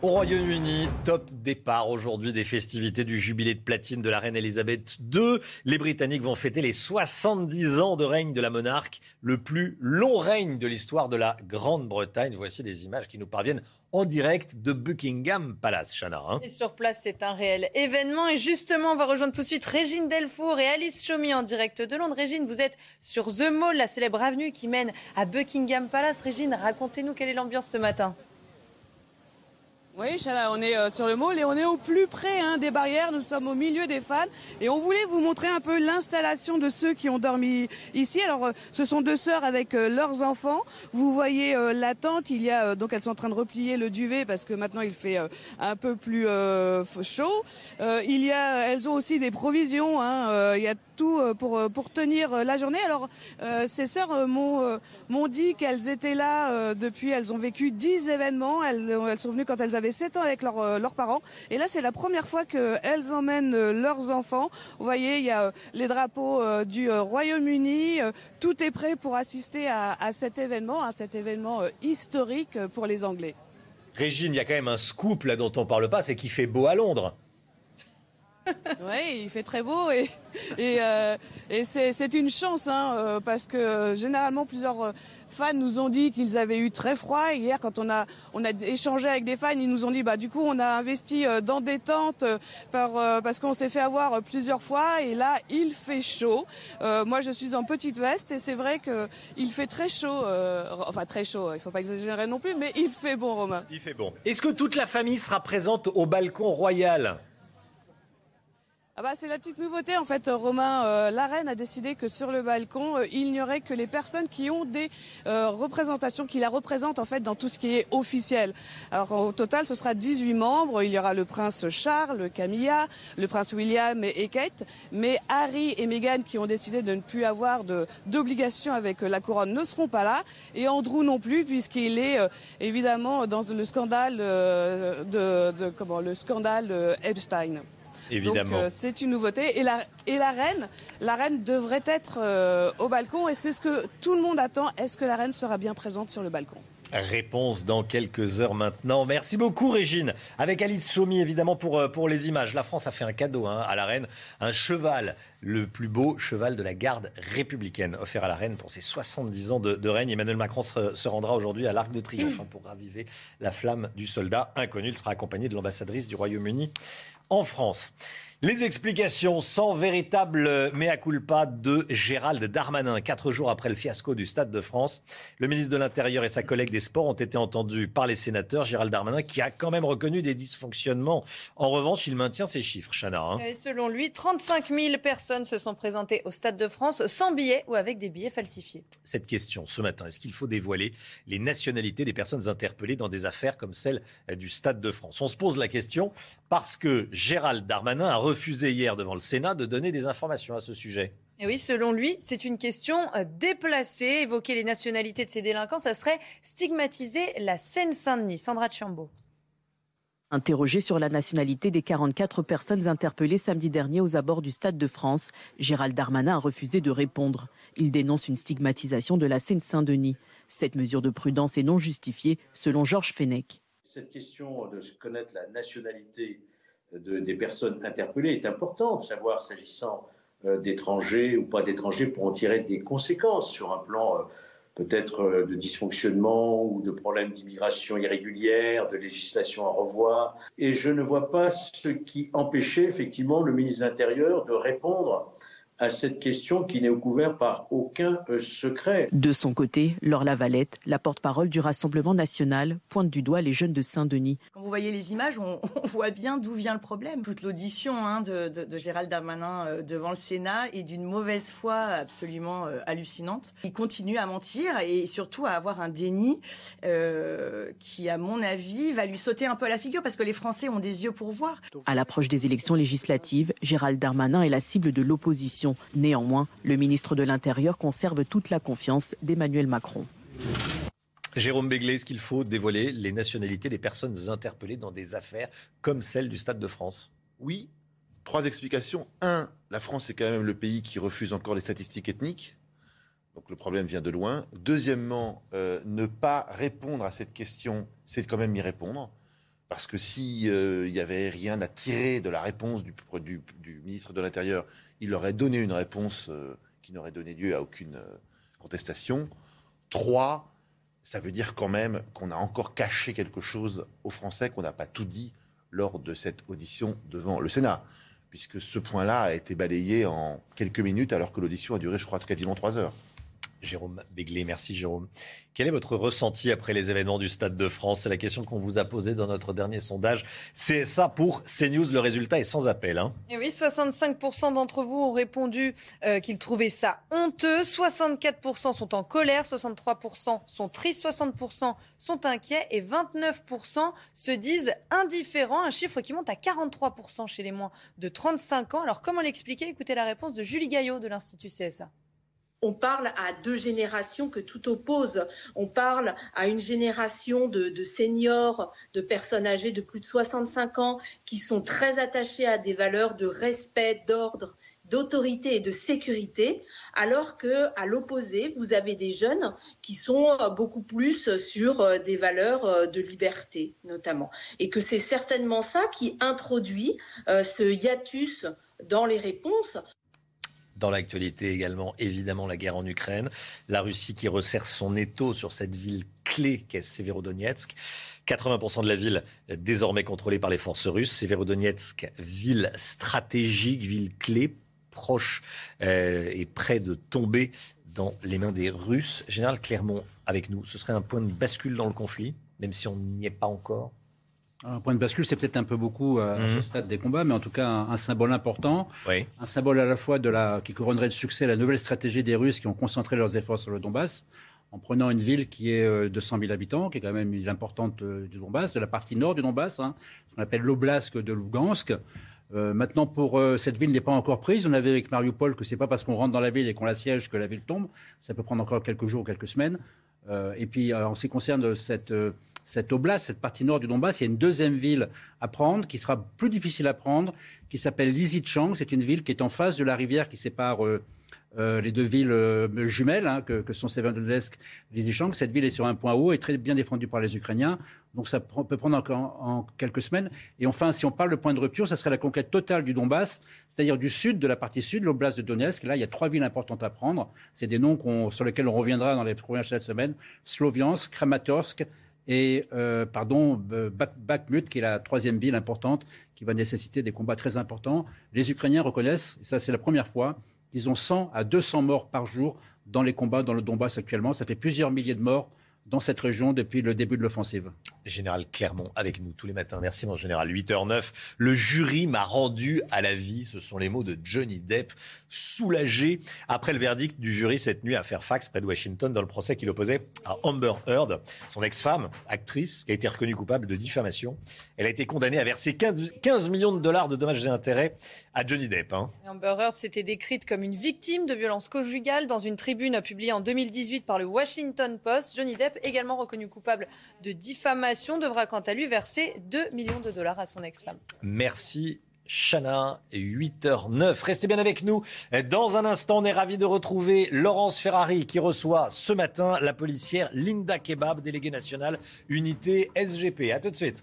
Au Royaume-Uni, top départ aujourd'hui des festivités du jubilé de platine de la reine Elisabeth II. Les Britanniques vont fêter les 70 ans de règne de la monarque, le plus long règne de l'histoire de la Grande-Bretagne. Voici des images qui nous parviennent en direct de Buckingham Palace, Chana. Hein. et sur place, c'est un réel événement. Et justement, on va rejoindre tout de suite Régine Delfour et Alice Chaumy en direct de Londres. Régine, vous êtes sur The Mall, la célèbre avenue qui mène à Buckingham Palace. Régine, racontez-nous quelle est l'ambiance ce matin. Oui, Chana, on est euh, sur le mall et on est au plus près hein, des barrières. Nous sommes au milieu des fans et on voulait vous montrer un peu l'installation de ceux qui ont dormi ici. Alors, euh, ce sont deux sœurs avec euh, leurs enfants. Vous voyez la tente. Il y a donc elles sont en train de replier le duvet parce que maintenant il fait un peu plus chaud. il y a, elles ont aussi des provisions. Hein, il y a tout pour pour tenir la journée. Alors, ces sœurs m'ont dit qu'elles étaient là depuis. Elles ont vécu dix événements. Elles, sont venues quand elles avaient 7 ans avec euh, leurs parents. Et là, c'est la première fois qu'elles emmènent euh, leurs enfants. Vous voyez, il y a euh, les drapeaux du Royaume-Uni. Tout est prêt pour assister à, cet événement, à cet événement historique pour les Anglais. Régine, il y a quand même un scoop là dont on parle pas, c'est qu'il fait beau à Londres. Oui, il fait très beau et, et, c'est une chance hein, parce que généralement plusieurs fans nous ont dit qu'ils avaient eu très froid. Hier, quand on a, échangé avec des fans, ils nous ont dit, bah, du coup, on a investi euh, dans des tentes euh, par, euh, parce qu'on s'est fait avoir plusieurs fois. Et là, il fait chaud. moi, je suis en petite veste et c'est vrai qu'il fait très chaud. enfin, très chaud, il faut pas exagérer non plus, mais il fait bon, Romain. Il fait bon. Est-ce que toute la famille sera présente au balcon royal? Ah bah, c'est la petite nouveauté en fait, Romain. Euh, la reine a décidé que sur le balcon, euh, il n'y aurait que les personnes qui ont des euh, représentations, qui la représentent en fait dans tout ce qui est officiel. Alors au total, ce sera 18 membres. Il y aura le prince Charles, Camilla, le prince William et, Kate. Mais Harry et Meghan, qui ont décidé de ne plus avoir d'obligation avec la couronne, ne seront pas là. Et Andrew non plus, puisqu'il est évidemment dans le scandale de comment le scandale Epstein. Évidemment. Euh, c'est une nouveauté. Et la, et la reine, la reine devrait être euh, au balcon et c'est ce que tout le monde attend. Est-ce que la reine sera bien présente sur le balcon? Réponse dans quelques heures maintenant. Merci beaucoup Régine. Avec Alice Chaumy évidemment pour, euh, pour les images. La France a fait un cadeau hein, à la reine, un cheval, le plus beau cheval de la garde républicaine, offert à la reine pour ses 70 ans de, règne. Emmanuel Macron se, rendra aujourd'hui à l'Arc de Triomphe hein, pour raviver la flamme du soldat inconnu. Il sera accompagné de l'ambassadrice du Royaume-Uni en France. Les explications sans véritable mea culpa de Gérald Darmanin. Quatre jours après le fiasco du Stade de France, le ministre de l'Intérieur et sa collègue des Sports ont été entendus par les sénateurs. Gérald Darmanin qui a quand même reconnu des dysfonctionnements. En revanche, il maintient ses chiffres, Chana. Hein. selon lui, 35 000 personnes se sont présentées au Stade de France sans billets ou avec des billets falsifiés. Cette question ce matin, est-ce qu'il faut dévoiler les nationalités des personnes interpellées dans des affaires comme celle du Stade de France? On se pose la question parce que Gérald Darmanin a refusé hier devant le Sénat de donner des informations à ce sujet. Et oui, selon lui, c'est une question euh, déplacée. Évoquer les nationalités de ces délinquants, ça serait stigmatiser la Seine-Saint-Denis. Sandra Chambaud. Interrogé sur la nationalité des 44 personnes interpellées samedi dernier aux abords du Stade de France, Gérald Darmanin a refusé de répondre. Il dénonce une stigmatisation de la Seine-Saint-Denis. Cette mesure de prudence est non justifiée, selon Georges Fenech. Cette question de connaître la nationalité des personnes interpellées est importante, savoir s'agissant euh, d'étrangers ou pas d'étrangers pour en tirer des conséquences sur un plan euh, peut-être euh, de dysfonctionnement ou de problèmes d'immigration irrégulière, de législation à revoir. Et je ne vois pas ce qui empêchait effectivement le ministre de l'Intérieur de répondre à cette question qui n'est couverte par aucun euh, secret. De son côté, Laure Lavalette, la porte-parole du Rassemblement national, pointe du doigt les jeunes de Saint-Denis. Quand vous voyez les images, on, voit bien d'où vient le problème. Toute l'audition hein, de, Gérald Darmanin euh, devant le Sénat est d'une mauvaise foi absolument euh, hallucinante. Il continue à mentir et surtout à avoir un déni qui, à mon avis, va lui sauter un peu à la figure parce que les Français ont des yeux pour voir. À l'approche des élections législatives, Gérald Darmanin est la cible de l'opposition Néanmoins, le ministre de l'Intérieur conserve toute la confiance d'Emmanuel Macron. Jérôme Béglé, est-ce qu'il faut dévoiler les nationalités des personnes interpellées dans des affaires comme celle du Stade de France? Oui. Trois explications. Un, la France est quand même le pays qui refuse encore les statistiques ethniques. Donc le problème vient de loin. Deuxièmement, euh, ne pas répondre à cette question, c'est quand même y répondre. Parce que s'il euh, n'y avait rien à tirer de la réponse du, du, ministre de l'Intérieur, il aurait donné une réponse euh, qui n'aurait donné lieu à aucune euh, contestation. Trois, ça veut dire quand même qu'on a encore caché quelque chose aux Français, qu'on n'a pas tout dit lors de cette audition devant le Sénat, puisque ce point-là a été balayé en quelques minutes, alors que l'audition a duré, je crois, quasiment trois heures. Jérôme Béglé. Merci Jérôme. Quel est votre ressenti après les événements du Stade de France? C'est la question qu'on vous a posée dans notre dernier sondage. C'est ça pour CNews. Le résultat est sans appel. Hein. Et oui, 65% d'entre vous ont répondu euh, qu'ils trouvaient ça honteux. 64% sont en colère, 63% sont tristes, 60% sont inquiets et 29% se disent indifférents. Un chiffre qui monte à 43% chez les moins de 35 ans. Alors comment l'expliquer? Écoutez la réponse de Julie Gaillot de l'Institut CSA on parle à deux générations que tout oppose. On parle à une génération de, seniors, de personnes âgées de plus de 65 ans qui sont très attachées à des valeurs de respect, d'ordre, d'autorité et de sécurité, alors que à l'opposé, vous avez des jeunes qui sont beaucoup plus sur euh, des valeurs euh, de liberté, notamment, et que c'est certainement ça qui introduit euh, ce hiatus dans les réponses. Dans l'actualité également, évidemment, la guerre en Ukraine. La Russie qui resserre son étau sur cette ville clé qu'est Severodonetsk. 80% de la ville désormais contrôlée par les forces russes. Severodonetsk, ville stratégique, ville clé, proche euh, et près de tomber dans les mains des Russes. Général Clermont, avec nous, ce serait un point de bascule dans le conflit, même si on n'y est pas encore un point de bascule, c'est peut-être un peu beaucoup à, ce mhm. stade des combats, mais en tout cas un, symbole important. Un symbole à la fois de la, qui couronnerait de succès la nouvelle stratégie des Russes qui ont concentré leurs efforts sur le Donbass, en prenant une ville qui est euh, de 100 000 habitants, qui est quand même une ville importante euh, du Donbass, de la partie nord du Donbass, hein, ce qu'on appelle l'oblast de Lugansk. Euh, maintenant, pour cette ville n'est pas encore prise. On avait avec Mariupol que c'est pas parce qu'on rentre dans la ville et qu'on la siège que la ville tombe. Ça peut prendre encore quelques jours, quelques semaines. et puis, en ce qui concerne cette cette oblast, cette partie nord du Donbass, il y a une deuxième ville à prendre qui sera plus difficile à prendre, qui s'appelle Lysychansk. C'est une ville qui est en face de la rivière qui sépare euh, euh, les deux villes euh, jumelles hein, que, sont Severodonetsk et Lysychansk. Cette ville est sur un point haut et très bien défendue par les Ukrainiens. Donc ça peut prendre encore en, quelques semaines. Et enfin, si on parle de point de rupture, ça serait la conquête totale du Donbass, c'est-à-dire du sud, de la partie sud, l'oblast de Donetsk. Là, il y a trois villes importantes à prendre. C'est des noms sur lesquels on reviendra dans les prochaines semaines. Sloviansk, Kramatorsk et euh, pardon, Bakhmut, qui est la troisième ville importante, qui va nécessiter des combats très importants. Les Ukrainiens reconnaissent, et ça c'est la première fois, qu'ils ont 100 à 200 morts par jour dans les combats dans le Donbass actuellement. Ça fait plusieurs milliers de morts dans cette région depuis le début de l'offensive. Général Clermont avec nous tous les matins. Merci mon général. 8h09. Le jury m'a rendu à la vie. Ce sont les mots de Johnny Depp, soulagé après le verdict du jury cette nuit à Fairfax, près de Washington, dans le procès qu'il opposait à Amber Heard, son ex-femme, actrice, qui a été reconnue coupable de diffamation. Elle a été condamnée à verser 15, millions de dollars de dommages et intérêts à Johnny Depp. Hein. Amber Heard s'était décrite comme une victime de violences conjugales dans une tribune publiée en 2018 par le Washington Post. Johnny Depp, également reconnu coupable de diffamation, devra quant à lui verser 2 millions de dollars à son ex-femme. Merci Chana, 8h09. Restez bien avec nous. Dans un instant, on est ravi de retrouver Laurence Ferrari qui reçoit ce matin la policière Linda Kebab, déléguée nationale unité SGP. A tout de suite.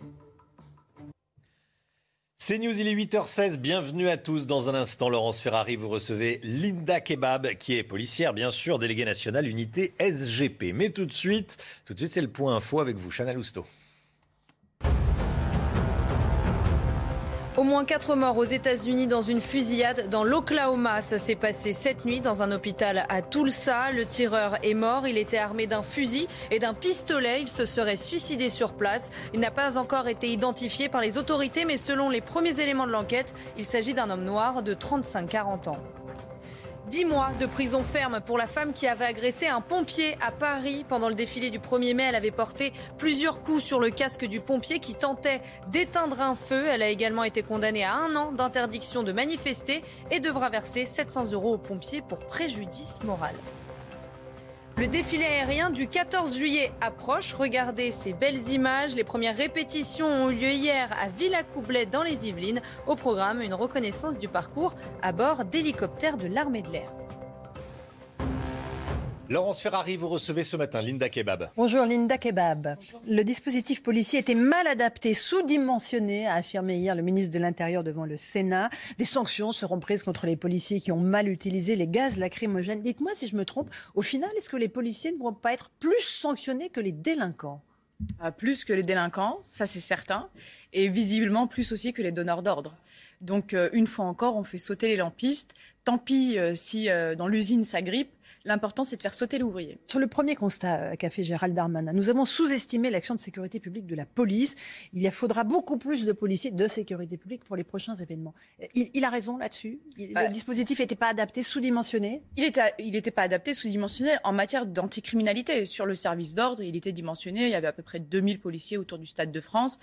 C'est News, il est 8h16. Bienvenue à tous. Dans un instant, Laurence Ferrari, vous recevez Linda Kebab, qui est policière, bien sûr, déléguée nationale, unité SGP. Mais tout de suite, tout de suite, c'est le point info avec vous, Chana Lousteau. Au moins quatre morts aux États-Unis dans une fusillade dans l'Oklahoma. Ça s'est passé cette nuit dans un hôpital à Tulsa. Le tireur est mort. Il était armé d'un fusil et d'un pistolet. Il se serait suicidé sur place. Il n'a pas encore été identifié par les autorités, mais selon les premiers éléments de l'enquête, il s'agit d'un homme noir de 35-40 ans. Dix mois de prison ferme pour la femme qui avait agressé un pompier à Paris. Pendant le défilé du 1er mai, elle avait porté plusieurs coups sur le casque du pompier qui tentait d'éteindre un feu. Elle a également été condamnée à un an d'interdiction de manifester et devra verser 700 euros au pompier pour préjudice moral. Le défilé aérien du 14 juillet approche. Regardez ces belles images. Les premières répétitions ont eu lieu hier à Villacoublay dans les Yvelines. Au programme, une reconnaissance du parcours à bord d'hélicoptères de l'armée de l'air. Laurence Ferrari, vous recevez ce matin Linda Kebab. Bonjour Linda Kebab. Le dispositif policier était mal adapté, sous-dimensionné, a affirmé hier le ministre de l'Intérieur devant le Sénat. Des sanctions seront prises contre les policiers qui ont mal utilisé les gaz lacrymogènes. Dites-moi si je me trompe, au final, est-ce que les policiers ne vont pas être plus sanctionnés que les délinquants? Ah, Plus que les délinquants, ça c'est certain, et visiblement plus aussi que les donneurs d'ordre. Donc euh, une fois encore, on fait sauter les lampistes. Tant pis euh, si euh, dans l'usine ça grippe L'important, c'est de faire sauter l'ouvrier. Sur le premier constat euh, qu'a fait Gérald Darmanin, nous avons sous-estimé l'action de sécurité publique de la police. Il faudra beaucoup plus de policiers de sécurité publique pour les prochains événements. Il, il a raison là-dessus. Le dispositif n'était pas adapté, sous-dimensionné. Il était, il n'était pas adapté, sous-dimensionné en matière d'anticriminalité. Sur le service d'ordre, il était dimensionné. Il y avait à peu près 2000 policiers autour du Stade de France.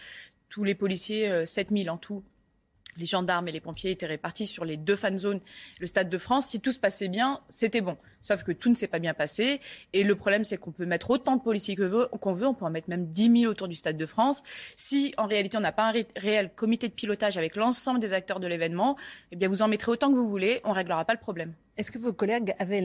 Tous les policiers, euh, 7000 en tout, les gendarmes et les pompiers étaient répartis sur les deux fan zones, le Stade de France. Si tout se passait bien, c'était bon. Sauf que tout ne s'est pas bien passé. Et le problème, c'est qu'on peut mettre autant de policiers qu'on veut. On peut en mettre même 10 000 autour du Stade de France. Si, en réalité, on n'a pas un ré- réel comité de pilotage avec l'ensemble des acteurs de l'événement, eh bien, vous en mettrez autant que vous voulez. On réglera pas le problème. Est-ce que vos collègues avaient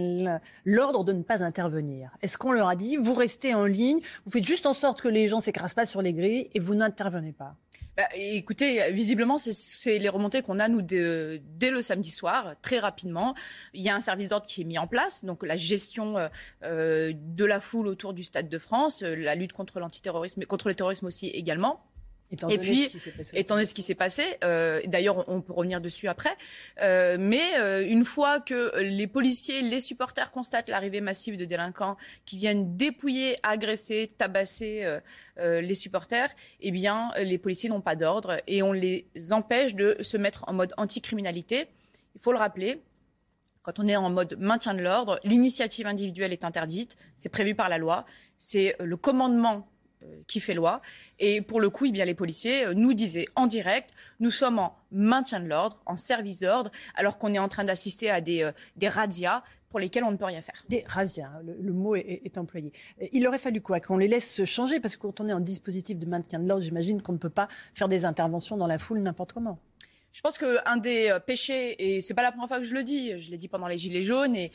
l'ordre de ne pas intervenir? Est-ce qu'on leur a dit, vous restez en ligne, vous faites juste en sorte que les gens s'écrasent pas sur les grilles et vous n'intervenez pas? Bah, écoutez, visiblement, c'est- les remontées qu'on a, nous, dès le samedi soir, très rapidement. Il y a un service d'ordre qui est mis en place, donc la gestion euh, euh, de la foule autour du Stade de France, euh, la lutte contre l'antiterrorisme, contre le terrorisme aussi également. Étant et puis, étant donné ce qui s'est passé, euh, d'ailleurs, on peut revenir dessus après, euh, mais euh, une fois que les policiers, les supporters constatent l'arrivée massive de délinquants qui viennent dépouiller, agresser, tabasser les supporters, eh bien, les policiers n'ont pas d'ordre et on les empêche de se mettre en mode anticriminalité. Il faut le rappeler, quand on est en mode maintien de l'ordre, l'initiative individuelle est interdite, c'est prévu par la loi, c'est le commandement qui fait loi. Et pour le coup, eh bien, les policiers euh, nous disaient en direct, nous sommes en maintien de l'ordre, en service d'ordre, alors qu'on est en train d'assister à des, euh, des razzias pour lesquels on ne peut rien faire. Des razzias, hein, le, le mot est, est employé. Euh, Il aurait fallu quoi? Qu'on les laisse se changer? Parce que quand on est en dispositif de maintien de l'ordre, j'imagine qu'on ne peut pas faire des interventions dans la foule n'importe comment. Je pense qu'un des euh, péchés, et c'est pas la première fois que je le dis, je l'ai dit pendant les Gilets jaunes, et,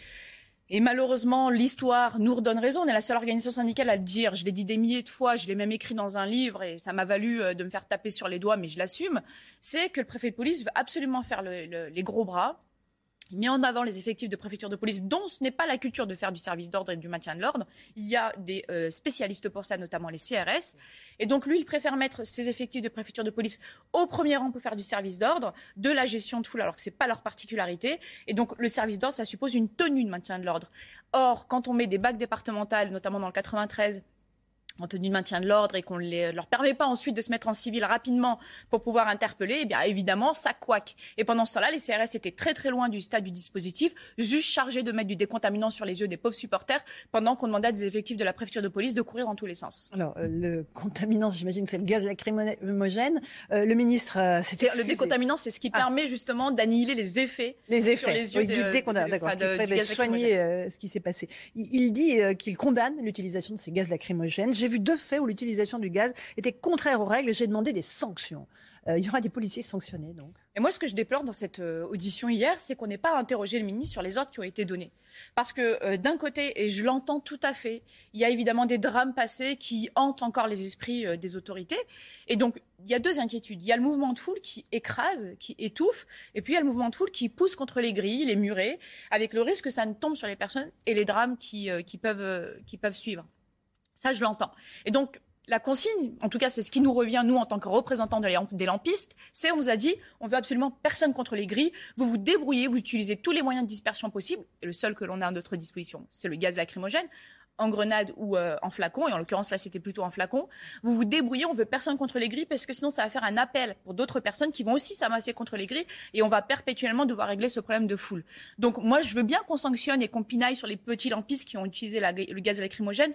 et malheureusement, l'histoire nous redonne raison. On est la seule organisation syndicale à le dire. Je l'ai dit des milliers de fois, je l'ai même écrit dans un livre, et ça m'a valu euh, de me faire taper sur les doigts, mais je l'assume. C'est que le préfet de police veut absolument faire le- le- les gros bras. Il met en avant les effectifs de préfecture de police, dont ce n'est pas la culture de faire du service d'ordre et du maintien de l'ordre. Il y a des euh, spécialistes pour ça, notamment les CRS. Et donc lui, il préfère mettre ses effectifs de préfecture de police au premier rang pour faire du service d'ordre, de la gestion de foule, alors que c'est pas leur particularité. Et donc le service d'ordre, ça suppose une tenue de maintien de l'ordre. Or, quand on met des bacs départementales, notamment dans le 93, en tenue de maintien de l'ordre et qu'on ne leur permet pas ensuite de se mettre en civil rapidement pour pouvoir interpeller, eh bien évidemment, ça couac. Et pendant ce temps-là, les CRS étaient très très loin du stade du dispositif, juste chargés de mettre du décontaminant sur les yeux des pauvres supporters, pendant qu'on demandait à des effectifs de la préfecture de police de courir dans tous les sens. Alors, euh, le contaminant, j'imagine c'est le gaz lacrymogène. Euh, le ministre euh, C'est- Le décontaminant, c'est ce qui permet justement d'annihiler les effets, Les effets sur les yeux oui, de- du décontaminant, d'accord, ce qui de- gaz soigner euh, ce qui s'est passé. Il, il dit qu'il condamne l'utilisation de ces gaz lacrymogènes. J'ai vu deux faits où l'utilisation du gaz était contraire aux règles et j'ai demandé des sanctions. Euh, il y aura des policiers sanctionnés, donc. Et moi, ce que je déplore dans cette euh, audition hier, c'est qu'on n'ait pas interrogé le ministre sur les ordres qui ont été donnés. Parce que euh, d'un côté, et je l'entends tout à fait, il y a évidemment des drames passés qui hantent encore les esprits des autorités. Et donc, il y a deux inquiétudes. Il y a le mouvement de foule qui écrase, qui étouffe, et puis il y a le mouvement de foule qui pousse contre les grilles, les murets, avec le risque que ça ne tombe sur les personnes et les drames qui peuvent suivre. Ça, je l'entends. Et donc, la consigne, en tout cas, c'est ce qui nous revient, nous, en tant que représentants des lampistes, c'est on nous a dit, on veut absolument personne contre les grilles, vous vous débrouillez, vous utilisez tous les moyens de dispersion possibles, et le seul que l'on a à notre disposition, c'est le gaz lacrymogène, en grenade ou euh, en flacon, et en l'occurrence là c'était plutôt en flacon, vous vous débrouillez, on veut personne contre les grilles, parce que sinon ça va faire un appel pour d'autres personnes qui vont aussi s'amasser contre les grilles, et on va perpétuellement devoir régler ce problème de foule. Donc moi je veux bien qu'on sanctionne et qu'on pinaille sur les petits lampistes qui ont utilisé le gaz lacrymogène,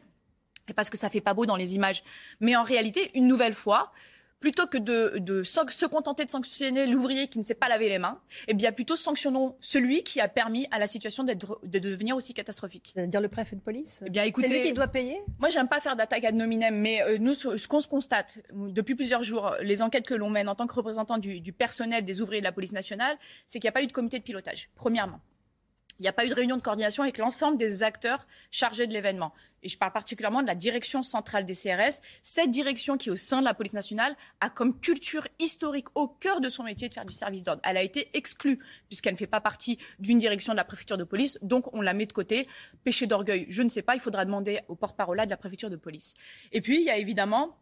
et parce que ça fait pas beau dans les images. Mais en réalité, une nouvelle fois, plutôt que de, de se contenter de sanctionner l'ouvrier qui ne sait pas laver les mains, eh bien plutôt sanctionnons celui qui a permis à la situation d'être, de devenir aussi catastrophique. C'est-à-dire le préfet de police? Eh bien écoutez, C'est lui qui doit payer? Moi, j'aime pas faire d'attaque ad nominem, mais euh, nous, ce, ce qu'on se constate depuis plusieurs jours, les enquêtes que l'on mène en tant que représentant du, du personnel des ouvriers de la police nationale, c'est qu'il n'y a pas eu de comité de pilotage. Premièrement. Il n'y a pas eu de réunion de coordination avec l'ensemble des acteurs chargés de l'événement. Et je parle particulièrement de la direction centrale des CRS. Cette direction qui, au sein de la police nationale, a comme culture historique au cœur de son métier de faire du service d'ordre. Elle a été exclue puisqu'elle ne fait pas partie d'une direction de la préfecture de police. Donc, on la met de côté. Péché d'orgueil, je ne sais pas. Il faudra demander au porte-parole de la préfecture de police. Et puis, il y a évidemment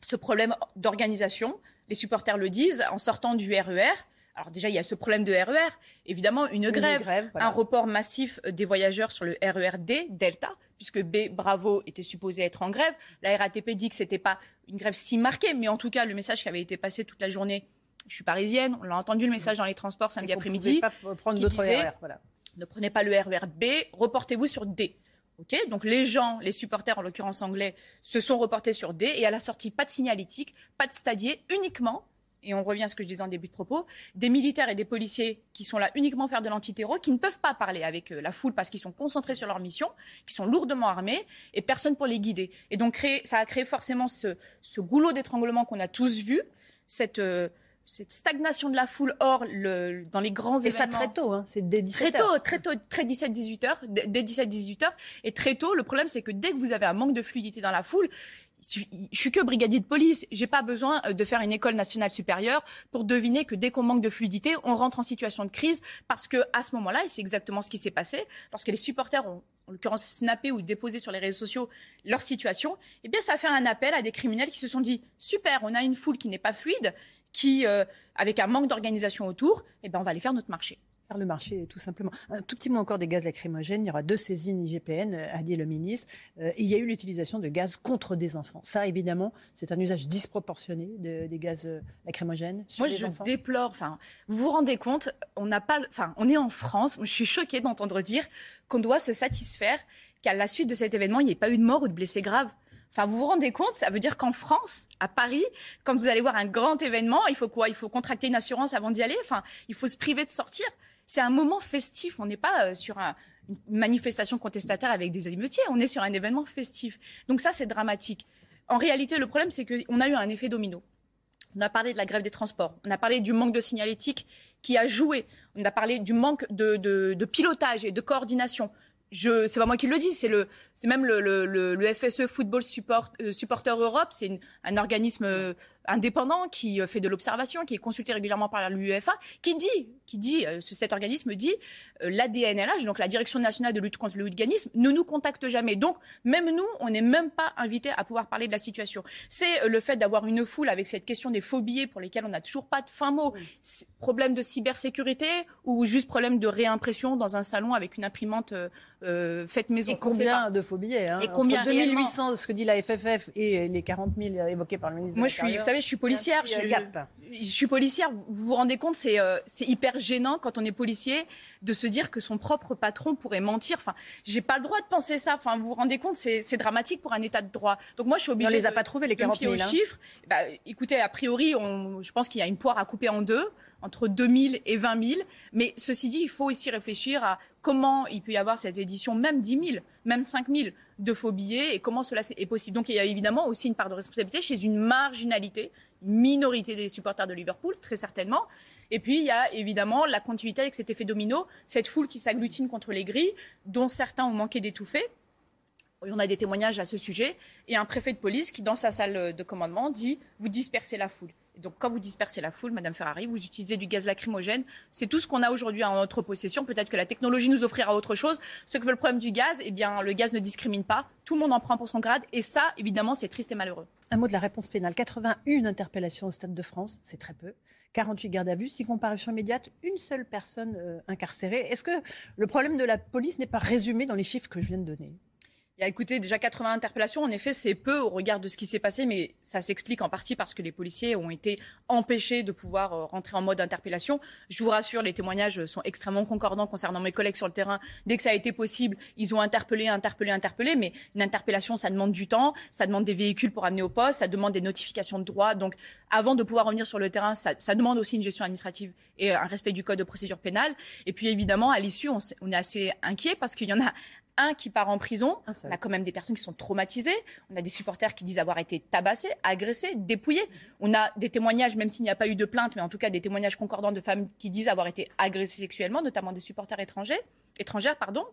ce problème d'organisation. Les supporters le disent, en sortant du RER, Alors déjà, il y a ce problème de RER, évidemment, une, grève, grève, voilà. un report massif euh, des voyageurs sur le RER D, Delta, puisque B, Bravo, était supposé être en grève. La RATP dit que c'était pas une grève si marquée, mais en tout cas, le message qui avait été passé toute la journée, je suis parisienne, on l'a entendu le message dans les transports samedi après-midi. prendre qui disait, RER, voilà. Ne prenez pas le RER B, reportez-vous sur D. Ok, donc les gens, les supporters en l'occurrence anglais, se sont reportés sur D et à la sortie, pas de signalétique, pas de stadier, uniquement, et on revient à ce que je disais en début de propos, des militaires et des policiers qui sont là uniquement faire de l'antiterror, qui ne peuvent pas parler avec euh, la foule parce qu'ils sont concentrés sur leur mission, qui sont lourdement armés et personne pour les guider. Et donc créer, ça a créé forcément ce, ce goulot d'étranglement qu'on a tous vu, cette euh, cette stagnation de la foule hors le, dans les grands Et ça événements. très tôt, hein, c'est dès 17 Très heures. tôt, très tôt, très 17-18 heures, dès dès 17-18 heures. Et très tôt, le problème, c'est que dès que vous avez un manque de fluidité dans la foule, je suis que brigadier de police. J'ai pas besoin euh, de faire une école nationale supérieure pour deviner que dès qu'on manque de fluidité, on rentre en situation de crise parce que à ce moment-là, et c'est exactement ce qui s'est passé, lorsque les supporters ont en l'occurrence snappé ou déposé sur les réseaux sociaux leur situation, eh bien ça a fait un appel à des criminels qui se sont dit super, on a une foule qui n'est pas fluide, qui euh, avec un manque d'organisation autour, eh ben on va aller faire notre marché. Faire le marché, tout simplement. Un tout petit mot encore des gaz lacrymogènes. Il y aura deux saisines IGPN, euh, a dit le ministre. Euh, et il y a eu l'utilisation de gaz contre des enfants. Ça, évidemment, c'est un usage disproportionné de- des gaz euh, lacrymogènes sur Moi, les je enfants. déplore. Enfin, vous vous rendez compte On n'a pas. Enfin, on est en France. Je suis choquée d'entendre dire qu'on doit se satisfaire qu'à la suite de cet événement, il n'y ait pas eu de mort ou de blessés graves. Enfin, vous vous rendez compte Ça veut dire qu'en France, à Paris, quand vous allez voir un grand événement, il faut quoi? Il faut contracter une assurance avant d'y aller? Enfin, il faut se priver de sortir. C'est un moment festif. On n'est pas euh, sur un- une manifestation contestataire avec des émeutiers. On est sur un événement festif. Donc ça, c'est dramatique. En réalité, le problème, c'est qu'on a eu un effet domino. On a parlé de la grève des transports. On a parlé du manque de signalétique qui a joué. On a parlé du manque de, pilotage et de coordination. Je, c'est pas moi qui le dis, c'est même le, FSE Football Support, euh, Supporter Europe, c'est un organisme euh, indépendant qui euh, fait de l'observation, qui est consulté régulièrement par l'UEFA, qui dit, qui dit, euh, ce- cet organisme dit, euh, l'ADNLH, donc la Direction nationale de lutte contre le hooliganisme, ne nous contacte jamais. Donc même nous, on n'est même pas invités à pouvoir parler de la situation. C'est le fait d'avoir une foule avec cette question des faux billets pour lesquels on n'a toujours pas de fin mot. Problème de cybersécurité ou juste problème de réimpression dans un salon avec une imprimante euh, faite maison. Et combien de faux billets hein? Et combien Entre réellement 2800, ce que dit la FFF, et les 40 000 évoqués par le ministre Moi, de je suis, savez, je suis policière. Je, euh, je suis policière. Vous vous rendez compte, c'est euh, c'est hyper gênant quand on est policier de se dire que son propre patron pourrait mentir. Enfin, j'ai pas le droit de penser ça. Enfin, vous vous rendez compte, c'est dramatique pour un État de droit. Donc moi, je suis Mais on obligée. les a de- pas trouvés, les de me 40 000, fier aux hein. chiffres. Bah, écoutez, a priori, on, je pense qu'il y a une poire à couper en deux entre 2000 et 20 000. Mais ceci dit, il faut aussi réfléchir à comment il peut y avoir cette édition, même 10 000, même 5 000 de faux billets et comment cela est possible. Donc il y a évidemment aussi une part de responsabilité chez une marginalité, minorité des supporters de Liverpool, très certainement. Et puis, il y a évidemment la continuité avec cet effet domino, cette foule qui s'agglutine contre les grilles, dont certains ont manqué d'étouffer. On a des témoignages à ce sujet. Et un préfet de police qui, dans sa salle de commandement, dit Vous dispersez la foule. Donc, quand vous dispersez la foule, Madame Ferrari, vous utilisez du gaz lacrymogène. C'est tout ce qu'on a aujourd'hui en notre possession. Peut-être que la technologie nous offrira autre chose. Ce que veut le problème du gaz, eh bien, le gaz ne discrimine pas. Tout le monde en prend pour son grade. Et ça, évidemment, c'est triste et malheureux. Un mot de la réponse pénale. 81 interpellations au Stade de France, c'est très peu. 48 gardes à vue, 6 comparutions immédiates, une seule personne euh, incarcérée. Est-ce que le problème de la police n'est pas résumé dans les chiffres que je viens de donner? Il y a écouté déjà 80 interpellations. En effet, c'est peu au regard de ce qui s'est passé, mais ça s'explique en partie parce que les policiers ont été empêchés de pouvoir euh, rentrer en mode interpellation. Je vous rassure, les témoignages sont extrêmement concordants concernant mes collègues sur le terrain. Dès que ça a été possible, ils ont interpellé, interpellé, interpellé. Mais une interpellation, ça demande du temps, ça demande des véhicules pour amener au poste, ça demande des notifications de droit. Donc, avant de pouvoir revenir sur le terrain, ça, demande aussi une gestion administrative et un respect du code de procédure pénale. Et puis, évidemment, à l'issue, on, on est assez inquiet parce qu'il y en a un qui part en prison. On a quand même des personnes qui sont traumatisées. On a des supporters qui disent avoir été tabassés, agressés, dépouillés. On a des témoignages, même s'il n'y a pas eu de plainte, mais en tout cas des témoignages concordants de femmes qui disent avoir été agressées sexuellement, notamment des supporters étrangers, étrangères, pardon.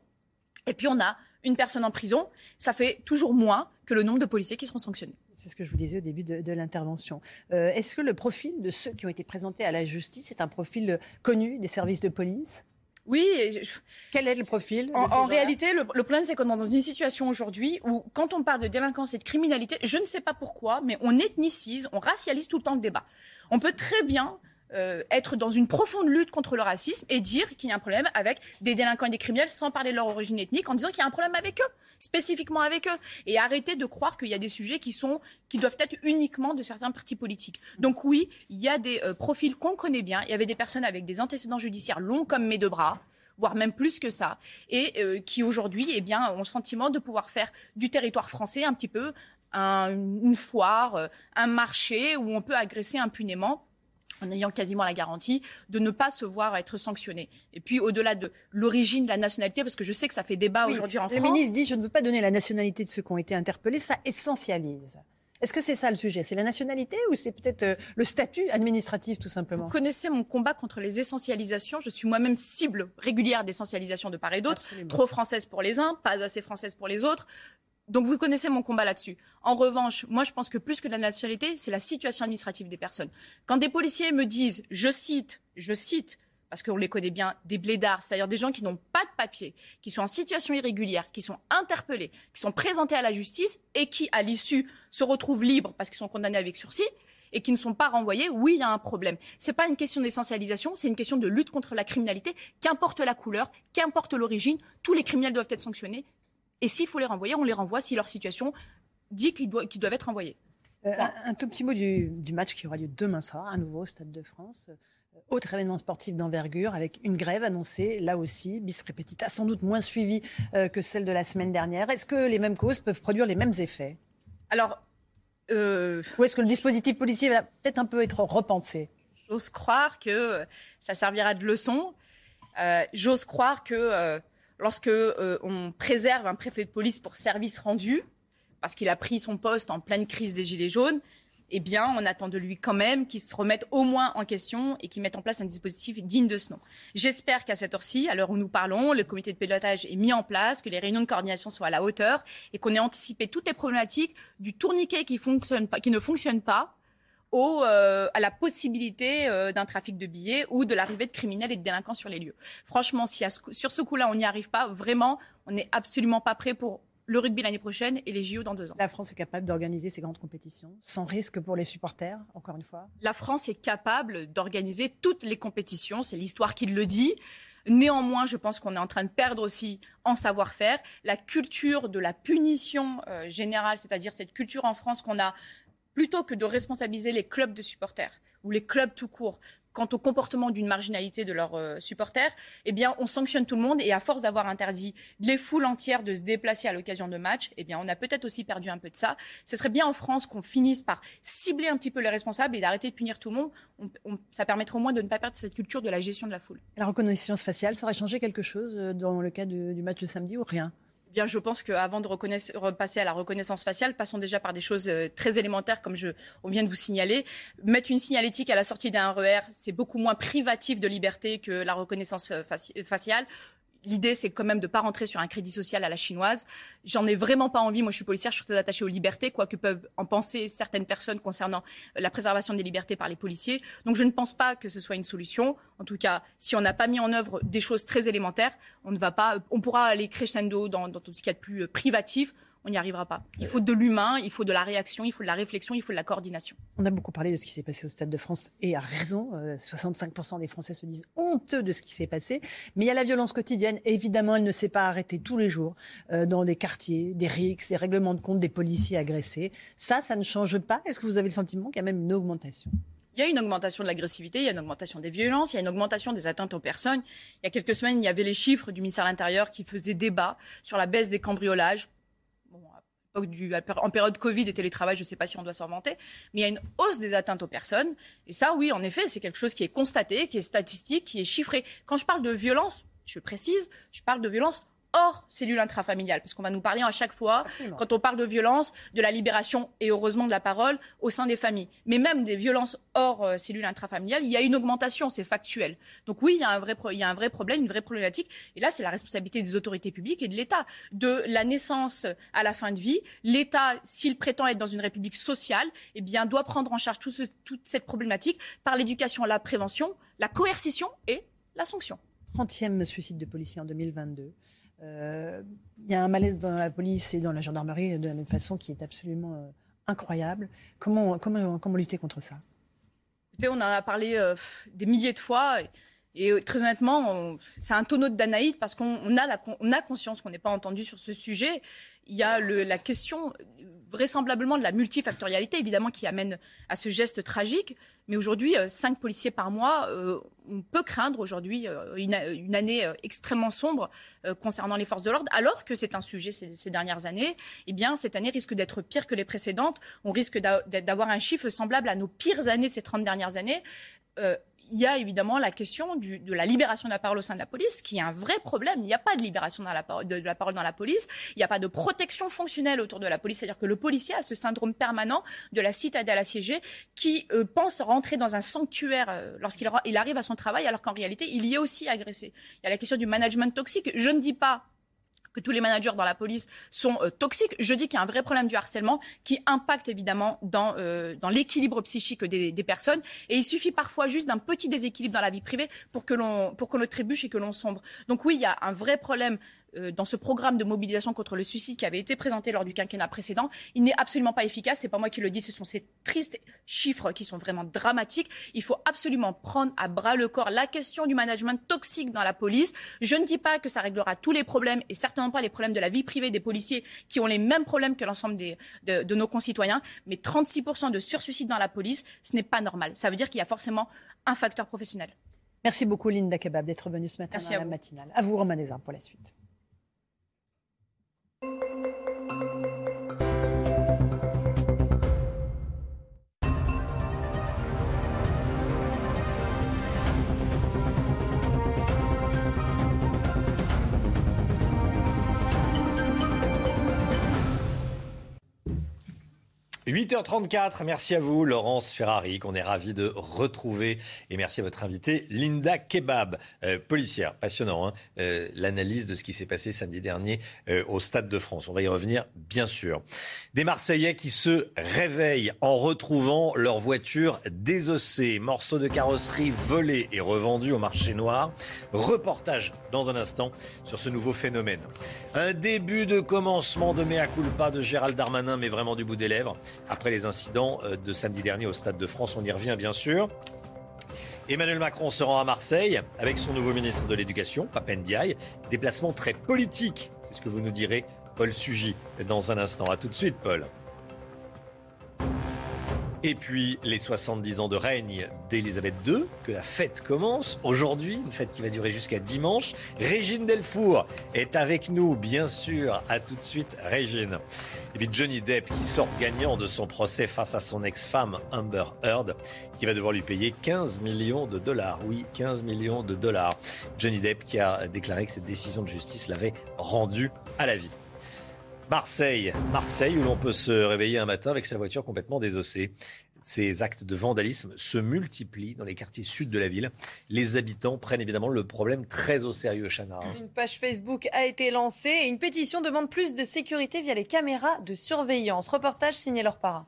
Et puis on a une personne en prison. Ça fait toujours moins que le nombre de policiers qui seront sanctionnés. C'est ce que je vous disais au début de, de l'intervention. Euh, Est-ce que le profil de ceux qui ont été présentés à la justice est un profil connu des services de police? Oui. je- Quel est le profil En, réalité, le, le problème, c'est qu'on est dans une situation aujourd'hui où, quand on parle de délinquance et de criminalité, je ne sais pas pourquoi, mais on ethnicise, on racialise tout le temps le débat. On peut très bien euh, être dans une profonde lutte contre le racisme et dire qu'il y a un problème avec des délinquants et des criminels sans parler de leur origine ethnique, en disant qu'il y a un problème avec eux, spécifiquement avec eux, et arrêter de croire qu'il y a des sujets qui sont qui doivent être uniquement de certains partis politiques. Donc oui, il y a des euh, profils qu'on connaît bien. Il y avait des personnes avec des antécédents judiciaires longs comme mes deux bras voire même plus que ça, et euh, qui aujourd'hui eh bien, ont le sentiment de pouvoir faire du territoire français un petit peu un- une foire, un marché où on peut agresser impunément en ayant quasiment la garantie de ne pas se voir être sanctionné. Et puis au-delà de l'origine de la nationalité, parce que je sais que ça fait débat Oui, aujourd'hui en le France. ministre dit je ne veux pas donner la nationalité de ceux qui ont été interpellés, ça essentialise. Est-ce que c'est ça le sujet? C'est la nationalité ou c'est peut-être euh, le statut administratif tout simplement? Vous connaissez mon combat contre les essentialisations. Je suis moi-même cible régulière d'essentialisation de part et d'autre. Trop française pour les uns, pas assez française pour les autres. Donc vous connaissez mon combat là-dessus. En revanche, moi je pense que plus que la nationalité, c'est la situation administrative des personnes. Quand des policiers me disent, je cite, je cite, parce qu'on les connaît bien, des blédards, c'est-à-dire des gens qui n'ont pas de papier, qui sont en situation irrégulière, qui sont interpellés, qui sont présentés à la justice et qui, à l'issue, se retrouvent libres parce qu'ils sont condamnés avec sursis et qui ne sont pas renvoyés, oui, il y a un problème. C'est pas une question d'essentialisation, c'est une question de lutte contre la criminalité, qu'importe la couleur, qu'importe l'origine, tous les criminels doivent être sanctionnés. Et s'il faut les renvoyer, on les renvoie si leur situation dit qu'ils doivent, être renvoyés. Euh, un, un tout petit mot du, du match qui aura lieu demain soir, à nouveau au Stade de France. Euh, Autre événement sportif d'envergure avec une grève annoncée, là aussi, bis repetita, sans doute moins suivie euh, que celle de la semaine dernière. Est-ce que les mêmes causes peuvent produire les mêmes effets? Alors, euh, ou est-ce que le dispositif policier va peut-être un peu être repensé? J'ose croire que ça servira de leçon. J'ose croire que lorsque euh, on préserve un préfet de police pour service rendu, parce qu'il a pris son poste en pleine crise des Gilets jaunes, eh bien, on attend de lui quand même qu'il se remette au moins en question et qu'il mette en place un dispositif digne de ce nom. J'espère qu'à cette heure-ci, à l'heure où nous parlons, le comité de pilotage est mis en place, que les réunions de coordination soient à la hauteur et qu'on ait anticipé toutes les problématiques du tourniquet qui, ne fonctionne pas au, euh, à la possibilité euh, d'un trafic de billets ou de l'arrivée de criminels et de délinquants sur les lieux. Franchement, si à ce coup- sur ce coup-là, on n'y arrive pas, vraiment, on n'est absolument pas prêt pour le rugby l'année prochaine et les JO dans deux ans. La France est capable d'organiser ces grandes compétitions sans risque pour les supporters, encore une fois? La France est capable d'organiser toutes les compétitions, c'est l'histoire qui le dit. Néanmoins, je pense qu'on est en train de perdre aussi en savoir-faire la culture de la punition euh, générale, c'est-à-dire cette culture en France qu'on a plutôt que de responsabiliser les clubs de supporters ou les clubs tout court quant au comportement d'une marginalité de leurs euh, supporters, eh bien, on sanctionne tout le monde et à force d'avoir interdit les foules entières de se déplacer à l'occasion de matchs, eh bien, on a peut-être aussi perdu un peu de ça. Ce serait bien en France qu'on finisse par cibler un petit peu les responsables et d'arrêter de punir tout le monde. On- on- ça permettrait au moins de ne pas perdre cette culture de la gestion de la foule. La reconnaissance faciale, ça aurait changé quelque chose euh, dans le cas du, match de samedi ou rien? Bien, je pense qu'avant de repasser à la reconnaissance faciale, passons déjà par des choses euh, très élémentaires, comme je, on vient de vous signaler. Mettre une signalétique à la sortie d'un RER, c'est beaucoup moins privatif de liberté que la reconnaissance euh, faciale. L'idée, c'est quand même de pas rentrer sur un crédit social à la chinoise. J'en ai vraiment pas envie. Moi, je suis policière, je suis très attachée aux libertés, quoi que peuvent en penser certaines personnes concernant euh, la préservation des libertés par les policiers. Donc, je ne pense pas que ce soit une solution. En tout cas, si on n'a pas mis en œuvre des choses très élémentaires, on ne va pas, on pourra aller crescendo dans, dans tout ce qu'il y a de plus euh, privatif. On n'y arrivera pas. Il faut de l'humain, il faut de la réaction, il faut de la réflexion, il faut de la coordination. On a beaucoup parlé de ce qui s'est passé au Stade de France et à raison. Euh, 65% des Français se disent honteux de ce qui s'est passé. Mais il y a la violence quotidienne. Évidemment, elle ne s'est pas arrêtée tous les jours euh, dans des quartiers, des rixes, des règlements de compte, des policiers agressés. Ça, ça ne change pas. Est-ce que vous avez le sentiment qu'il y a même une augmentation? Il y a une augmentation de l'agressivité, il y a une augmentation des violences, il y a une augmentation des atteintes aux personnes. Il y a quelques semaines, il y avait les chiffres du ministère de l'Intérieur qui faisaient débat sur la baisse des cambriolages. En période Covid et télétravail, je ne sais pas si on doit s'en vanter, mais il y a une hausse des atteintes aux personnes. Et ça, oui, en effet, c'est quelque chose qui est constaté, qui est statistique, qui est chiffré. Quand je parle de violence, je précise, je parle de violence hors cellule intrafamiliale, parce qu'on va nous parler à chaque fois, quand on parle de violence, de la libération et heureusement de la parole au sein des familles. Mais même des violences hors euh, cellule intrafamiliale, il y a une augmentation, c'est factuel. Donc oui, il y, a un vrai pro- il y a un vrai problème, une vraie problématique. Et là, c'est la responsabilité des autorités publiques et de l'État. De la naissance à la fin de vie, l'État, s'il prétend être dans une république sociale, eh bien, doit prendre en charge tout ce- toute cette problématique par l'éducation, la prévention, la coercition et la sanction. 30e suicide de policier en 2022. Euh, Il y a un malaise dans la police et dans la gendarmerie de la même façon qui est absolument euh, incroyable. Comment, comment, comment lutter contre ça? Écoutez, on en a parlé euh, des milliers de fois. Et, très honnêtement, c'est un tonneau de Danaïde parce qu'on a, conscience qu'on n'est pas entendu sur ce sujet. Il y a la question vraisemblablement de la multifactorialité, évidemment, qui amène à ce geste tragique. Mais aujourd'hui, euh, cinq policiers par mois, euh, on peut craindre aujourd'hui euh, une, année extrêmement sombre concernant les forces de l'ordre, alors que c'est un sujet ces, dernières années. Eh bien, cette année risque d'être pire que les précédentes. On risque d'avoir un chiffre semblable à nos pires années ces 30 dernières années il y a évidemment la question de la libération de la parole au sein de la police, qui est un vrai problème. Il n'y a pas de libération de la, parole, de, la parole dans la police. Il n'y a pas de protection fonctionnelle autour de la police. C'est-à-dire que le policier a ce syndrome permanent de la citadelle assiégée qui euh, pense rentrer dans un sanctuaire euh, lorsqu'il il arrive à son travail, alors qu'en réalité, il y est aussi agressé. Il y a la question du management toxique. Je ne dis pas que tous les managers dans la police sont euh, toxiques. Je dis qu'il y a un vrai problème du harcèlement qui impacte évidemment dans, euh, dans l'équilibre psychique des, des, personnes. Et il suffit parfois juste d'un petit déséquilibre dans la vie privée pour que l'on pour qu'on trébuche et que l'on sombre. Donc oui, il y a un vrai problème euh, dans ce programme de mobilisation contre le suicide qui avait été présenté lors du quinquennat précédent, il n'est absolument pas efficace. C'est pas moi qui le dis, ce sont ces tristes chiffres qui sont vraiment dramatiques. Il faut absolument prendre à bras le corps la question du management toxique dans la police. Je ne dis pas que ça réglera tous les problèmes et certainement pas les problèmes de la vie privée des policiers qui ont les mêmes problèmes que l'ensemble de, de nos concitoyens. Mais 36% de sursuicide dans la police, ce n'est pas normal. Ça veut dire qu'il y a forcément un facteur professionnel. Merci beaucoup Linda Kebab d'être venue ce matin dans la matinale. À vous Romain pour la suite. 8h34, merci à vous Laurence Ferrari qu'on est ravi de retrouver et merci à votre invitée Linda Kebab, euh, policière, passionnant, hein, euh, l'analyse de ce qui s'est passé samedi dernier euh, au Stade de France. On va y revenir bien sûr. Des Marseillais qui se réveillent en retrouvant leur voiture désossée, morceaux de carrosserie volés et revendus au marché noir. Reportage dans un instant sur ce nouveau phénomène. Un début de commencement de mea culpa de Gérald Darmanin mais vraiment du bout des lèvres après les incidents euh, de samedi dernier au Stade de France. On y revient bien sûr. Emmanuel Macron se rend à Marseille avec son nouveau ministre de l'Éducation, Papendiaï. Déplacement très politique, c'est ce que vous nous direz, Paul Sugy, dans un instant. A tout de suite, Paul. Et puis les 70 ans de règne d'Elisabeth II, que la fête commence aujourd'hui, une fête qui va durer jusqu'à dimanche. Régine Delfour est avec nous, bien sûr. À tout de suite, Régine. Et puis Johnny Depp qui sort gagnant de son procès face à son ex-femme Amber Heard, qui va devoir lui payer 15 millions de dollars. Oui, 15 millions de dollars. Johnny Depp qui a déclaré que cette décision de justice l'avait rendu à la vie. Marseille, Marseille où l'on peut se réveiller un matin avec sa voiture complètement désossée. Ces actes de vandalisme se multiplient dans les quartiers sud de la ville. Les habitants prennent évidemment le problème très au sérieux, Chana. Une page Facebook a été lancée et une pétition demande plus de sécurité via les caméras de surveillance. Reportage signé leur parrain.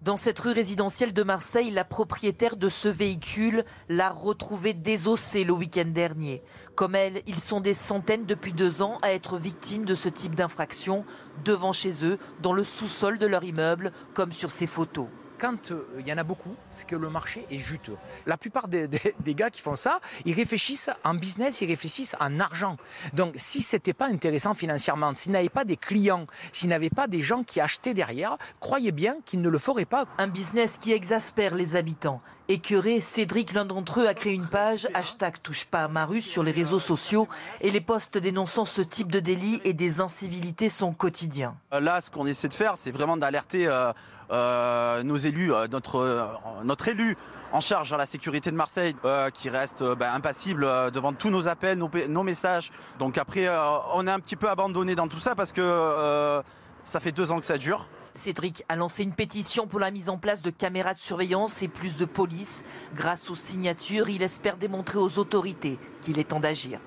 Dans cette rue résidentielle de Marseille, la propriétaire de ce véhicule l'a retrouvé désossé le week-end dernier. Comme elle, ils sont des centaines depuis deux ans à être victimes de ce type d'infraction, devant chez eux, dans le sous-sol de leur immeuble, comme sur ces photos quand euh, il y en a beaucoup, c'est que le marché est juteux. La plupart des, gars qui font ça, ils réfléchissent en business, ils réfléchissent en argent. Donc si c'était pas intéressant financièrement, s'ils n'avaient pas des clients, s'ils n'avaient pas des gens qui achetaient derrière, croyez bien qu'ils ne le feraient pas. Un business qui exaspère les habitants. Écœuré, Cédric, l'un d'entre eux, a créé une page hashtag touche pas à ma rue sur les réseaux sociaux et les posts dénonçant ce type de délit et des incivilités sont quotidiens. Euh, là, ce qu'on essaie de faire, c'est vraiment d'alerter euh, euh, nos élus, notre, élu en charge de la sécurité de Marseille, qui reste ben, impassible devant tous nos appels, nos, messages. Donc après, on est un petit peu abandonné dans tout ça parce que ça fait deux ans que ça dure. Cédric a lancé une pétition pour la mise en place de caméras de surveillance et plus de police. Grâce aux signatures, il espère démontrer aux autorités qu'il est temps d'agir.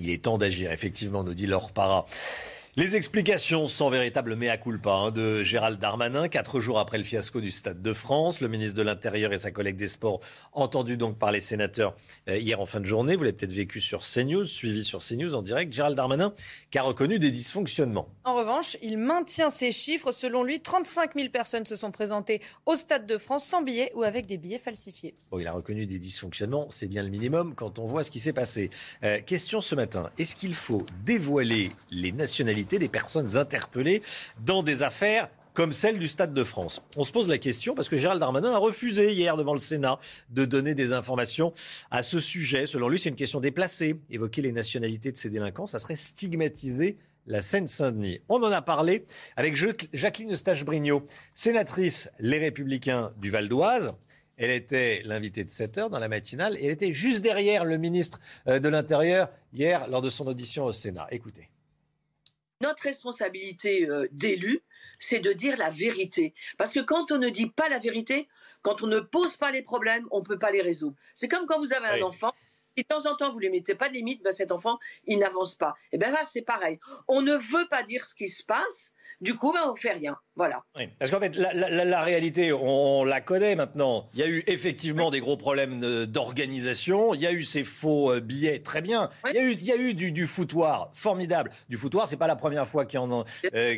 Il est temps d'agir, effectivement, nous dit Laure Para. Les explications sans véritable mea culpa hein, de Gérald Darmanin, quatre jours après le fiasco du Stade de France. Le ministre de l'Intérieur et sa collègue des Sports, entendus donc par les sénateurs euh, hier en fin de journée. Vous l'avez peut-être vécu sur CNews, suivi sur CNews en direct. Gérald Darmanin qui a reconnu des dysfonctionnements. En revanche, il maintient ses chiffres. Selon lui, 35 000 personnes se sont présentées au Stade de France sans billets ou avec des billets falsifiés. Bon, il a reconnu des dysfonctionnements, c'est bien le minimum quand on voit ce qui s'est passé. Euh, question ce matin, est-ce qu'il faut dévoiler les nationalités des personnes interpellées dans des affaires comme celle du Stade de France. On se pose la question parce que Gérald Darmanin a refusé hier devant le Sénat de donner des informations à ce sujet. Selon lui, c'est une question déplacée. Évoquer les nationalités de ces délinquants, ça serait stigmatiser la Seine-Saint-Denis. On en a parlé avec Jacqueline Eustache-Brignot, sénatrice Les Républicains du Val d'Oise. Elle était l'invitée de 7 heures dans la matinale et elle était juste derrière le ministre euh, de l'Intérieur hier lors de son audition au Sénat. Écoutez. Notre responsabilité euh, d'élu, c'est de dire la vérité. Parce que quand on ne dit pas la vérité, quand on ne pose pas les problèmes, on ne peut pas les résoudre. C'est comme quand vous avez un enfant. Si de temps en temps vous ne lui mettez pas de limite, ben cet enfant, il n'avance pas. Et bien là, c'est pareil. On ne veut pas dire ce qui se passe, du coup, ben, on ne fait rien. Voilà. parce qu'en fait, la, réalité, on, la connaît maintenant. Il y a eu effectivement des gros problèmes d'organisation. Il y a eu ces faux euh, billets, très bien. Il, y a eu, il y a eu du, foutoir, formidable. Du foutoir, c'est pas la première fois qu'il y, en, euh,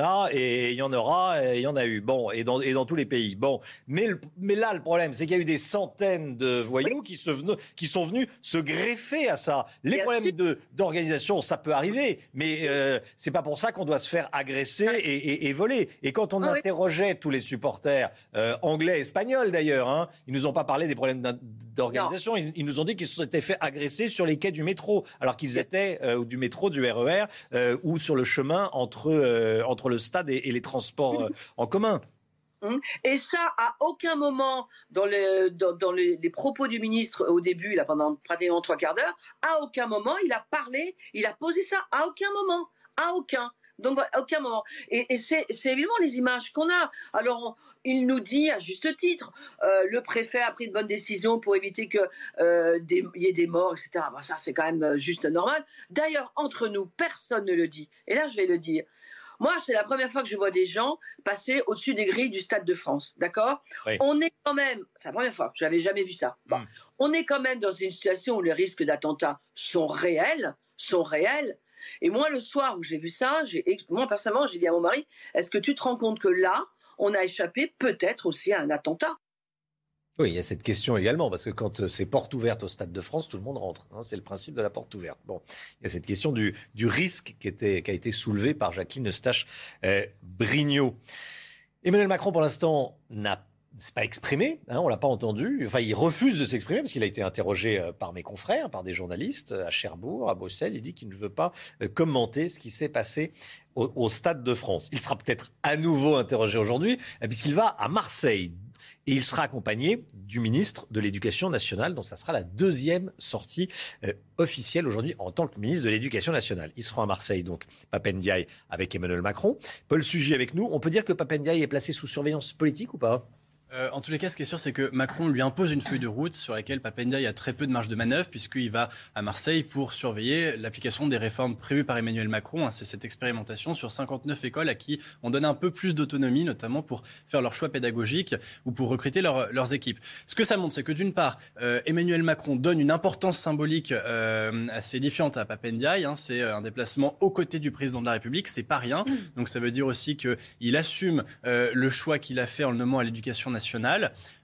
a, et il y en aura, et il y en a eu. Bon, et dans, et dans tous les pays. Bon, mais, mais là, le problème, c'est qu'il y a eu des centaines de voyous qui, se, qui sont venus se greffer à ça. Les problèmes d'organisation, ça peut arriver, mais euh, c'est pas pour ça qu'on doit se faire agresser et, et voler. Et quand on interrogeait tous les supporters, euh, anglais, espagnols d'ailleurs, hein, ils nous ont pas parlé des problèmes d'organisation. Ils, nous ont dit qu'ils s'étaient fait agresser sur les quais du métro, alors qu'ils étaient euh, du métro, du RER, e euh, ou sur le chemin entre, entre le stade et, les transports en commun. Hum. Et ça, à aucun moment dans, les, dans, les, propos du ministre au début, là, pendant pratiquement trois quarts d'heure, à aucun moment il a parlé, il a posé ça, à aucun moment, à aucun. Donc, à aucun moment. Et, c'est évidemment les images qu'on a. Alors, il nous dit à juste titre, euh, le préfet a pris de bonnes décisions pour éviter qu'il euh, y ait des morts, etc. ça, c'est quand même euh, juste normal. D'ailleurs, entre nous, personne ne le dit. Et là, je vais le dire. Moi, c'est la première fois que je vois des gens passer au-dessus des grilles du Stade de France, d'accord? On est quand même, c'est la première fois, je n'avais jamais vu ça. Hmm. On est quand même dans une situation où les risques d'attentat sont réels, sont réels, et moi, le soir où j'ai vu ça, moi personnellement, j'ai dit à mon mari, est-ce que tu te rends compte que là, on a échappé peut-être aussi à un attentat? Oui, il y a cette question également, parce que quand euh, c'est porte ouverte au Stade de France, tout le monde rentre. Hein, c'est le principe de la porte ouverte. Bon, il y a cette question du, risque qui, était, qui a été soulevé par Jacqueline Eustache euh, Brignot. Emmanuel Macron, pour l'instant, n'a c'est pas exprimé, hein, on l'a pas entendu. Enfin, il refuse de s'exprimer parce qu'il a été interrogé euh, par mes confrères, par des journalistes à Cherbourg, à Bruxelles. Il dit qu'il ne veut pas euh, commenter ce qui s'est passé au, Stade de France. Il sera peut-être à nouveau interrogé aujourd'hui euh, puisqu'il va à Marseille. Et il sera accompagné du ministre de l'Éducation nationale, dont ça sera la deuxième sortie officielle aujourd'hui en tant que ministre de l'Éducation nationale. Il sera à Marseille, donc, Papendiaï avec Emmanuel Macron. Paul Sujet avec nous. On peut dire que Papendiaï est placé sous surveillance politique ou pas? Euh, en tous les cas, ce qui est sûr, c'est que Macron lui impose une feuille de route sur laquelle Papendia a très peu de marge de manœuvre, puisqu'il va à Marseille pour surveiller l'application des réformes prévues par Emmanuel Macron. Hein, c'est cette expérimentation sur 59 écoles à qui on donne un peu plus d'autonomie, notamment pour faire leurs choix pédagogiques ou pour recruter leurs équipes. Ce que ça montre, c'est que d'une part, euh, Emmanuel Macron donne une importance symbolique euh, assez édifiante à Papendia. Hein, c'est un déplacement aux côtés du président de la République, c'est pas rien. Donc ça veut dire aussi qu'il assume le choix qu'il a fait en le nommant à l'éducation nationale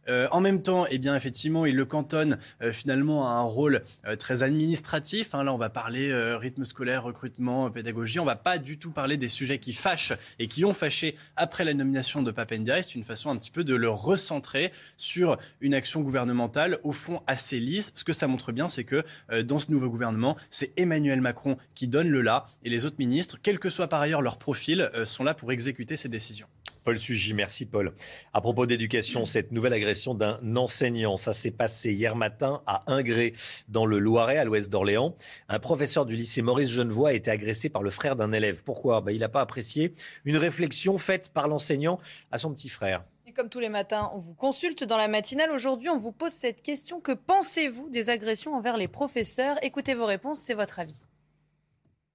Euh, en même temps, eh bien, effectivement, il le cantonne euh, finalement à un rôle euh, très administratif. Hein. Là, on va parler rythme scolaire, recrutement, pédagogie. On va pas du tout parler des sujets qui fâchent et qui ont fâché après la nomination de Papendia. C'est une façon un petit peu de le recentrer sur une action gouvernementale au fond assez lisse. Ce que ça montre bien, c'est que dans ce nouveau gouvernement, c'est Emmanuel Macron qui donne le là et les autres ministres, quel que soit par ailleurs leur profil, sont là pour exécuter ces décisions. Paul Sugy, merci Paul. À propos d'éducation, cette nouvelle agression d'un enseignant, ça s'est passé hier matin à Ingré, dans le Loiret, à l'ouest d'Orléans. Un professeur du lycée Maurice Genevoix a été agressé par le frère d'un élève. Pourquoi? Bah, Il n'a pas apprécié une réflexion faite par l'enseignant à son petit frère. Et comme tous les matins, on vous consulte dans la matinale. Aujourd'hui, on vous pose cette question. Que pensez-vous des agressions envers les professeurs? Écoutez vos réponses, c'est votre avis.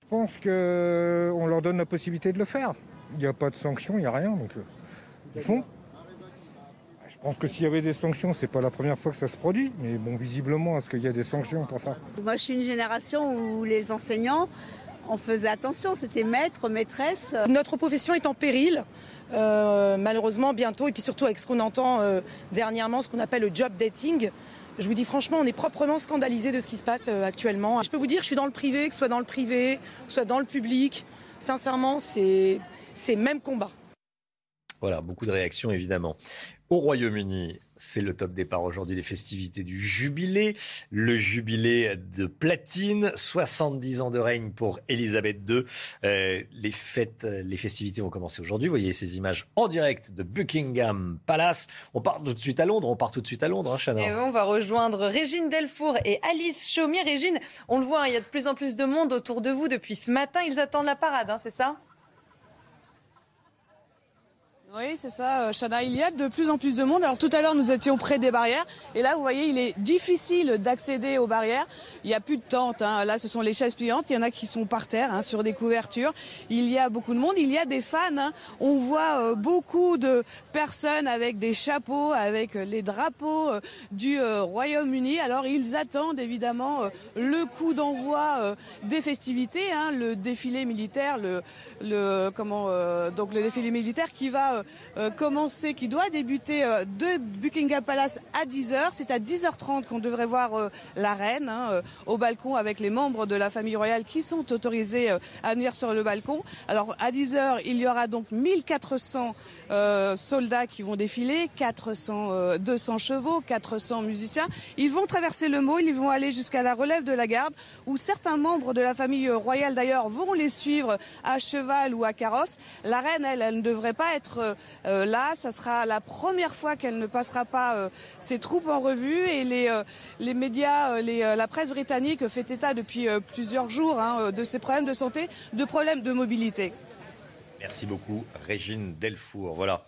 pense qu'on leur donne la possibilité de le faire. Il n'y a pas de sanctions, il n'y a rien. Donc, euh, ils font. Je pense que s'il y avait des sanctions, c'est pas la première fois que ça se produit. Mais bon, visiblement, est-ce qu'il y a des sanctions pour ça? Moi, je suis une génération où les enseignants, on faisait attention. C'était maître, maîtresse. Notre profession est en péril. euh, malheureusement bientôt et puis surtout avec ce qu'on entend euh, dernièrement, ce qu'on appelle le job dating. Je vous dis franchement, on est proprement scandalisé de ce qui se passe euh, actuellement. Je peux vous dire, je suis dans le privé, que ce soit dans le privé, que ce soit dans le public. Sincèrement, c'est c'est même combat. Voilà, beaucoup de réactions évidemment. Au Royaume-Uni, c'est le top départ aujourd'hui des festivités du jubilé. Le jubilé de platine, 70 ans de règne pour Elisabeth II. Euh, les fêtes, les festivités vont commencer aujourd'hui. Vous voyez ces images en direct de Buckingham Palace. On part tout de suite à Londres. On part tout de suite à Londres, hein, Chana. Et on va rejoindre Régine Delfour et Alice Chaumier. Régine, on le voit, hein, il y a de plus en plus de monde autour de vous depuis ce matin. Ils attendent la parade, hein, c'est ça? Oui, c'est ça, euh, Chana. Il y a de plus en plus de monde. Alors tout à l'heure, nous étions près des barrières. Et là, vous voyez, il est difficile d'accéder aux barrières. Il n'y a plus de tentes. hein. Là, ce sont les chaises pliantes. Il y en a qui sont par terre, hein, sur des couvertures. Il y a beaucoup de monde. Il y a des fans. hein. On voit euh, beaucoup de personnes avec des chapeaux, avec euh, les drapeaux euh, du euh, Royaume-Uni. Alors, ils attendent évidemment euh, le coup d'envoi euh, des festivités, hein, le défilé militaire, le, le comment euh, donc le défilé militaire qui va euh, euh, commencer, qui doit débuter euh, de Buckingham Palace à 10h. C'est à 10h30 qu'on devrait voir euh, la reine hein, euh, au balcon avec les membres de la famille royale qui sont autorisés euh, à venir sur le balcon. Alors à 10h, il y aura donc 1400 euh, soldats qui vont défiler, 400, euh, 200 chevaux, 400 musiciens. Ils vont traverser le Maul, ils vont aller jusqu'à la relève de la garde, où certains membres de la famille royale d'ailleurs vont les suivre à cheval ou à carrosse. La reine, elle, elle ne devrait pas être euh, là. Ça sera la première fois qu'elle ne passera pas ses troupes en revue et les, médias, la presse britannique fait état depuis plusieurs jours hein, de ces problèmes de santé, de problèmes de mobilité. Merci beaucoup, Régine Delfour. Voilà.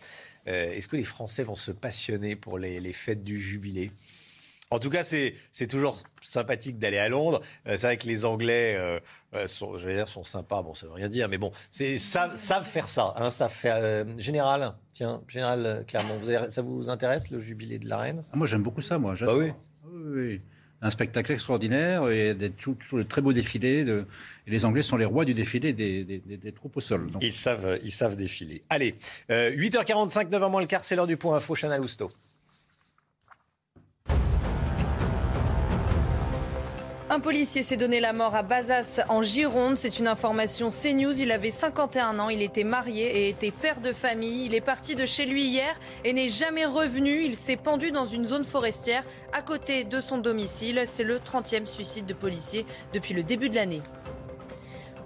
Euh, Est-ce que les Français vont se passionner pour les, les fêtes du jubilé? En tout cas, c'est toujours sympathique d'aller à Londres. Euh, c'est vrai que les Anglais euh, euh, sont, dire, sont sympas. Bon, ça veut rien dire, mais bon, savent, savent faire ça. Hein, savent faire. euh, général, tiens, général Clermont, vous avez- ça vous intéresse le jubilé de la reine? Ah, moi, j'aime beaucoup ça, moi. Bah oui. Oui, oui. Un spectacle extraordinaire et des, de très beaux défilés. De, et les Anglais sont les rois du défilé des, des- des- troupes au sol. Ils savent, ils savent défiler. Allez, euh, 8h45, 9h moins le quart, c'est l'heure du point info. Chana Lousteau. Un policier s'est donné la mort à Bazas en Gironde. C'est une information CNews. Il avait 51 ans. Il était marié et était père de famille. Il est parti de chez lui hier et n'est jamais revenu. Il s'est pendu dans une zone forestière à côté de son domicile. C'est le 30e suicide de policier depuis le début de l'année.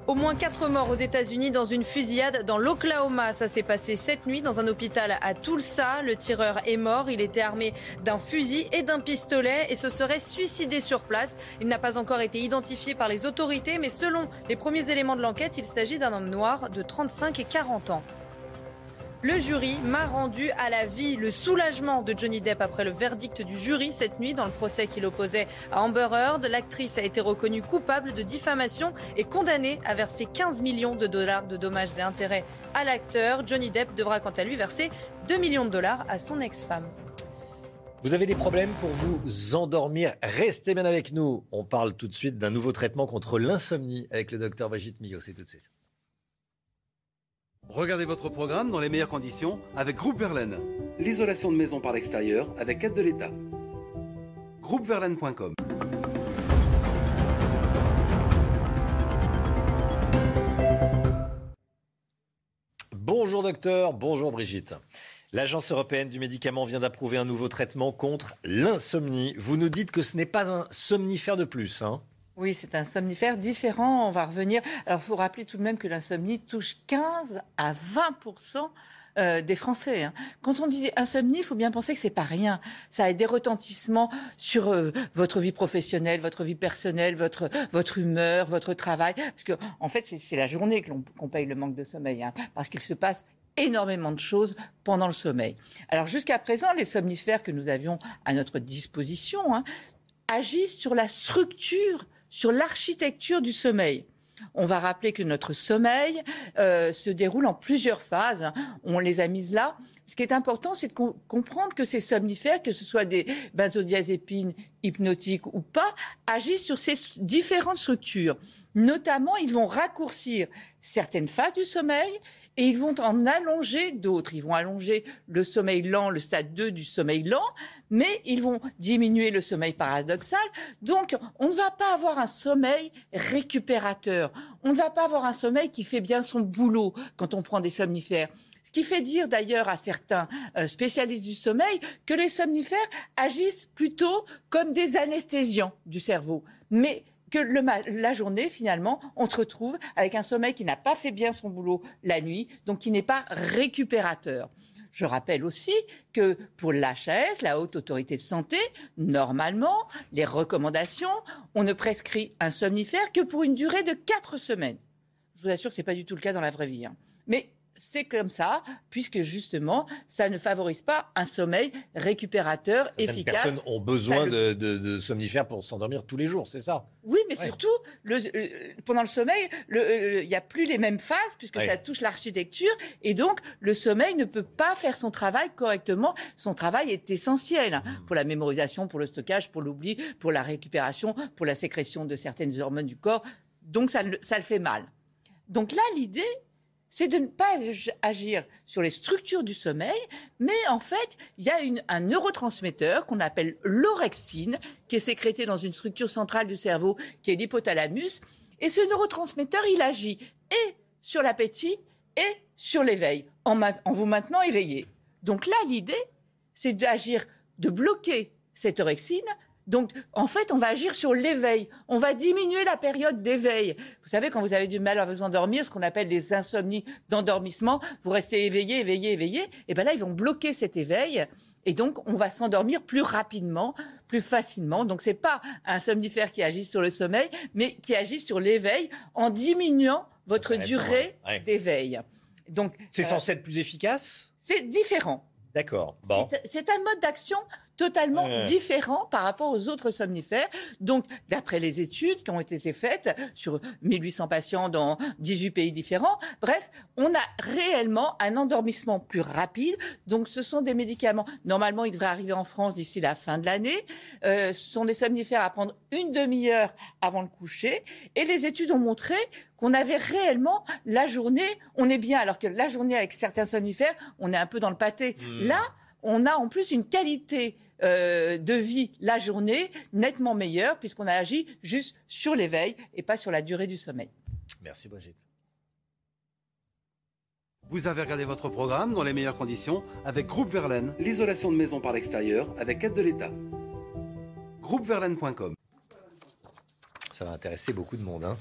Au moins 4 morts aux États-Unis dans une fusillade dans l'Oklahoma. Ça s'est passé cette nuit dans un hôpital à Tulsa. Le tireur est mort. Il était armé d'un fusil et d'un pistolet et se serait suicidé sur place. Il n'a pas encore été identifié par les autorités, mais selon les premiers éléments de l'enquête, il s'agit d'un homme noir de 35 et 40 ans. Le jury m'a rendu à la vie le soulagement de Johnny Depp après le verdict du jury cette nuit dans le procès qu'il opposait à Amber Heard. L'actrice a été reconnue coupable de diffamation et condamnée à verser 15 millions de dollars de dommages et intérêts à l'acteur. Johnny Depp devra quant à lui verser 2 millions de dollars à son ex-femme. Vous avez des problèmes pour vous endormir? Restez bien avec nous. On parle tout de suite d'un nouveau traitement contre l'insomnie avec le docteur Brigitte Millot. Tout de suite. Regardez votre programme dans les meilleures conditions avec Groupe Verlaine. L'isolation de maison par l'extérieur avec aide de l'État. Groupeverlaine.com Bonjour docteur, bonjour Brigitte. L'Agence européenne du médicament vient d'approuver un nouveau traitement contre l'insomnie. Vous nous dites que ce n'est pas un somnifère de plus, hein? Oui, c'est un somnifère différent. On va revenir. Alors, il faut rappeler tout de même que l'insomnie touche 15 à 20 euh, des Français. hein. Quand on dit insomnie, il faut bien penser que c'est pas rien. Ça a des retentissements sur euh, votre vie professionnelle, votre vie personnelle, votre votre humeur, votre travail. Parce que en fait, c'est la journée que l'on qu'on paye le manque de sommeil, hein, parce qu'il se passe énormément de choses pendant le sommeil. Alors jusqu'à présent, les somnifères que nous avions à notre disposition hein, agissent sur la structure, sur l'architecture du sommeil. On va rappeler que notre sommeil euh, se déroule en plusieurs phases. On les a mises là. Ce qui est important, c'est de comprendre que ces somnifères, que ce soit des benzodiazépines hypnotiques ou pas, agissent sur ces différentes structures. Notamment, ils vont raccourcir certaines phases du sommeil et ils vont en allonger d'autres. Ils vont allonger le sommeil lent, le stade 2 du sommeil lent, mais ils vont diminuer le sommeil paradoxal. Donc, on ne va pas avoir un sommeil récupérateur. On ne va pas avoir un sommeil qui fait bien son boulot quand on prend des somnifères. Ce qui fait dire d'ailleurs à certains euh, spécialistes du sommeil que les somnifères agissent plutôt comme des anesthésiants du cerveau. Mais que la journée, finalement, on se retrouve avec un sommeil qui n'a pas fait bien son boulot la nuit, donc qui n'est pas récupérateur. Je rappelle aussi que pour l'HAS, la Haute Autorité de Santé, normalement, les recommandations, on ne prescrit un somnifère que pour une durée de quatre semaines. Je vous assure que ce n'est pas du tout le cas dans la vraie vie. Hein. Mais c'est comme ça, puisque justement, ça ne favorise pas un sommeil récupérateur Certaines efficace. personnes ont besoin de, somnifères pour s'endormir tous les jours, c'est ça? Oui, mais surtout, euh, pendant le sommeil, euh, il n'y a plus les mêmes phases, puisque ça touche l'architecture, et donc le sommeil ne peut pas faire son travail correctement. Son travail est essentiel hein, pour la mémorisation, pour le stockage, pour l'oubli, pour la récupération, pour la sécrétion de certaines hormones du corps. Donc ça, ça le fait mal. Donc là, l'idée, c'est de ne pas agir sur les structures du sommeil, mais en fait, il y a un neurotransmetteur qu'on appelle l'orexine, qui est sécrété dans une structure centrale du cerveau, qui est l'hypothalamus. Et ce neurotransmetteur, il agit et sur l'appétit et sur l'éveil, en, vous maintenant éveillé. Donc là, l'idée, c'est d'agir, de bloquer cette orexine donc, en fait, on va agir sur l'éveil. On va diminuer la période d'éveil. Vous savez, quand vous avez du mal à vous endormir, ce qu'on appelle des insomnies d'endormissement, vous restez éveillé, éveillé, éveillé. Et bien là, ils vont bloquer cet éveil. Et donc, on va s'endormir plus rapidement, plus facilement. Donc, c'est pas un somnifère qui agit sur le sommeil, mais qui agit sur l'éveil en diminuant votre durée d'éveil. Donc, c'est euh, censé être plus efficace? C'est différent. D'accord. Bon. C'est un mode d'action totalement différent par rapport aux autres somnifères. Donc, d'après les études qui ont été faites sur 1800 patients dans 18 pays différents, bref, on a réellement un endormissement plus rapide. Donc, ce sont des médicaments, normalement, ils devraient arriver en France d'ici la fin de l'année. Euh, ce sont des somnifères à prendre une demi-heure avant le coucher. Et les études ont montré qu'on avait réellement la journée, on est bien, alors que la journée avec certains somnifères, on est un peu dans le pâté. Mmh. Là, on a en plus une qualité euh, de vie la journée nettement meilleure puisqu'on a agi juste sur l'éveil et pas sur la durée du sommeil. Merci Brigitte. Vous avez regardé votre programme dans les meilleures conditions avec Groupe Verlaine, l'isolation de maison par l'extérieur avec aide de l'État. Groupeverlaine.com Ça va intéresser beaucoup de monde. Hein.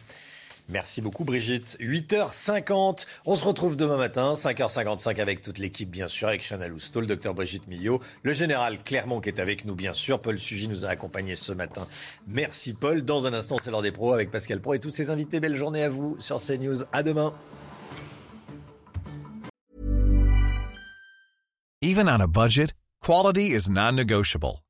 Merci beaucoup Brigitte. 8h50, on se retrouve demain matin, 5h55 avec toute l'équipe bien sûr, avec Chana Lousteau, le docteur Brigitte Millot, le général Clermont qui est avec nous bien sûr, Paul Sugy nous a accompagnés ce matin. Merci Paul. Dans un instant, c'est l'heure des pros avec Pascal Pro et tous ses invités. Belle journée à vous sur CNews. À demain. Even on a budget, quality is non-negotiable.